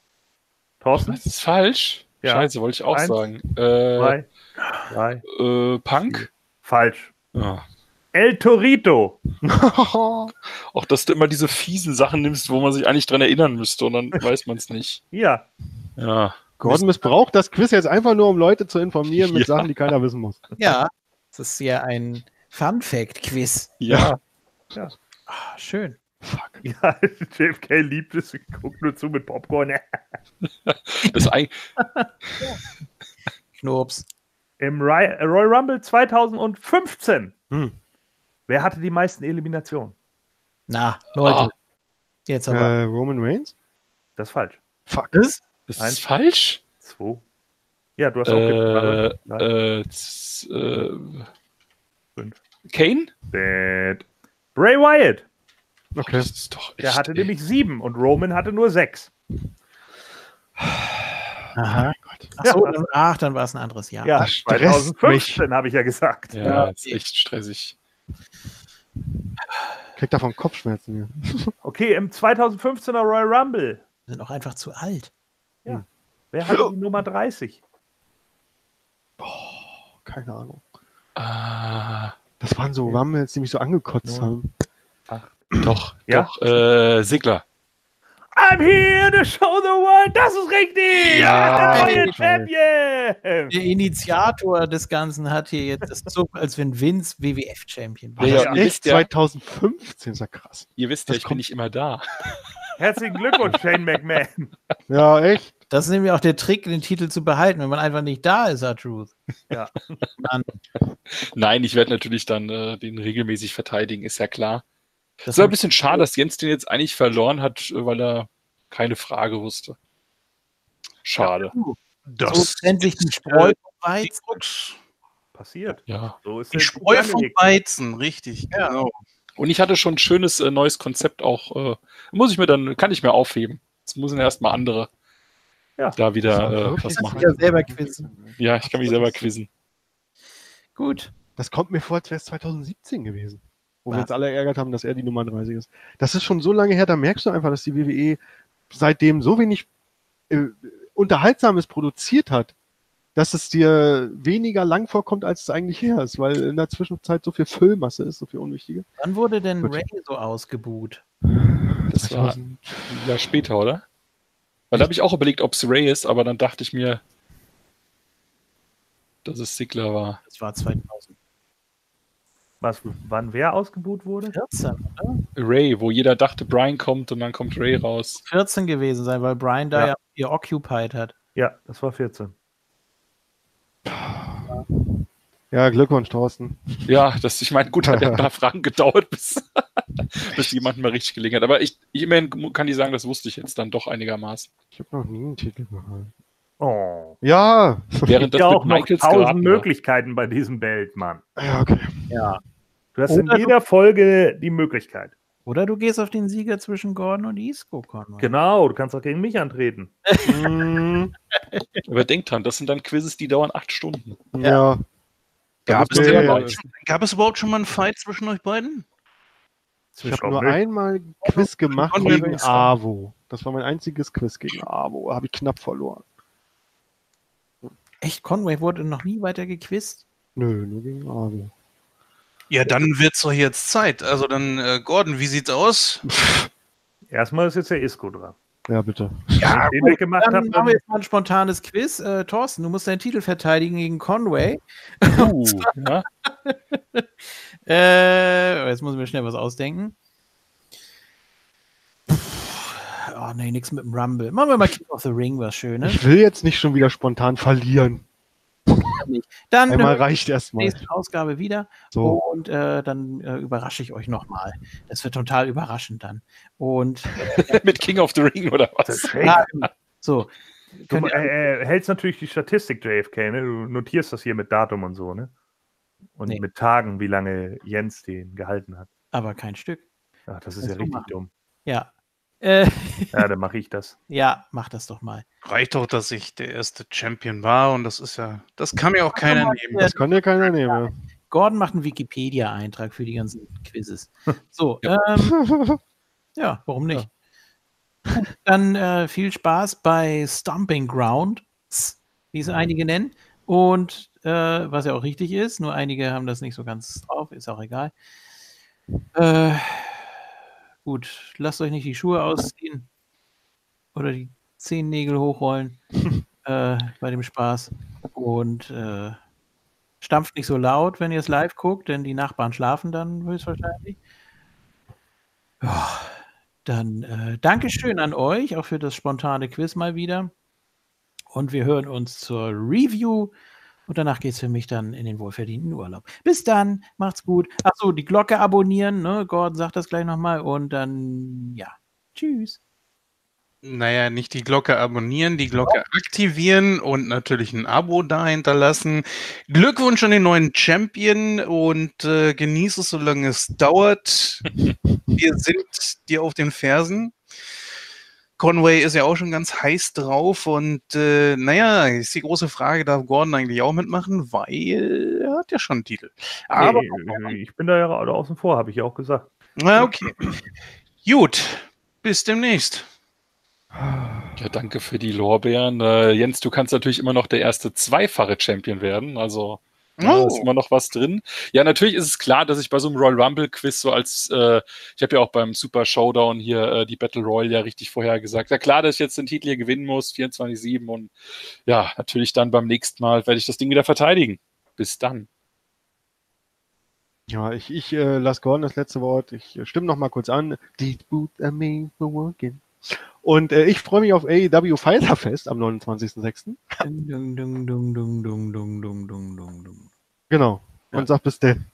Thorsten? Das ist falsch. Ja. Scheiße, wollte ich auch Eins, sagen. Äh, Drei, drei. äh, Punk? Falsch. Ja. El Torito. Auch, dass du immer diese fiesen Sachen nimmst, wo man sich eigentlich dran erinnern müsste und dann weiß man es nicht. Ja. Ja. Gordon missbraucht das Quiz jetzt einfach nur, um Leute zu informieren mit Ja. Sachen, die keiner wissen muss. Ja, das ist ja ein Fun-Fact-Quiz. Ja. Ah, schön. Fuck. Ja, JFK liebt es, guckt nur zu mit Popcorn. Das ist eigentlich, Knurps. Im Royal Rumble 2015. Hm. Wer hatte die meisten Eliminationen? Na, Leute. Ah. Jetzt aber. Äh, Roman Reigns? Das ist falsch. Fuck. Was? Das Eins. ist falsch. Zwei. Ja, du hast auch Äh, äh, äh, Fünf. Kane? Bad. Bray Wyatt. Okay. Das ist doch echt, Der hatte ey. nämlich sieben und Roman hatte nur sechs. Aha. Gott. Ach, so, dann, ach, dann war es ein anderes Jahr. Ja, das stresst 2015 habe ich ja gesagt. Ja, Ja. ist echt stressig. Kriegt davon Kopfschmerzen hier. Okay, im 2015er Royal Rumble. Wir sind auch einfach zu alt. Wer hat die Nummer 30? Keine Ahnung. Ah, Das waren so Rumbles, die mich so angekotzt haben. doch, Ja? doch, äh, Sigler. I'm here to show the world. Das ist richtig. Ja. Der neue Champion. Der Initiator des Ganzen hat hier jetzt das Zug, als wenn Vince WWF-Champion war. Ja, Das ja, ist ihr echt wisst ja- 2015, ist ja krass. Ihr wisst ja, ich bin kommt- nicht immer da. Herzlichen Glückwunsch, Shane McMahon. Ja, echt? Das ist nämlich auch der Trick, den Titel zu behalten, wenn man einfach nicht da ist, R-Truth. Ja. Nein, ich werde natürlich dann äh, den regelmäßig verteidigen, ist ja klar. das Es war ein bisschen schade, dass Jens den jetzt eigentlich verloren hat, äh, weil er keine Frage wusste. Schade. so Das trennt sich die Spreu vom Weizen. Passiert. Ja. So ist Die Spreu vom. Weizen, richtig. Ja. Genau. Und ich hatte schon ein schönes äh, neues Konzept auch. Äh, muss ich mir dann, kann ich mir aufheben. Jetzt müssen erstmal andere Ja. da wieder äh, was Das machen. ist ja selber quizzen. Ja, ich kann mich selber quizzen. Gut. Das kommt mir vor, als wäre es 2017 gewesen. Wo wir Was? uns alle ärgert haben, dass er die Nummer 30 ist. Das ist schon so lange her, da merkst du einfach, dass die WWE seitdem so wenig äh, Unterhaltsames produziert hat, dass es dir weniger lang vorkommt, als es eigentlich her ist, weil in der Zwischenzeit so viel Füllmasse ist, so viel Unwichtige. Wann wurde denn Gut. Ray so ausgebuht? Das war 2000 ein Jahr später, oder? Weil da habe ich auch überlegt, ob es Ray ist, aber dann dachte ich mir, dass es Sigler war. Das war 2014, Was, wann wer ausgebuht wurde? oder? Ray, wo jeder dachte, Brian kommt und dann kommt Ray raus. 14 gewesen sein, weil Brian da Ja. ja, ihr Occupied hat. Ja, das war 14. Ja, Glückwunsch, Thorsten. Ja, das, ich meine, gut, hat ja ein paar Fragen gedauert, bis, bis jemand mal richtig gelegen hat. Aber ich, ich immerhin kann ich sagen, das wusste ich jetzt dann doch einigermaßen. Ich habe noch nie einen Titel gehalten. Oh. Ja. Während ja das auch mit noch Michaels tausend geraten. Möglichkeiten bei diesem Belt, Mann. Ja, okay. Ja. Du hast Oder in jeder Folge die Möglichkeit. Oder du gehst auf den Sieger zwischen Gordon und Isco, Conway. Genau, du kannst auch gegen mich antreten. Mm, Aber denkt dran, das sind dann Quizzes, die dauern acht Stunden. ja. Gab, es ja- gab es überhaupt schon mal einen Fight zwischen euch beiden? Ich habe nur Nicht. einmal ein Quiz gemacht gegen. AWO. Das war mein einziges Quiz gegen AWO. Habe ich knapp verloren. Echt, Conway wurde noch nie weiter gequizt? Nö, nur gegen AWO. Ja, dann wird's doch jetzt Zeit. Also dann, äh, Gordon, wie sieht's aus? Erstmal ist jetzt der Isco dran. Ja, bitte. Ja, den weggemacht Dann habe, machen wir jetzt mal ein spontanes Quiz. Äh, Thorsten, du musst deinen Titel verteidigen gegen Conway. Uh, ja. Äh, jetzt muss ich mir schnell was ausdenken. Oh nee, nichts mit dem Rumble. Machen wir mal King of the Ring, was Schönes. Ich will jetzt nicht schon wieder spontan verlieren. Dann Einmal äh, reicht erstmal. nächste Ausgabe wieder So. und äh, dann äh, überrasche ich euch nochmal. Das wird total überraschend dann. Und mit King of the Ring oder was? ja, so. Du äh, äh, hältst natürlich die Statistik, JFK, ne? Du notierst das hier mit Datum und so, ne? Und Nee. mit Tagen, wie lange Jens den gehalten hat. aber kein Stück. Ach, das ist Kannst ja richtig machen. dumm. Ja. Äh, Ja, dann mache ich das. ja, mach das doch mal. Reicht doch, dass ich der erste Champion war und das ist ja, das kann mir auch keiner nehmen. Das kann dir keiner nehmen. Gordon macht einen Wikipedia-Eintrag für die ganzen Quizzes. So, ähm, ja, warum nicht? Dann äh, viel Spaß bei Stomping Ground, wie es einige nennen. Und äh, was ja auch richtig ist, nur einige haben das nicht so ganz drauf, ist auch egal. Äh, gut, lasst euch nicht die Schuhe ausziehen oder die Zehennägel hochrollen äh, bei dem Spaß. Und äh, stampft nicht so laut, wenn ihr es live guckt, denn die Nachbarn schlafen dann höchstwahrscheinlich. Ja, dann äh, Dankeschön an euch, auch für das spontane Quiz mal wieder. Und wir hören uns zur Review. Und danach geht es für mich dann in den wohlverdienten Urlaub. Bis dann, macht's gut. Achso, die Glocke abonnieren, ne? Gordon sagt das gleich nochmal. Und dann, ja, tschüss. Naja, nicht die Glocke abonnieren, die Glocke aktivieren und natürlich ein Abo da hinterlassen. Glückwunsch an den neuen Champion und äh, genieße es, solange es dauert. Wir sind dir auf den Fersen. Conway ist ja auch schon ganz heiß drauf und äh, naja, ist die große Frage, darf Gordon eigentlich auch mitmachen, weil er hat ja schon einen Titel. Aber nee, ich bin da ja gerade außen vor, habe ich ja auch gesagt. Na, okay. Gut, bis demnächst. Ja, danke für die Lorbeeren. Äh, Jens, du kannst natürlich immer noch der erste zweifache Champion werden. Also da Oh. ist immer noch was drin. Ja, natürlich ist es klar, dass ich bei so einem Royal Rumble Quiz so als, äh, ich habe ja auch beim Super Showdown hier äh, die Battle Royale ja richtig vorher gesagt. Ja klar, dass ich jetzt den Titel hier gewinnen muss, 24-7 und ja, natürlich dann beim nächsten Mal werde ich das Ding wieder verteidigen. Bis dann. Ja, ich, ich äh, lasse Gordon das letzte Wort. Ich äh, stimme noch mal kurz an. These boots are made for walking. Und äh, ich freue mich auf AEW Fighterfest am 29.06. genau. Und ja. sag bis denn.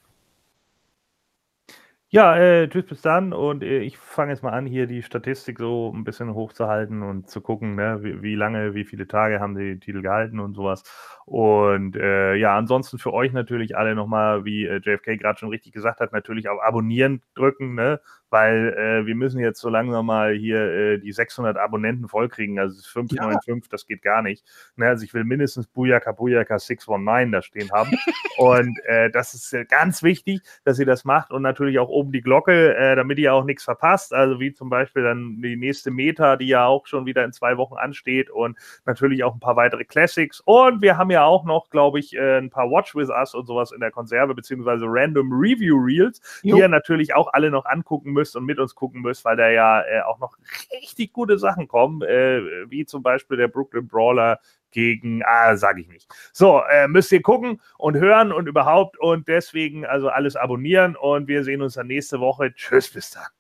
Ja, äh, tschüss bis dann und äh, ich fange jetzt mal an, hier die Statistik so ein bisschen hochzuhalten und zu gucken, ne, wie, wie, lange, wie viele Tage haben die Titel gehalten und sowas. Und äh, ja, ansonsten für euch natürlich alle nochmal, wie äh, JFK gerade schon richtig gesagt hat, natürlich auf Abonnieren drücken, ne? Weil äh, wir müssen jetzt so langsam mal hier äh, die 600 Abonnenten vollkriegen. Also 595, das geht gar nicht. Ne? Also ich will mindestens Bujaka Bujaka 619 da stehen haben. und äh, das ist äh, ganz wichtig, dass ihr das macht und natürlich auch oben die Glocke, äh, damit ihr auch nichts verpasst. Also wie zum Beispiel dann die nächste Meta, die ja auch schon wieder in zwei Wochen ansteht und natürlich auch ein paar weitere Classics. Und wir haben ja auch noch, glaube ich, äh, ein paar Watch with Us und sowas in der Konserve, beziehungsweise Random Review Reels, die Jo. ihr natürlich auch alle noch angucken müsst und mit uns gucken müsst, weil da ja äh, auch noch richtig gute Sachen kommen, äh, wie zum Beispiel der Brooklyn Brawler gegen, ah, sage ich nicht. So, äh, müsst ihr gucken und hören und überhaupt und deswegen also alles abonnieren und wir sehen uns dann nächste Woche. Tschüss, bis dann.